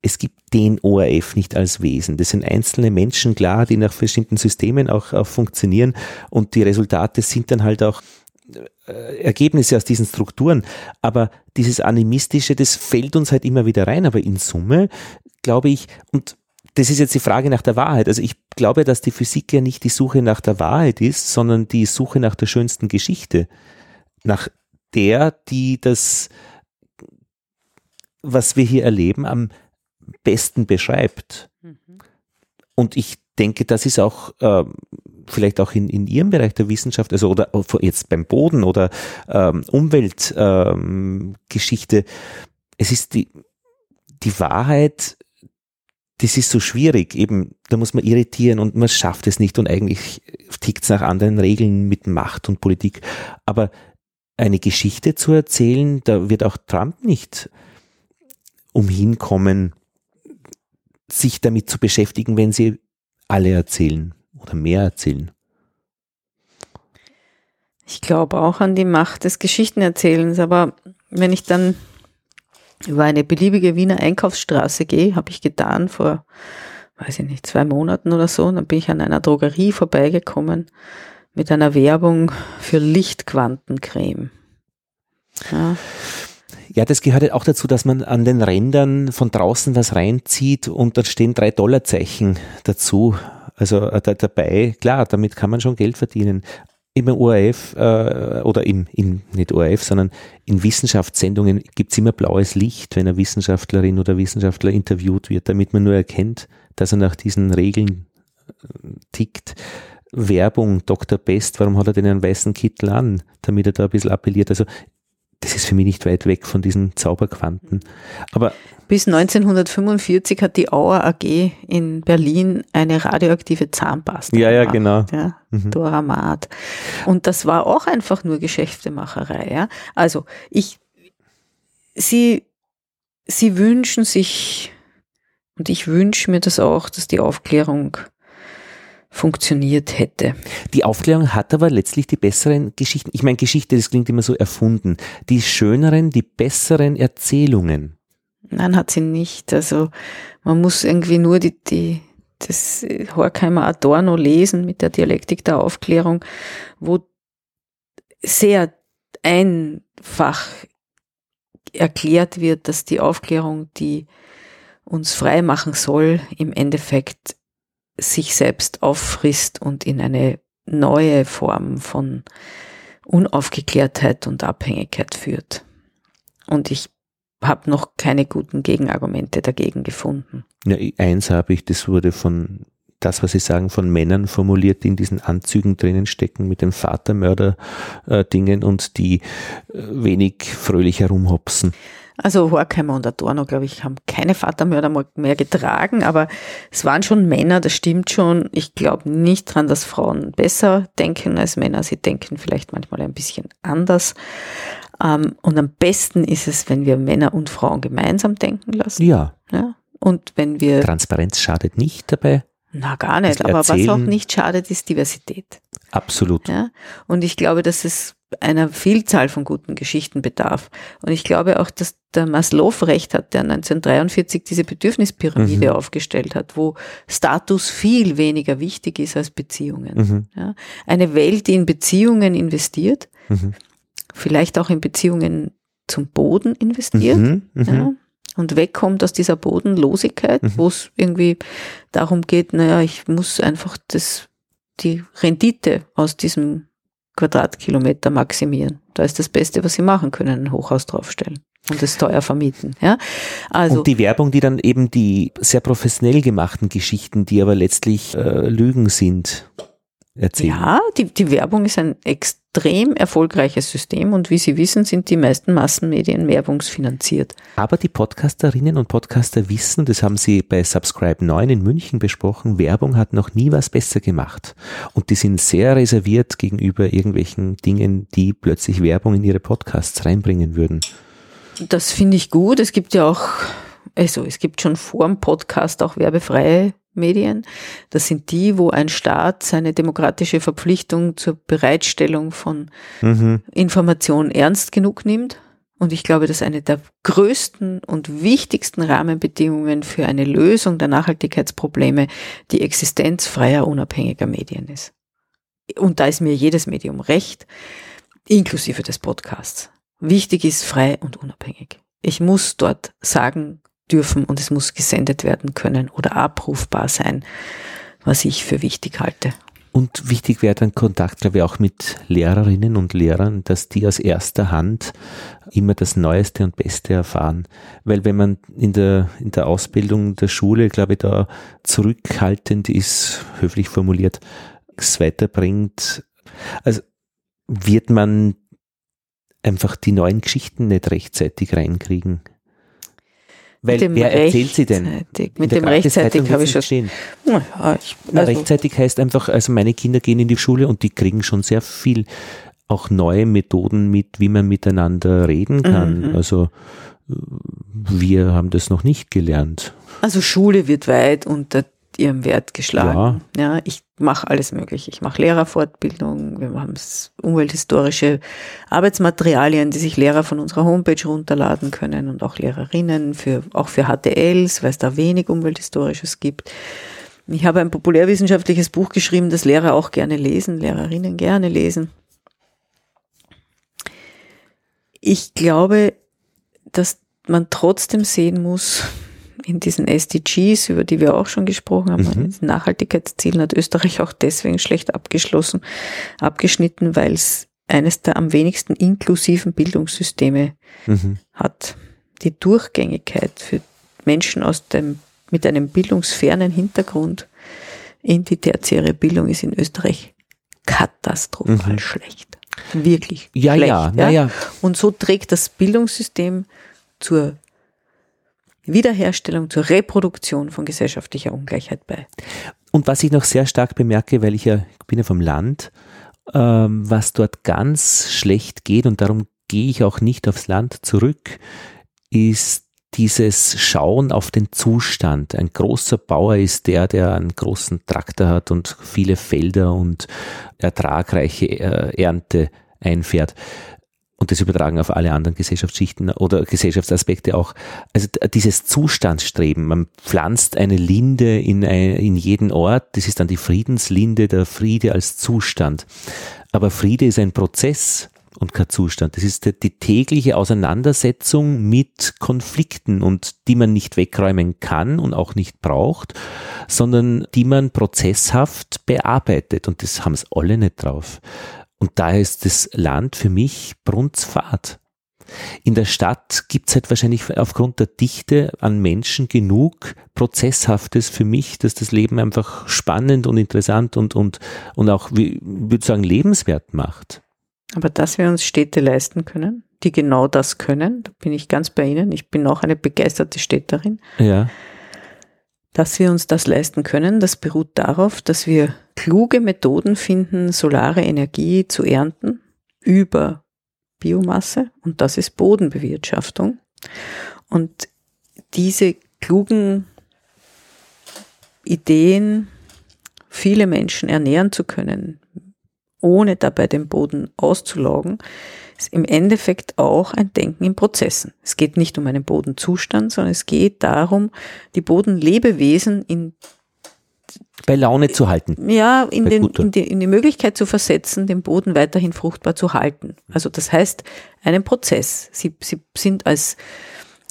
Speaker 1: es gibt den ORF nicht als Wesen. Das sind einzelne Menschen, klar, die nach bestimmten Systemen auch, auch funktionieren. Und die Resultate sind dann halt auch Ergebnisse aus diesen Strukturen. Aber dieses Animistische, das fällt uns halt immer wieder rein. Aber in Summe glaube ich, und das ist jetzt die Frage nach der Wahrheit. Also ich glaube, dass die Physik ja nicht die Suche nach der Wahrheit ist, sondern die Suche nach der schönsten Geschichte. Nach der, die das, was wir hier erleben, am besten beschreibt. Mhm. Und ich denke, das ist auch äh, vielleicht auch in, in Ihrem Bereich der Wissenschaft, also oder jetzt beim Boden oder ähm, Umweltgeschichte, ähm, es ist die, die Wahrheit, das ist so schwierig, eben, da muss man irritieren und man schafft es nicht und eigentlich tickt es nach anderen Regeln mit Macht und Politik. Aber eine Geschichte zu erzählen, da wird auch Trump nicht umhin kommen, sich damit zu beschäftigen, wenn sie alle erzählen oder mehr erzählen.
Speaker 2: Ich glaube auch an die Macht des Geschichtenerzählens, aber wenn ich dann über eine beliebige Wiener Einkaufsstraße gehe, habe ich getan vor, weiß ich nicht, zwei Monaten oder so, dann bin ich an einer Drogerie vorbeigekommen mit einer Werbung für Lichtquantencreme.
Speaker 1: Ja. Ja, das gehört halt auch dazu, dass man an den Rändern von draußen was reinzieht und da stehen drei Dollarzeichen dazu. Also äh, da, dabei, klar, damit kann man schon Geld verdienen. Im ORF äh, oder im, in, nicht ORF, sondern in Wissenschaftssendungen gibt es immer blaues Licht, wenn eine Wissenschaftlerin oder Wissenschaftler interviewt wird, damit man nur erkennt, dass er nach diesen Regeln äh, tickt. Werbung, Dr. Best, warum hat er denn einen weißen Kittel an, damit er da ein bisschen appelliert? Also das ist für mich nicht weit weg von diesen Zauberquanten. Aber
Speaker 2: bis 1945 hat die Auer AG in Berlin eine radioaktive Zahnpasta.
Speaker 1: Ja, ja, genau.
Speaker 2: Ja, mhm. Doramat. Und das war auch einfach nur Geschäftemacherei. Ja? Also ich, sie, sie wünschen sich und ich wünsche mir das auch, dass die Aufklärung funktioniert hätte.
Speaker 1: Die Aufklärung hat aber letztlich die besseren Geschichten. Ich meine, Geschichte, das klingt immer so erfunden. Die schöneren, die besseren Erzählungen.
Speaker 2: Nein, hat sie nicht. Also man muss irgendwie nur die, die, das Horkheimer Adorno lesen mit der Dialektik der Aufklärung, wo sehr einfach erklärt wird, dass die Aufklärung, die uns frei machen soll, im Endeffekt sich selbst auffrisst und in eine neue Form von Unaufgeklärtheit und Abhängigkeit führt. Und ich habe noch keine guten Gegenargumente dagegen gefunden.
Speaker 1: Ja, eins habe ich, das wurde von das, was Sie sagen, von Männern formuliert, die in diesen Anzügen drinnen stecken mit den Vatermörder-Dingen und die äh, wenig fröhlich herumhopsen.
Speaker 2: Also Horkheimer und Adorno, glaube ich, haben keine Vatermörder mehr getragen, aber es waren schon Männer, das stimmt schon. Ich glaube nicht dran, dass Frauen besser denken als Männer. Sie denken vielleicht manchmal ein bisschen anders. Ähm, und am besten ist es, wenn wir Männer und Frauen gemeinsam denken lassen.
Speaker 1: Ja.
Speaker 2: ja? Und wenn wir.
Speaker 1: Transparenz schadet nicht dabei.
Speaker 2: Na, gar nicht. Aber was auch nicht schadet, ist Diversität.
Speaker 1: Absolut.
Speaker 2: Ja? Und ich glaube, dass es einer Vielzahl von guten Geschichten bedarf. Und ich glaube auch, dass der Maslow recht hat, der 1943 diese Bedürfnispyramide mhm. aufgestellt hat, wo Status viel weniger wichtig ist als Beziehungen. Mhm. Ja, eine Welt, die in Beziehungen investiert, mhm. vielleicht auch in Beziehungen zum Boden investiert. Mhm. Mhm. Ja, und wegkommt aus dieser Bodenlosigkeit, mhm. wo es irgendwie darum geht, naja, ich muss einfach das, die Rendite aus diesem Quadratkilometer maximieren. Da ist das Beste, was sie machen können, ein Hochhaus draufstellen und es teuer vermieten. Ja?
Speaker 1: Also, und die Werbung, die dann eben die sehr professionell gemachten Geschichten, die aber letztlich äh, Lügen sind, erzählen.
Speaker 2: Ja, die, die Werbung ist ein extrem erfolgreiches System und wie Sie wissen, sind die meisten Massenmedien werbungsfinanziert.
Speaker 1: Aber die Podcasterinnen und Podcaster wissen, das haben Sie bei Subscribe 9 in München besprochen, Werbung hat noch nie was besser gemacht. Und die sind sehr reserviert gegenüber irgendwelchen Dingen, die plötzlich Werbung in ihre Podcasts reinbringen würden.
Speaker 2: Das finde ich gut. Es gibt ja auch also es gibt schon vor dem Podcast auch werbefreie Medien. Das sind die, wo ein Staat seine demokratische Verpflichtung zur Bereitstellung von mhm. Information ernst genug nimmt. Und ich glaube, dass eine der größten und wichtigsten Rahmenbedingungen für eine Lösung der Nachhaltigkeitsprobleme die Existenz freier, unabhängiger Medien ist. Und da ist mir jedes Medium recht, inklusive des Podcasts. Wichtig ist frei und unabhängig. Ich muss dort sagen, dürfen und es muss gesendet werden können oder abrufbar sein, was ich für wichtig halte.
Speaker 1: Und wichtig wäre dann Kontakt, glaube ich, auch mit Lehrerinnen und Lehrern, dass die aus erster Hand immer das Neueste und Beste erfahren. Weil wenn man in der, in der Ausbildung der Schule, glaube ich, da zurückhaltend ist, höflich formuliert, es weiterbringt, also wird man einfach die neuen Geschichten nicht rechtzeitig reinkriegen. Weil wer erzählt sie denn?
Speaker 2: Mit dem rechtzeitig habe ich schon.
Speaker 1: Stehen. Ja, ich, also rechtzeitig heißt einfach, also meine Kinder gehen in die Schule und die kriegen schon sehr viel auch neue Methoden mit, wie man miteinander reden kann. Mhm. Also wir haben das noch nicht gelernt.
Speaker 2: Also Schule wird weit unter ihrem Wert geschlagen. Ja, ja ich mache alles mögliche. Ich mache Lehrerfortbildung, wir haben umwelthistorische Arbeitsmaterialien, die sich Lehrer von unserer Homepage runterladen können und auch Lehrerinnen für auch für HTLs, weil es da wenig umwelthistorisches gibt. Ich habe ein populärwissenschaftliches Buch geschrieben, das Lehrer auch gerne lesen, Lehrerinnen gerne lesen. Ich glaube, dass man trotzdem sehen muss, in diesen SDGs, über die wir auch schon gesprochen haben, mhm. in Nachhaltigkeitszielen hat Österreich auch deswegen schlecht abgeschlossen, abgeschnitten, weil es eines der am wenigsten inklusiven Bildungssysteme mhm. hat. Die Durchgängigkeit für Menschen aus dem, mit einem bildungsfernen Hintergrund in die tertiäre Bildung ist in Österreich katastrophal mhm. schlecht. Wirklich
Speaker 1: ja,
Speaker 2: schlecht.
Speaker 1: Ja, ja, ja.
Speaker 2: Und so trägt das Bildungssystem zur Wiederherstellung, zur Reproduktion von gesellschaftlicher Ungleichheit bei.
Speaker 1: Und was ich noch sehr stark bemerke, weil ich ja bin ja vom Land, ähm, was dort ganz schlecht geht und darum gehe ich auch nicht aufs Land zurück, ist dieses Schauen auf den Zustand. Ein großer Bauer ist der, der einen großen Traktor hat und viele Felder und ertragreiche äh, Ernte einfährt und das übertragen auf alle anderen Gesellschaftsschichten oder Gesellschaftsaspekte auch. Also dieses Zustandsstreben, man pflanzt eine Linde in, ein, in jeden Ort, das ist dann die Friedenslinde, der Friede als Zustand. Aber Friede ist ein Prozess und kein Zustand. Das ist die tägliche Auseinandersetzung mit Konflikten und die man nicht wegräumen kann und auch nicht braucht, sondern die man prozesshaft bearbeitet und das haben es alle nicht drauf. Und daher ist das Land für mich Brunzfahrt. In der Stadt gibt es halt wahrscheinlich aufgrund der Dichte an Menschen genug Prozesshaftes für mich, dass das Leben einfach spannend und interessant und, und, und auch, wie würde sagen, lebenswert macht.
Speaker 2: Aber dass wir uns Städte leisten können, die genau das können, da bin ich ganz bei Ihnen. Ich bin auch eine begeisterte Städterin.
Speaker 1: Ja.
Speaker 2: Dass wir uns das leisten können, das beruht darauf, dass wir kluge Methoden finden, solare Energie zu ernten über Biomasse und das ist Bodenbewirtschaftung. Und diese klugen Ideen, viele Menschen ernähren zu können, ohne dabei den Boden auszulaugen, ist im Endeffekt auch ein Denken in Prozessen. Es geht nicht um einen Bodenzustand, sondern es geht darum, die Bodenlebewesen in
Speaker 1: bei Laune zu halten.
Speaker 2: Ja, in, den, in, die, in die Möglichkeit zu versetzen, den Boden weiterhin fruchtbar zu halten. Also das heißt, einen Prozess. Sie, sie sind als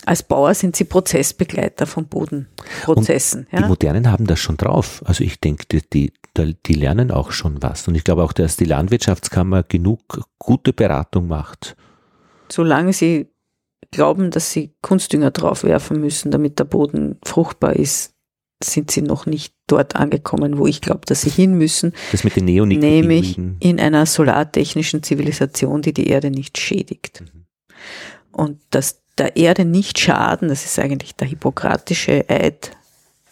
Speaker 2: als Bauer sind sie Prozessbegleiter von Bodenprozessen.
Speaker 1: Ja? Die Modernen haben das schon drauf. Also ich denke, die, die, die lernen auch schon was. Und ich glaube auch, dass die Landwirtschaftskammer genug gute Beratung macht.
Speaker 2: Solange sie glauben, dass sie Kunstdünger draufwerfen müssen, damit der Boden fruchtbar ist, sind sie noch nicht dort angekommen, wo ich glaube, dass sie hin müssen.
Speaker 1: Das mit den Neoniken.
Speaker 2: Nämlich in einer solartechnischen Zivilisation, die die Erde nicht schädigt. Mhm. Und das der Erde nicht schaden, das ist eigentlich der hippokratische Eid,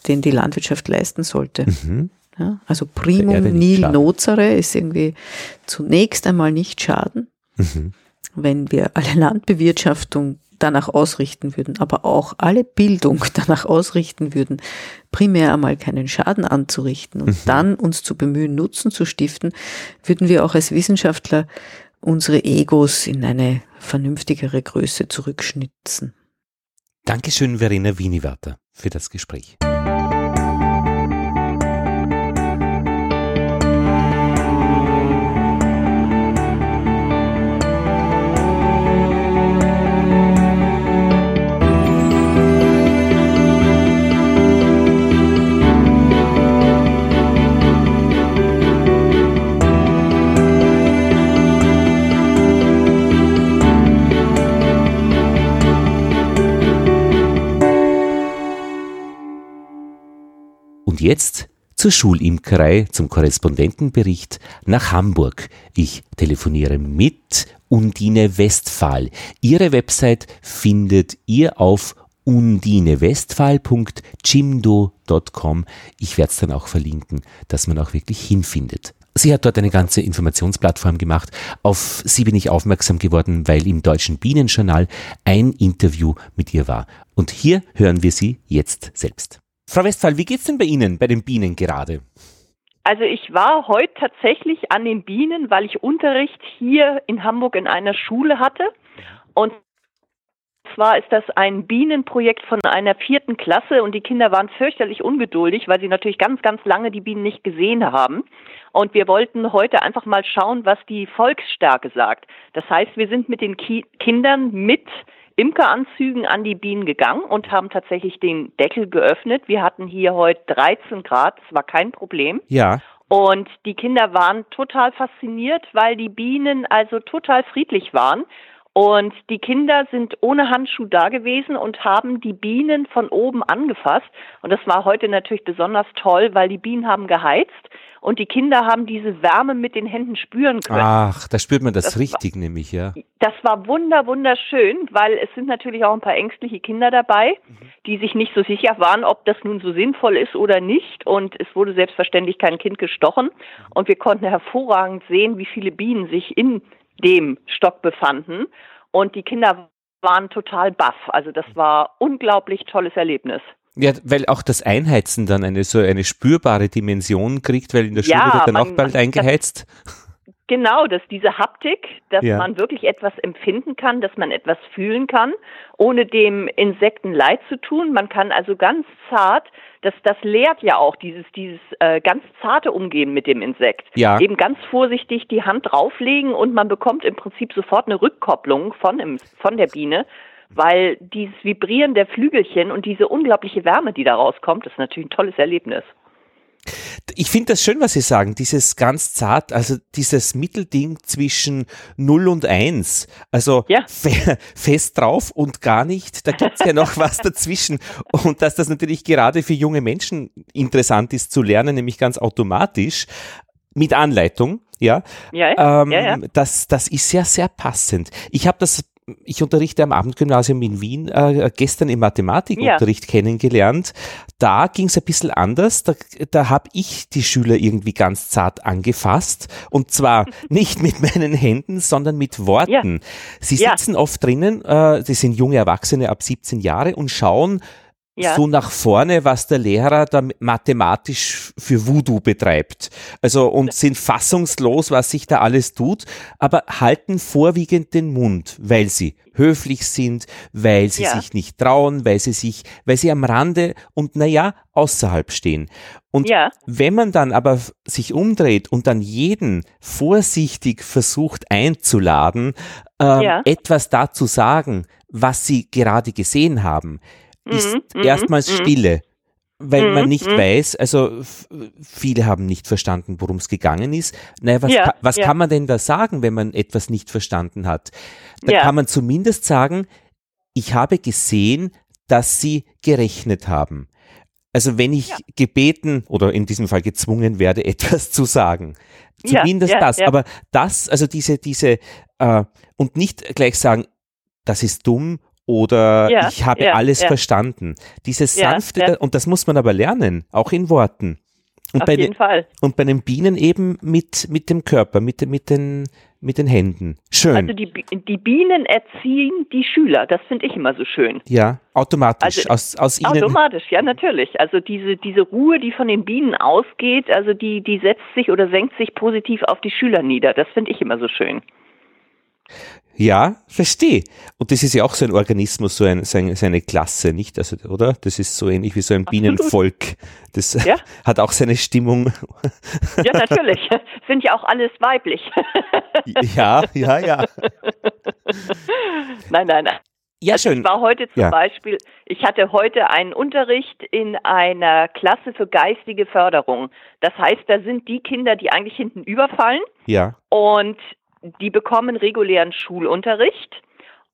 Speaker 2: den die Landwirtschaft leisten sollte. Mhm. Ja, also primum nil nocere ist irgendwie zunächst einmal nicht schaden. Mhm. Wenn wir alle Landbewirtschaftung danach ausrichten würden, aber auch alle Bildung *laughs* danach ausrichten würden, primär einmal keinen Schaden anzurichten und mhm. dann uns zu bemühen, Nutzen zu stiften, würden wir auch als Wissenschaftler unsere Egos in eine vernünftigere Größe zurückschnitzen.
Speaker 1: Dankeschön, Verena Wieniwater, für das Gespräch. Jetzt zur Schulimkerei, zum Korrespondentenbericht nach Hamburg. Ich telefoniere mit Undine Westphal. Ihre Website findet ihr auf undinewestphal.jimdo.com. Ich werde es dann auch verlinken, dass man auch wirklich hinfindet. Sie hat dort eine ganze Informationsplattform gemacht. Auf sie bin ich aufmerksam geworden, weil im Deutschen Bienenjournal ein Interview mit ihr war. Und hier hören wir sie jetzt selbst. Frau Westphal, wie geht's denn bei Ihnen, bei den Bienen gerade?
Speaker 3: Also ich war heute tatsächlich an den Bienen, weil ich Unterricht hier in Hamburg in einer Schule hatte. Und zwar ist das ein Bienenprojekt von einer vierten Klasse und die Kinder waren fürchterlich ungeduldig, weil sie natürlich ganz, ganz lange die Bienen nicht gesehen haben. Und wir wollten heute einfach mal schauen, was die Volksstärke sagt. Das heißt, wir sind mit den Ki Kindern mit Imkeranzügen an die Bienen gegangen und haben tatsächlich den Deckel geöffnet. Wir hatten hier heute 13 Grad, das war kein Problem.
Speaker 1: Ja.
Speaker 3: Und die Kinder waren total fasziniert, weil die Bienen also total friedlich waren. Und die Kinder sind ohne Handschuh da gewesen und haben die Bienen von oben angefasst. Und das war heute natürlich besonders toll, weil die Bienen haben geheizt und die Kinder haben diese Wärme mit den Händen spüren können.
Speaker 1: Ach, da spürt man das, das richtig, war, nämlich, ja.
Speaker 3: Das war wunder, wunderschön, weil es sind natürlich auch ein paar ängstliche Kinder dabei, mhm. die sich nicht so sicher waren, ob das nun so sinnvoll ist oder nicht. Und es wurde selbstverständlich kein Kind gestochen. Und wir konnten hervorragend sehen, wie viele Bienen sich in dem Stock befanden. Und die Kinder waren total baff. Also das war unglaublich tolles Erlebnis.
Speaker 1: Ja, weil auch das Einheizen dann eine so eine spürbare Dimension kriegt, weil in der Schule ja, wird dann man, auch bald eingeheizt.
Speaker 3: Genau, dass diese Haptik, dass ja. man wirklich etwas empfinden kann, dass man etwas fühlen kann, ohne dem Insekten leid zu tun. Man kann also ganz zart, das, das lehrt ja auch dieses, dieses äh, ganz zarte Umgehen mit dem Insekt.
Speaker 1: Ja.
Speaker 3: Eben ganz vorsichtig die Hand drauflegen und man bekommt im Prinzip sofort eine Rückkopplung von, im, von der Biene weil dieses Vibrieren der Flügelchen und diese unglaubliche Wärme, die da rauskommt, ist natürlich ein tolles Erlebnis.
Speaker 1: Ich finde das schön, was Sie sagen, dieses ganz zart, also dieses Mittelding zwischen 0 und 1, also ja. fe fest drauf und gar nicht, da gibt es ja noch was dazwischen und dass das natürlich gerade für junge Menschen interessant ist zu lernen, nämlich ganz automatisch mit Anleitung, ja,
Speaker 3: ja, ähm, ja, ja.
Speaker 1: Das, das ist ja sehr passend. Ich habe das ich unterrichte am Abendgymnasium in Wien, äh, gestern im Mathematikunterricht ja. kennengelernt. Da ging es ein bisschen anders. Da, da habe ich die Schüler irgendwie ganz zart angefasst. Und zwar *laughs* nicht mit meinen Händen, sondern mit Worten. Ja. Sie sitzen ja. oft drinnen, äh, das sind junge Erwachsene ab 17 Jahre und schauen ja. so nach vorne, was der Lehrer da mathematisch für Voodoo betreibt. Also und sind fassungslos, was sich da alles tut, aber halten vorwiegend den Mund, weil sie höflich sind, weil sie ja. sich nicht trauen, weil sie sich, weil sie am Rande und naja, außerhalb stehen. Und ja. wenn man dann aber sich umdreht und dann jeden vorsichtig versucht einzuladen, äh, ja. etwas dazu sagen, was sie gerade gesehen haben, ist mhm, mhm erstmals mhm. Stille, weil man mhm, nicht weiß, also viele haben nicht verstanden, worum es gegangen ist. Naja, was, ja, ka was ja. kann man denn da sagen, wenn man etwas nicht verstanden hat? Da ja. kann man zumindest sagen, ich habe gesehen, dass sie gerechnet haben. Also wenn ich gebeten oder in diesem Fall gezwungen werde, *laughs* etwas zu sagen. Zumindest das. Aber das, also diese, diese, äh, und nicht gleich sagen, das ist dumm oder ja, ich habe ja, alles ja. verstanden. Dieses sanfte, und das muss man aber lernen, auch in Worten. Und
Speaker 3: Auf
Speaker 1: bei
Speaker 3: jeden
Speaker 1: den,
Speaker 3: Fall.
Speaker 1: Und bei den Bienen eben mit, mit dem Körper, mit, mit, den, mit den Händen. Schön.
Speaker 3: Also die, die Bienen erziehen die Schüler, das finde ich immer so schön.
Speaker 1: Ja, automatisch. Also, aus, aus ihnen.
Speaker 3: Automatisch, ja, natürlich. Also diese, diese Ruhe, die von den Bienen ausgeht, also die, die setzt sich oder senkt sich positiv auf die Schüler nieder. Das finde ich immer so schön.
Speaker 1: Ja, verstehe. Und das ist ja auch so ein Organismus, so, ein, so, eine, so eine Klasse, nicht? Also, oder? Das ist so ähnlich wie so ein Bienenvolk. Das ja. *laughs* hat auch seine Stimmung.
Speaker 3: Ja, natürlich. *laughs* Sind ja auch alles weiblich. *laughs*
Speaker 1: Ja, ja, ja.
Speaker 3: Nein, nein, nein.
Speaker 1: Ja, also schön.
Speaker 3: Ich war heute zum ja. Beispiel, ich hatte heute einen Unterricht in einer Klasse für geistige Förderung. Das heißt, da sind die Kinder, die eigentlich hinten überfallen.
Speaker 1: Ja.
Speaker 3: Und die bekommen regulären Schulunterricht.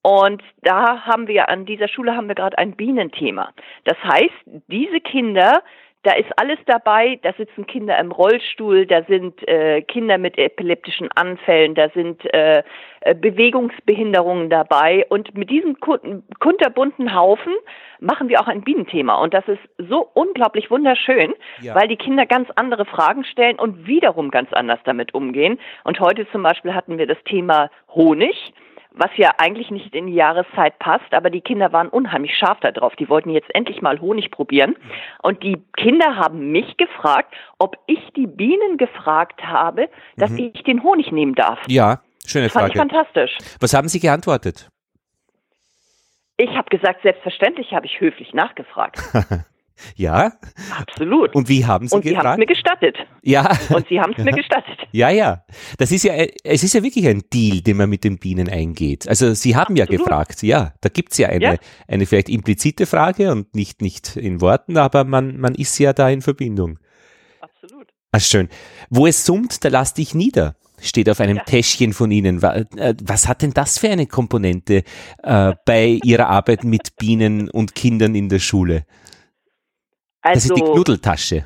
Speaker 3: Und da haben wir, an dieser Schule haben wir gerade ein Bienenthema. Das heißt, diese Kinder da ist alles dabei. Da sitzen Kinder im Rollstuhl, da sind äh, Kinder mit epileptischen Anfällen, da sind äh, äh Bewegungsbehinderungen dabei. Und mit diesem kunterbunten Haufen machen wir auch ein Bienenthema. Und das ist so unglaublich wunderschön, ja. weil die Kinder ganz andere Fragen stellen und wiederum ganz anders damit umgehen. Und heute zum Beispiel hatten wir das Thema Honig was ja eigentlich nicht in die Jahreszeit passt, aber die Kinder waren unheimlich scharf darauf. Die wollten jetzt endlich mal Honig probieren. Und die Kinder haben mich gefragt, ob ich die Bienen gefragt habe, dass mhm. ich den Honig nehmen darf.
Speaker 1: Ja, schöne
Speaker 3: Frage.
Speaker 1: Fand
Speaker 3: ich fantastisch.
Speaker 1: Was haben Sie geantwortet?
Speaker 3: Ich habe gesagt, selbstverständlich habe ich höflich nachgefragt. *laughs*
Speaker 1: Ja.
Speaker 3: Absolut.
Speaker 1: Und wie haben Sie
Speaker 3: Und? Sie haben es mir gestattet.
Speaker 1: Ja.
Speaker 3: Und Sie haben es mir gestattet.
Speaker 1: Ja, ja. Das ist ja, es ist ja wirklich ein Deal, den man mit den Bienen eingeht. Also Sie haben Absolut. ja gefragt, ja. Da gibt's ja eine, ja. eine vielleicht implizite Frage und nicht, nicht in Worten, aber man, man ist ja da in Verbindung.
Speaker 3: Absolut.
Speaker 1: Ah, schön. Wo es summt, da lass dich nieder steht auf einem ja. Täschchen von Ihnen. Äh, was hat denn das für eine Komponente äh, bei Ihrer Arbeit mit Bienen und Kindern in der Schule? Also, das ist die also Knuddeltasche.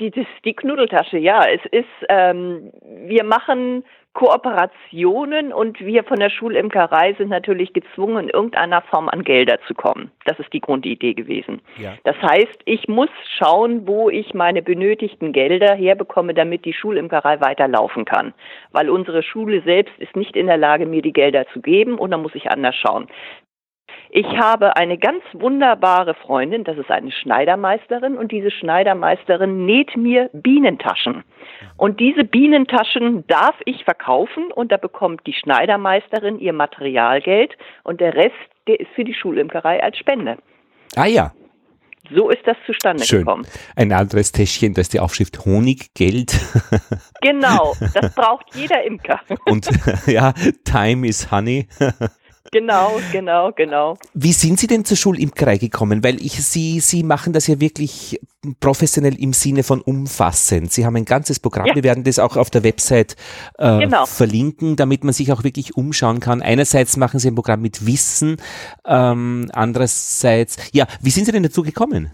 Speaker 3: Die, das ist die Knuddeltasche, ja. Es ist, ähm, wir machen Kooperationen und wir von der Schulimkerei sind natürlich gezwungen, in irgendeiner Form an Gelder zu kommen. Das ist die Grundidee gewesen. Ja. Das heißt, ich muss schauen, wo ich meine benötigten Gelder herbekomme, damit die Schulimkerei weiterlaufen kann. Weil unsere Schule selbst ist nicht in der Lage, mir die Gelder zu geben und dann muss ich anders schauen. Ich habe eine ganz wunderbare Freundin, das ist eine Schneidermeisterin und diese Schneidermeisterin näht mir Bienentaschen. Und diese Bienentaschen darf ich verkaufen und da bekommt die Schneidermeisterin ihr Materialgeld und der Rest, der ist für die Schulimkerei als Spende.
Speaker 1: Ah ja.
Speaker 3: So ist das zustande
Speaker 1: Schön.
Speaker 3: gekommen.
Speaker 1: Ein anderes Täschchen, da ist die Aufschrift Honiggeld.
Speaker 3: Genau, *laughs* das braucht jeder Imker.
Speaker 1: Und *laughs* ja, Time is Honey. *laughs*
Speaker 3: Genau, genau, genau.
Speaker 1: Wie sind Sie denn zur Schulimkerei gekommen? Weil ich Sie, Sie machen das ja wirklich professionell im Sinne von umfassend. Sie haben ein ganzes Programm. Ja. Wir werden das auch auf der Website äh, genau. verlinken, damit man sich auch wirklich umschauen kann. Einerseits machen Sie ein Programm mit Wissen, ähm, andererseits, ja, wie sind Sie denn dazu gekommen?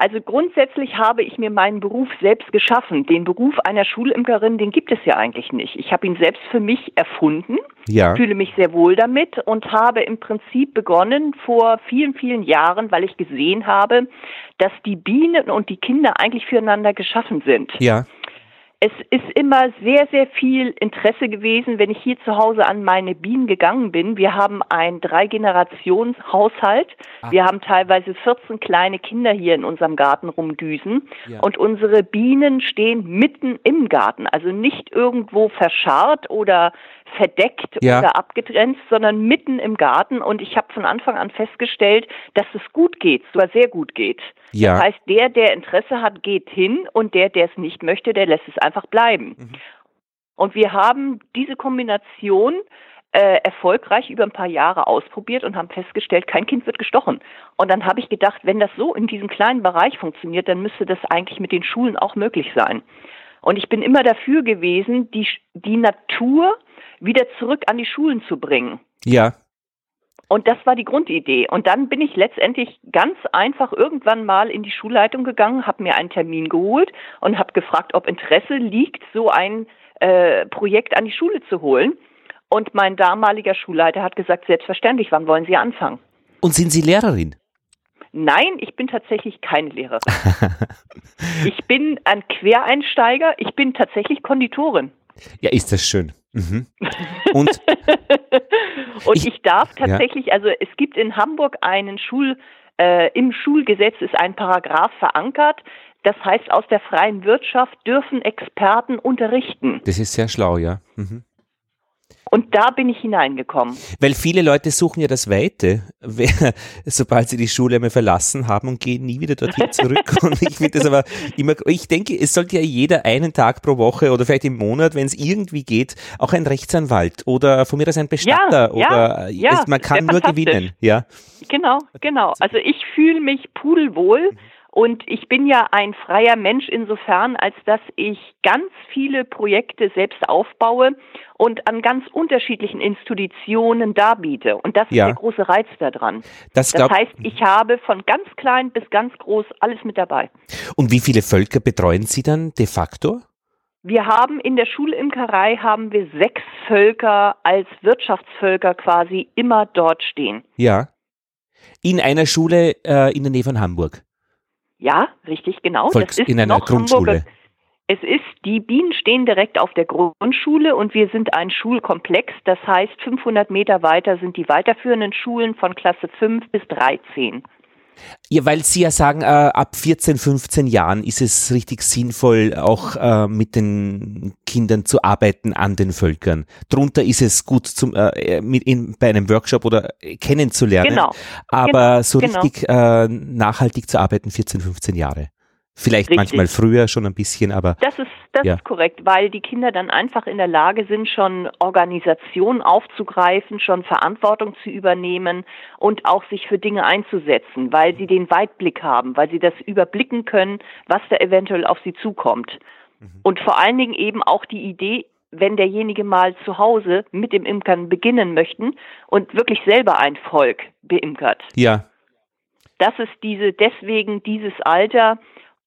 Speaker 3: Also grundsätzlich habe ich mir meinen Beruf selbst geschaffen. Den Beruf einer Schulimkerin, den gibt es ja eigentlich nicht. Ich habe ihn selbst für mich erfunden, ja. fühle mich sehr wohl damit und habe im Prinzip begonnen vor vielen, vielen Jahren, weil ich gesehen habe, dass die Bienen und die Kinder eigentlich füreinander geschaffen sind.
Speaker 1: Ja.
Speaker 3: Es ist immer sehr, sehr viel Interesse gewesen, wenn ich hier zu Hause an meine Bienen gegangen bin. Wir haben ein Drei-Generations-Haushalt. Ah. Wir haben teilweise 14 kleine Kinder hier in unserem Garten rumdüsen. Ja. Und unsere Bienen stehen mitten im Garten, also nicht irgendwo verscharrt oder verdeckt ja. oder abgegrenzt, sondern mitten im Garten. Und ich habe von Anfang an festgestellt, dass es gut geht, sogar sehr gut geht. Ja. Das heißt, der, der Interesse hat, geht hin und der, der es nicht möchte, der lässt es einfach bleiben. Mhm. Und wir haben diese Kombination äh, erfolgreich über ein paar Jahre ausprobiert und haben festgestellt, kein Kind wird gestochen. Und dann habe ich gedacht, wenn das so in diesem kleinen Bereich funktioniert, dann müsste das eigentlich mit den Schulen auch möglich sein. Und ich bin immer dafür gewesen, die, die Natur wieder zurück an die Schulen zu bringen.
Speaker 1: Ja.
Speaker 3: Und das war die Grundidee. Und dann bin ich letztendlich ganz einfach irgendwann mal in die Schulleitung gegangen, habe mir einen Termin geholt und habe gefragt, ob Interesse liegt, so ein äh, Projekt an die Schule zu holen. Und mein damaliger Schulleiter hat gesagt, selbstverständlich, wann wollen Sie anfangen?
Speaker 1: Und sind Sie Lehrerin?
Speaker 3: Nein, ich bin tatsächlich keine Lehrerin. *laughs* ich bin ein Quereinsteiger, ich bin tatsächlich Konditorin.
Speaker 1: Ja, ist das schön. Mhm. Und, *laughs*
Speaker 3: und ich, ich, darf tatsächlich, ja. also es gibt in Hamburg einen Schul, äh, im Schulgesetz ist ein Paragraph verankert, das heißt, aus der freien Wirtschaft dürfen Experten unterrichten.
Speaker 1: Das ist sehr schlau, ja. Mhm.
Speaker 3: Und da bin ich hineingekommen.
Speaker 1: Weil viele Leute suchen ja das Weite, sobald sie die Schule einmal verlassen haben und gehen nie wieder dorthin *laughs* zurück. und ich finde das aber immer, ich denke, es sollte ja jeder einen Tag pro Woche oder vielleicht im Monat, wenn es irgendwie geht, auch ein Rechtsanwalt oder von mir aus ein Bestatter ja, oder ja, es, man kann nur gewinnen. Ja.
Speaker 3: Genau, genau. Also ich fühle mich pudelwohl. Und ich bin ja ein freier Mensch insofern, als dass ich ganz viele Projekte selbst aufbaue und an ganz unterschiedlichen Institutionen darbiete. Und das ja. ist der große Reiz daran. Das, das heißt, ich habe von ganz klein bis ganz groß alles mit dabei.
Speaker 1: Und wie viele Völker betreuen Sie dann de facto?
Speaker 3: Wir haben in der Schulimkerei haben wir sechs Völker als Wirtschaftsvölker quasi immer dort stehen.
Speaker 1: Ja. In einer Schule äh, in der Nähe von Hamburg.
Speaker 3: Ja, richtig, genau.
Speaker 1: Volks, in einer Grundschule. Hamburger,
Speaker 3: Es ist, die Bienen stehen direkt auf der Grundschule und wir sind ein Schulkomplex. Das heißt, 500 Meter weiter sind die weiterführenden Schulen von Klasse 5 bis 13.
Speaker 1: Ja, weil Sie ja sagen, äh, ab 14, 15 Jahren ist es richtig sinnvoll, auch äh, mit den Kindern zu arbeiten an den Völkern. Drunter ist es gut zum, äh, mit in, bei einem Workshop oder kennenzulernen. Genau. Aber genau. so genau. richtig äh, nachhaltig zu arbeiten, 14, 15 Jahre. Vielleicht Richtig. manchmal früher schon ein bisschen, aber.
Speaker 3: Das ist, das ja. ist korrekt, weil die Kinder dann einfach in der Lage sind, schon Organisation aufzugreifen, schon Verantwortung zu übernehmen und auch sich für Dinge einzusetzen, weil sie den Weitblick haben, weil sie das überblicken können, was da eventuell auf sie zukommt. Mhm. Und vor allen Dingen eben auch die Idee, wenn derjenige mal zu Hause mit dem Imkern beginnen möchten und wirklich selber ein Volk beimkert.
Speaker 1: Ja.
Speaker 3: Das ist diese, deswegen dieses Alter,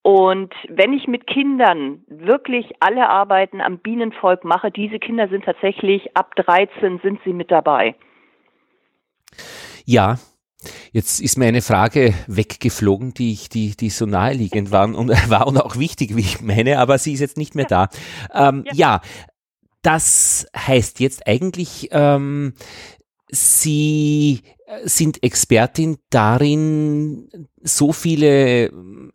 Speaker 3: und wenn ich mit Kindern wirklich alle Arbeiten am Bienenvolk mache, diese Kinder sind tatsächlich ab 13 sind sie mit dabei.
Speaker 1: Ja, Jetzt ist mir eine Frage weggeflogen, die ich, die, die so naheliegend war und, *laughs* war und auch wichtig, wie ich meine, aber sie ist jetzt nicht mehr da. Ähm, ja. ja. das heißt jetzt eigentlich, ähm, Sie sind Expertin darin, so viele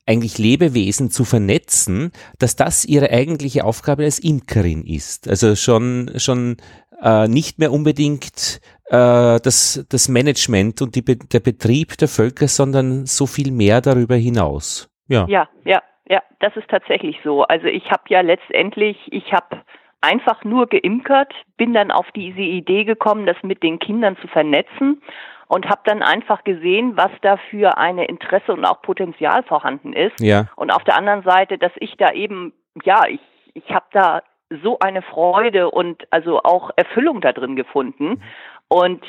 Speaker 1: eigentlich Lebewesen zu vernetzen, dass das ihre eigentliche Aufgabe als Imkerin ist. Also schon, schon äh, nicht mehr unbedingt äh, das, das Management und die, der Betrieb der Völker, sondern so viel mehr darüber hinaus.
Speaker 3: Ja, ja, ja, ja das ist tatsächlich so. Also ich habe ja letztendlich, ich habe einfach nur geimkert, bin dann auf diese Idee gekommen, das mit den Kindern zu vernetzen und habe dann einfach gesehen, was da für eine Interesse und auch Potenzial vorhanden ist.
Speaker 1: Ja.
Speaker 3: Und auf der anderen Seite, dass ich da eben, ja, ich, ich habe da so eine Freude und also auch Erfüllung da drin gefunden. Und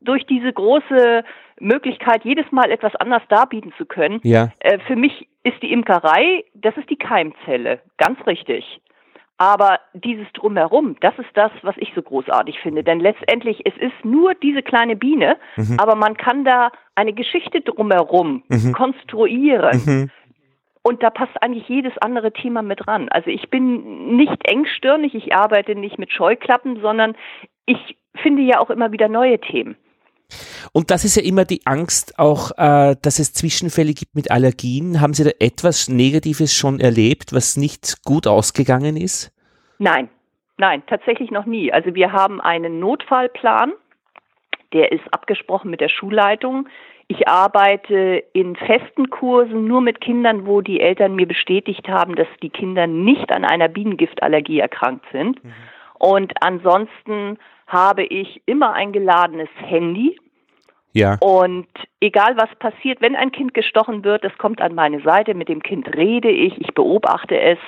Speaker 3: durch diese große Möglichkeit, jedes Mal etwas anders darbieten zu können,
Speaker 1: ja.
Speaker 3: äh, für mich ist die Imkerei, das ist die Keimzelle, ganz richtig. Aber dieses Drumherum, das ist das, was ich so großartig finde. Denn letztendlich, es ist nur diese kleine Biene, mhm. aber man kann da eine Geschichte drumherum mhm. konstruieren. Mhm. Und da passt eigentlich jedes andere Thema mit ran. Also ich bin nicht engstirnig, ich arbeite nicht mit Scheuklappen, sondern ich finde ja auch immer wieder neue Themen.
Speaker 1: Und das ist ja immer die Angst auch, äh, dass es Zwischenfälle gibt mit Allergien. Haben Sie da etwas Negatives schon erlebt, was nicht gut ausgegangen ist?
Speaker 3: Nein, nein, tatsächlich noch nie. Also wir haben einen Notfallplan, der ist abgesprochen mit der Schulleitung. Ich arbeite in festen Kursen nur mit Kindern, wo die Eltern mir bestätigt haben, dass die Kinder nicht an einer Bienengiftallergie erkrankt sind. Mhm. Und ansonsten habe ich immer ein geladenes Handy.
Speaker 1: Ja.
Speaker 3: Und egal was passiert, wenn ein Kind gestochen wird, es kommt an meine Seite, mit dem Kind rede ich, ich beobachte es.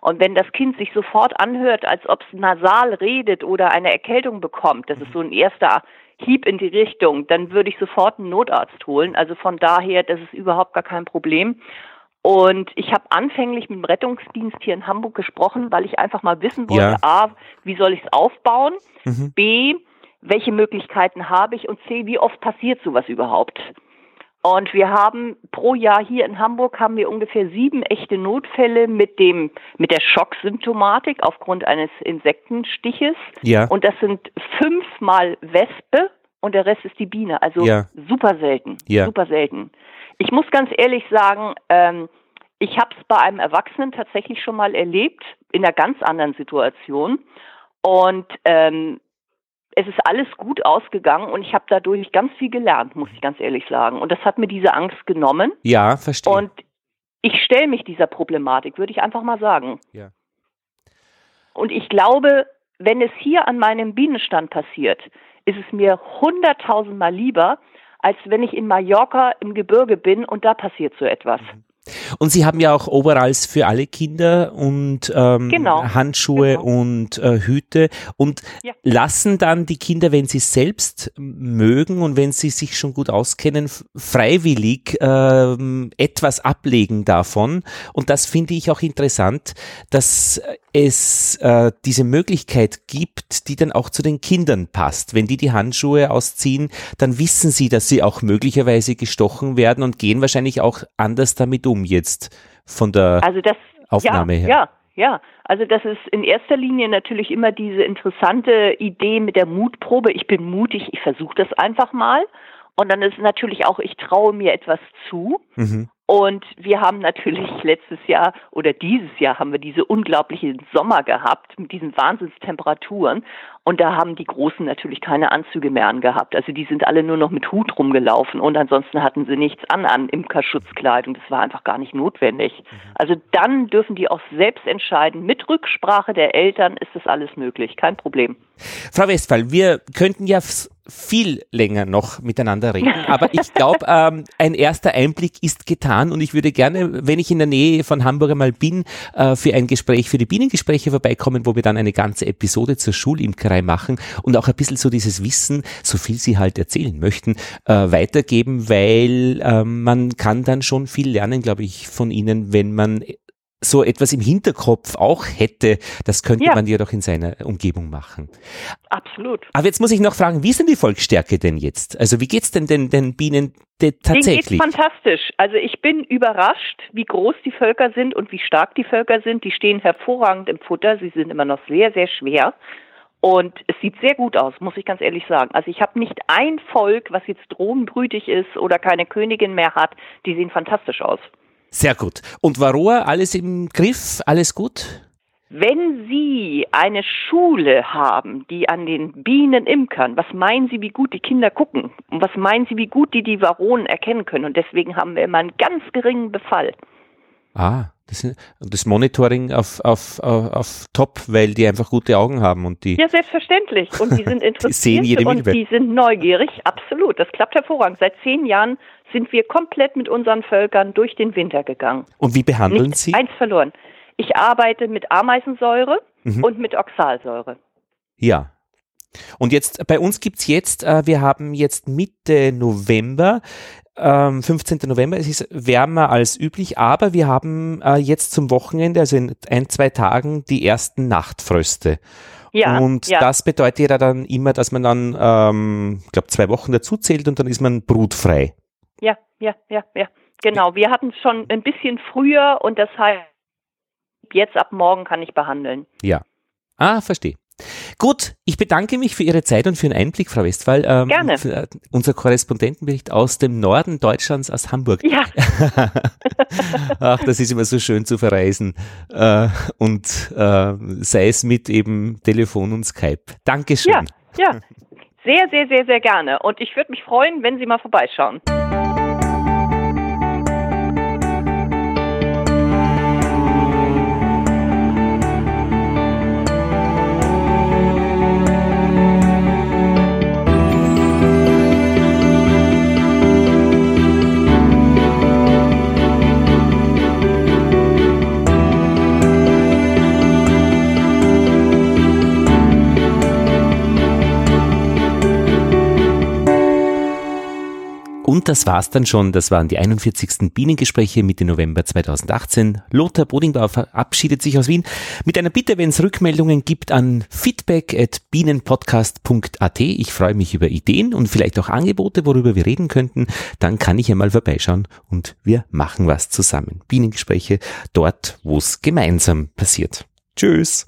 Speaker 3: Und wenn das Kind sich sofort anhört, als ob es nasal redet oder eine Erkältung bekommt, das ist so ein erster Hieb in die Richtung, dann würde ich sofort einen Notarzt holen. Also von daher, das ist überhaupt gar kein Problem. Und ich habe anfänglich mit dem Rettungsdienst hier in Hamburg gesprochen, weil ich einfach mal wissen wollte, ja. a, wie soll ich es aufbauen? Mhm. B, welche Möglichkeiten habe ich? Und C, wie oft passiert sowas überhaupt? Und wir haben pro Jahr hier in Hamburg haben wir ungefähr sieben echte Notfälle mit dem, mit der Schocksymptomatik aufgrund eines Insektenstiches.
Speaker 1: Ja.
Speaker 3: Und das sind fünfmal Wespe und der Rest ist die Biene. Also ja. super selten.
Speaker 1: Ja.
Speaker 3: Super selten. Ich muss ganz ehrlich sagen, ähm, ich habe es bei einem Erwachsenen tatsächlich schon mal erlebt, in einer ganz anderen Situation. Und ähm, es ist alles gut ausgegangen und ich habe dadurch ganz viel gelernt, muss ich ganz ehrlich sagen. Und das hat mir diese Angst genommen.
Speaker 1: Ja, verstehe.
Speaker 3: Und ich stelle mich dieser Problematik, würde ich einfach mal sagen.
Speaker 1: Ja.
Speaker 3: Und ich glaube, wenn es hier an meinem Bienenstand passiert, ist es mir hunderttausendmal lieber, als wenn ich in Mallorca im Gebirge bin und da passiert so etwas. Mhm.
Speaker 1: Und Sie haben ja auch Overalls für alle Kinder und ähm, genau. Handschuhe genau. und äh, Hüte und ja. lassen dann die Kinder, wenn sie selbst mögen und wenn sie sich schon gut auskennen, freiwillig ähm, etwas ablegen davon. Und das finde ich auch interessant, dass es äh, diese Möglichkeit gibt, die dann auch zu den Kindern passt. Wenn die die Handschuhe ausziehen, dann wissen sie, dass sie auch möglicherweise gestochen werden und gehen wahrscheinlich auch anders damit um jetzt von der
Speaker 3: also das,
Speaker 1: Aufnahme
Speaker 3: ja,
Speaker 1: her.
Speaker 3: Ja, ja. Also das ist in erster Linie natürlich immer diese interessante Idee mit der Mutprobe. Ich bin mutig, ich versuche das einfach mal. Und dann ist natürlich auch, ich traue mir etwas zu. Mhm. Und wir haben natürlich letztes Jahr oder dieses Jahr haben wir diese unglaublichen Sommer gehabt mit diesen Wahnsinnstemperaturen. Und da haben die Großen natürlich keine Anzüge mehr angehabt. Also die sind alle nur noch mit Hut rumgelaufen und ansonsten hatten sie nichts an an Imkerschutzkleidung. Das war einfach gar nicht notwendig. Mhm. Also dann dürfen die auch selbst entscheiden. Mit Rücksprache der Eltern ist das alles möglich. Kein Problem.
Speaker 1: Frau Westphal, wir könnten ja viel länger noch miteinander reden. Aber ich glaube, *laughs* ähm, ein erster Einblick ist getan und ich würde gerne, wenn ich in der Nähe von Hamburg einmal bin, äh, für ein Gespräch, für die Bienengespräche vorbeikommen, wo wir dann eine ganze Episode zur Schulimkerei machen und auch ein bisschen so dieses Wissen, so viel Sie halt erzählen möchten, äh, weitergeben, weil äh, man kann dann schon viel lernen, glaube ich, von Ihnen, wenn man so etwas im Hinterkopf auch hätte, das könnte ja. man ja doch in seiner Umgebung machen.
Speaker 3: Absolut.
Speaker 1: Aber jetzt muss ich noch fragen, wie ist denn die Volksstärke denn jetzt? Also wie geht's denn den, den Bienen tatsächlich?
Speaker 3: Denen geht's fantastisch. Also ich bin überrascht, wie groß die Völker sind und wie stark die Völker sind. Die stehen hervorragend im Futter. Sie sind immer noch sehr, sehr schwer. Und es sieht sehr gut aus, muss ich ganz ehrlich sagen. Also ich habe nicht ein Volk, was jetzt drohenbrütig ist oder keine Königin mehr hat. Die sehen fantastisch aus.
Speaker 1: Sehr gut. Und Varroa, alles im Griff? Alles gut?
Speaker 3: Wenn Sie eine Schule haben, die an den Bienen imkern, was meinen Sie, wie gut die Kinder gucken? Und was meinen Sie, wie gut die die Varonen erkennen können? Und deswegen haben wir immer einen ganz geringen Befall.
Speaker 1: Ah, das, das Monitoring auf, auf, auf, auf Top, weil die einfach gute Augen haben und die.
Speaker 3: Ja, selbstverständlich. Und die sind interessiert *laughs* die sehen jede und die sind neugierig. Absolut. Das klappt hervorragend. Seit zehn Jahren sind wir komplett mit unseren Völkern durch den Winter gegangen.
Speaker 1: Und wie behandeln Nicht Sie?
Speaker 3: Eins verloren. Ich arbeite mit Ameisensäure mhm. und mit Oxalsäure.
Speaker 1: Ja. Und jetzt, bei uns gibt's jetzt, äh, wir haben jetzt Mitte November, ähm, 15. November, es ist wärmer als üblich, aber wir haben äh, jetzt zum Wochenende, also in ein, zwei Tagen, die ersten Nachtfröste. Ja, und ja. das bedeutet ja dann immer, dass man dann, ähm, ich glaube, zwei Wochen dazu zählt und dann ist man brutfrei.
Speaker 3: Ja, ja, ja, ja. Genau. Wir hatten es schon ein bisschen früher und das heißt, jetzt ab morgen kann ich behandeln.
Speaker 1: Ja. Ah, verstehe. Gut, ich bedanke mich für Ihre Zeit und für den Einblick, Frau Westphal.
Speaker 3: Ähm, Gerne.
Speaker 1: Für, unser Korrespondentenbericht aus dem Norden Deutschlands, aus Hamburg.
Speaker 3: Ja. *laughs*
Speaker 1: Ach, das ist immer so schön zu verreisen. Äh, und äh, sei es mit eben Telefon und Skype. Dankeschön.
Speaker 3: Ja, ja. Sehr, sehr, sehr, sehr gerne. Und ich würde mich freuen, wenn Sie mal vorbeischauen.
Speaker 1: Und das war's dann schon. Das waren die 41. Bienengespräche Mitte November 2018. Lothar Bodingbauer verabschiedet sich aus Wien mit einer Bitte, wenn es Rückmeldungen gibt, an feedback at bienenpodcast.at. Ich freue mich über Ideen und vielleicht auch Angebote, worüber wir reden könnten. Dann kann ich einmal vorbeischauen und wir machen was zusammen. Bienengespräche dort, wo es gemeinsam passiert. Tschüss.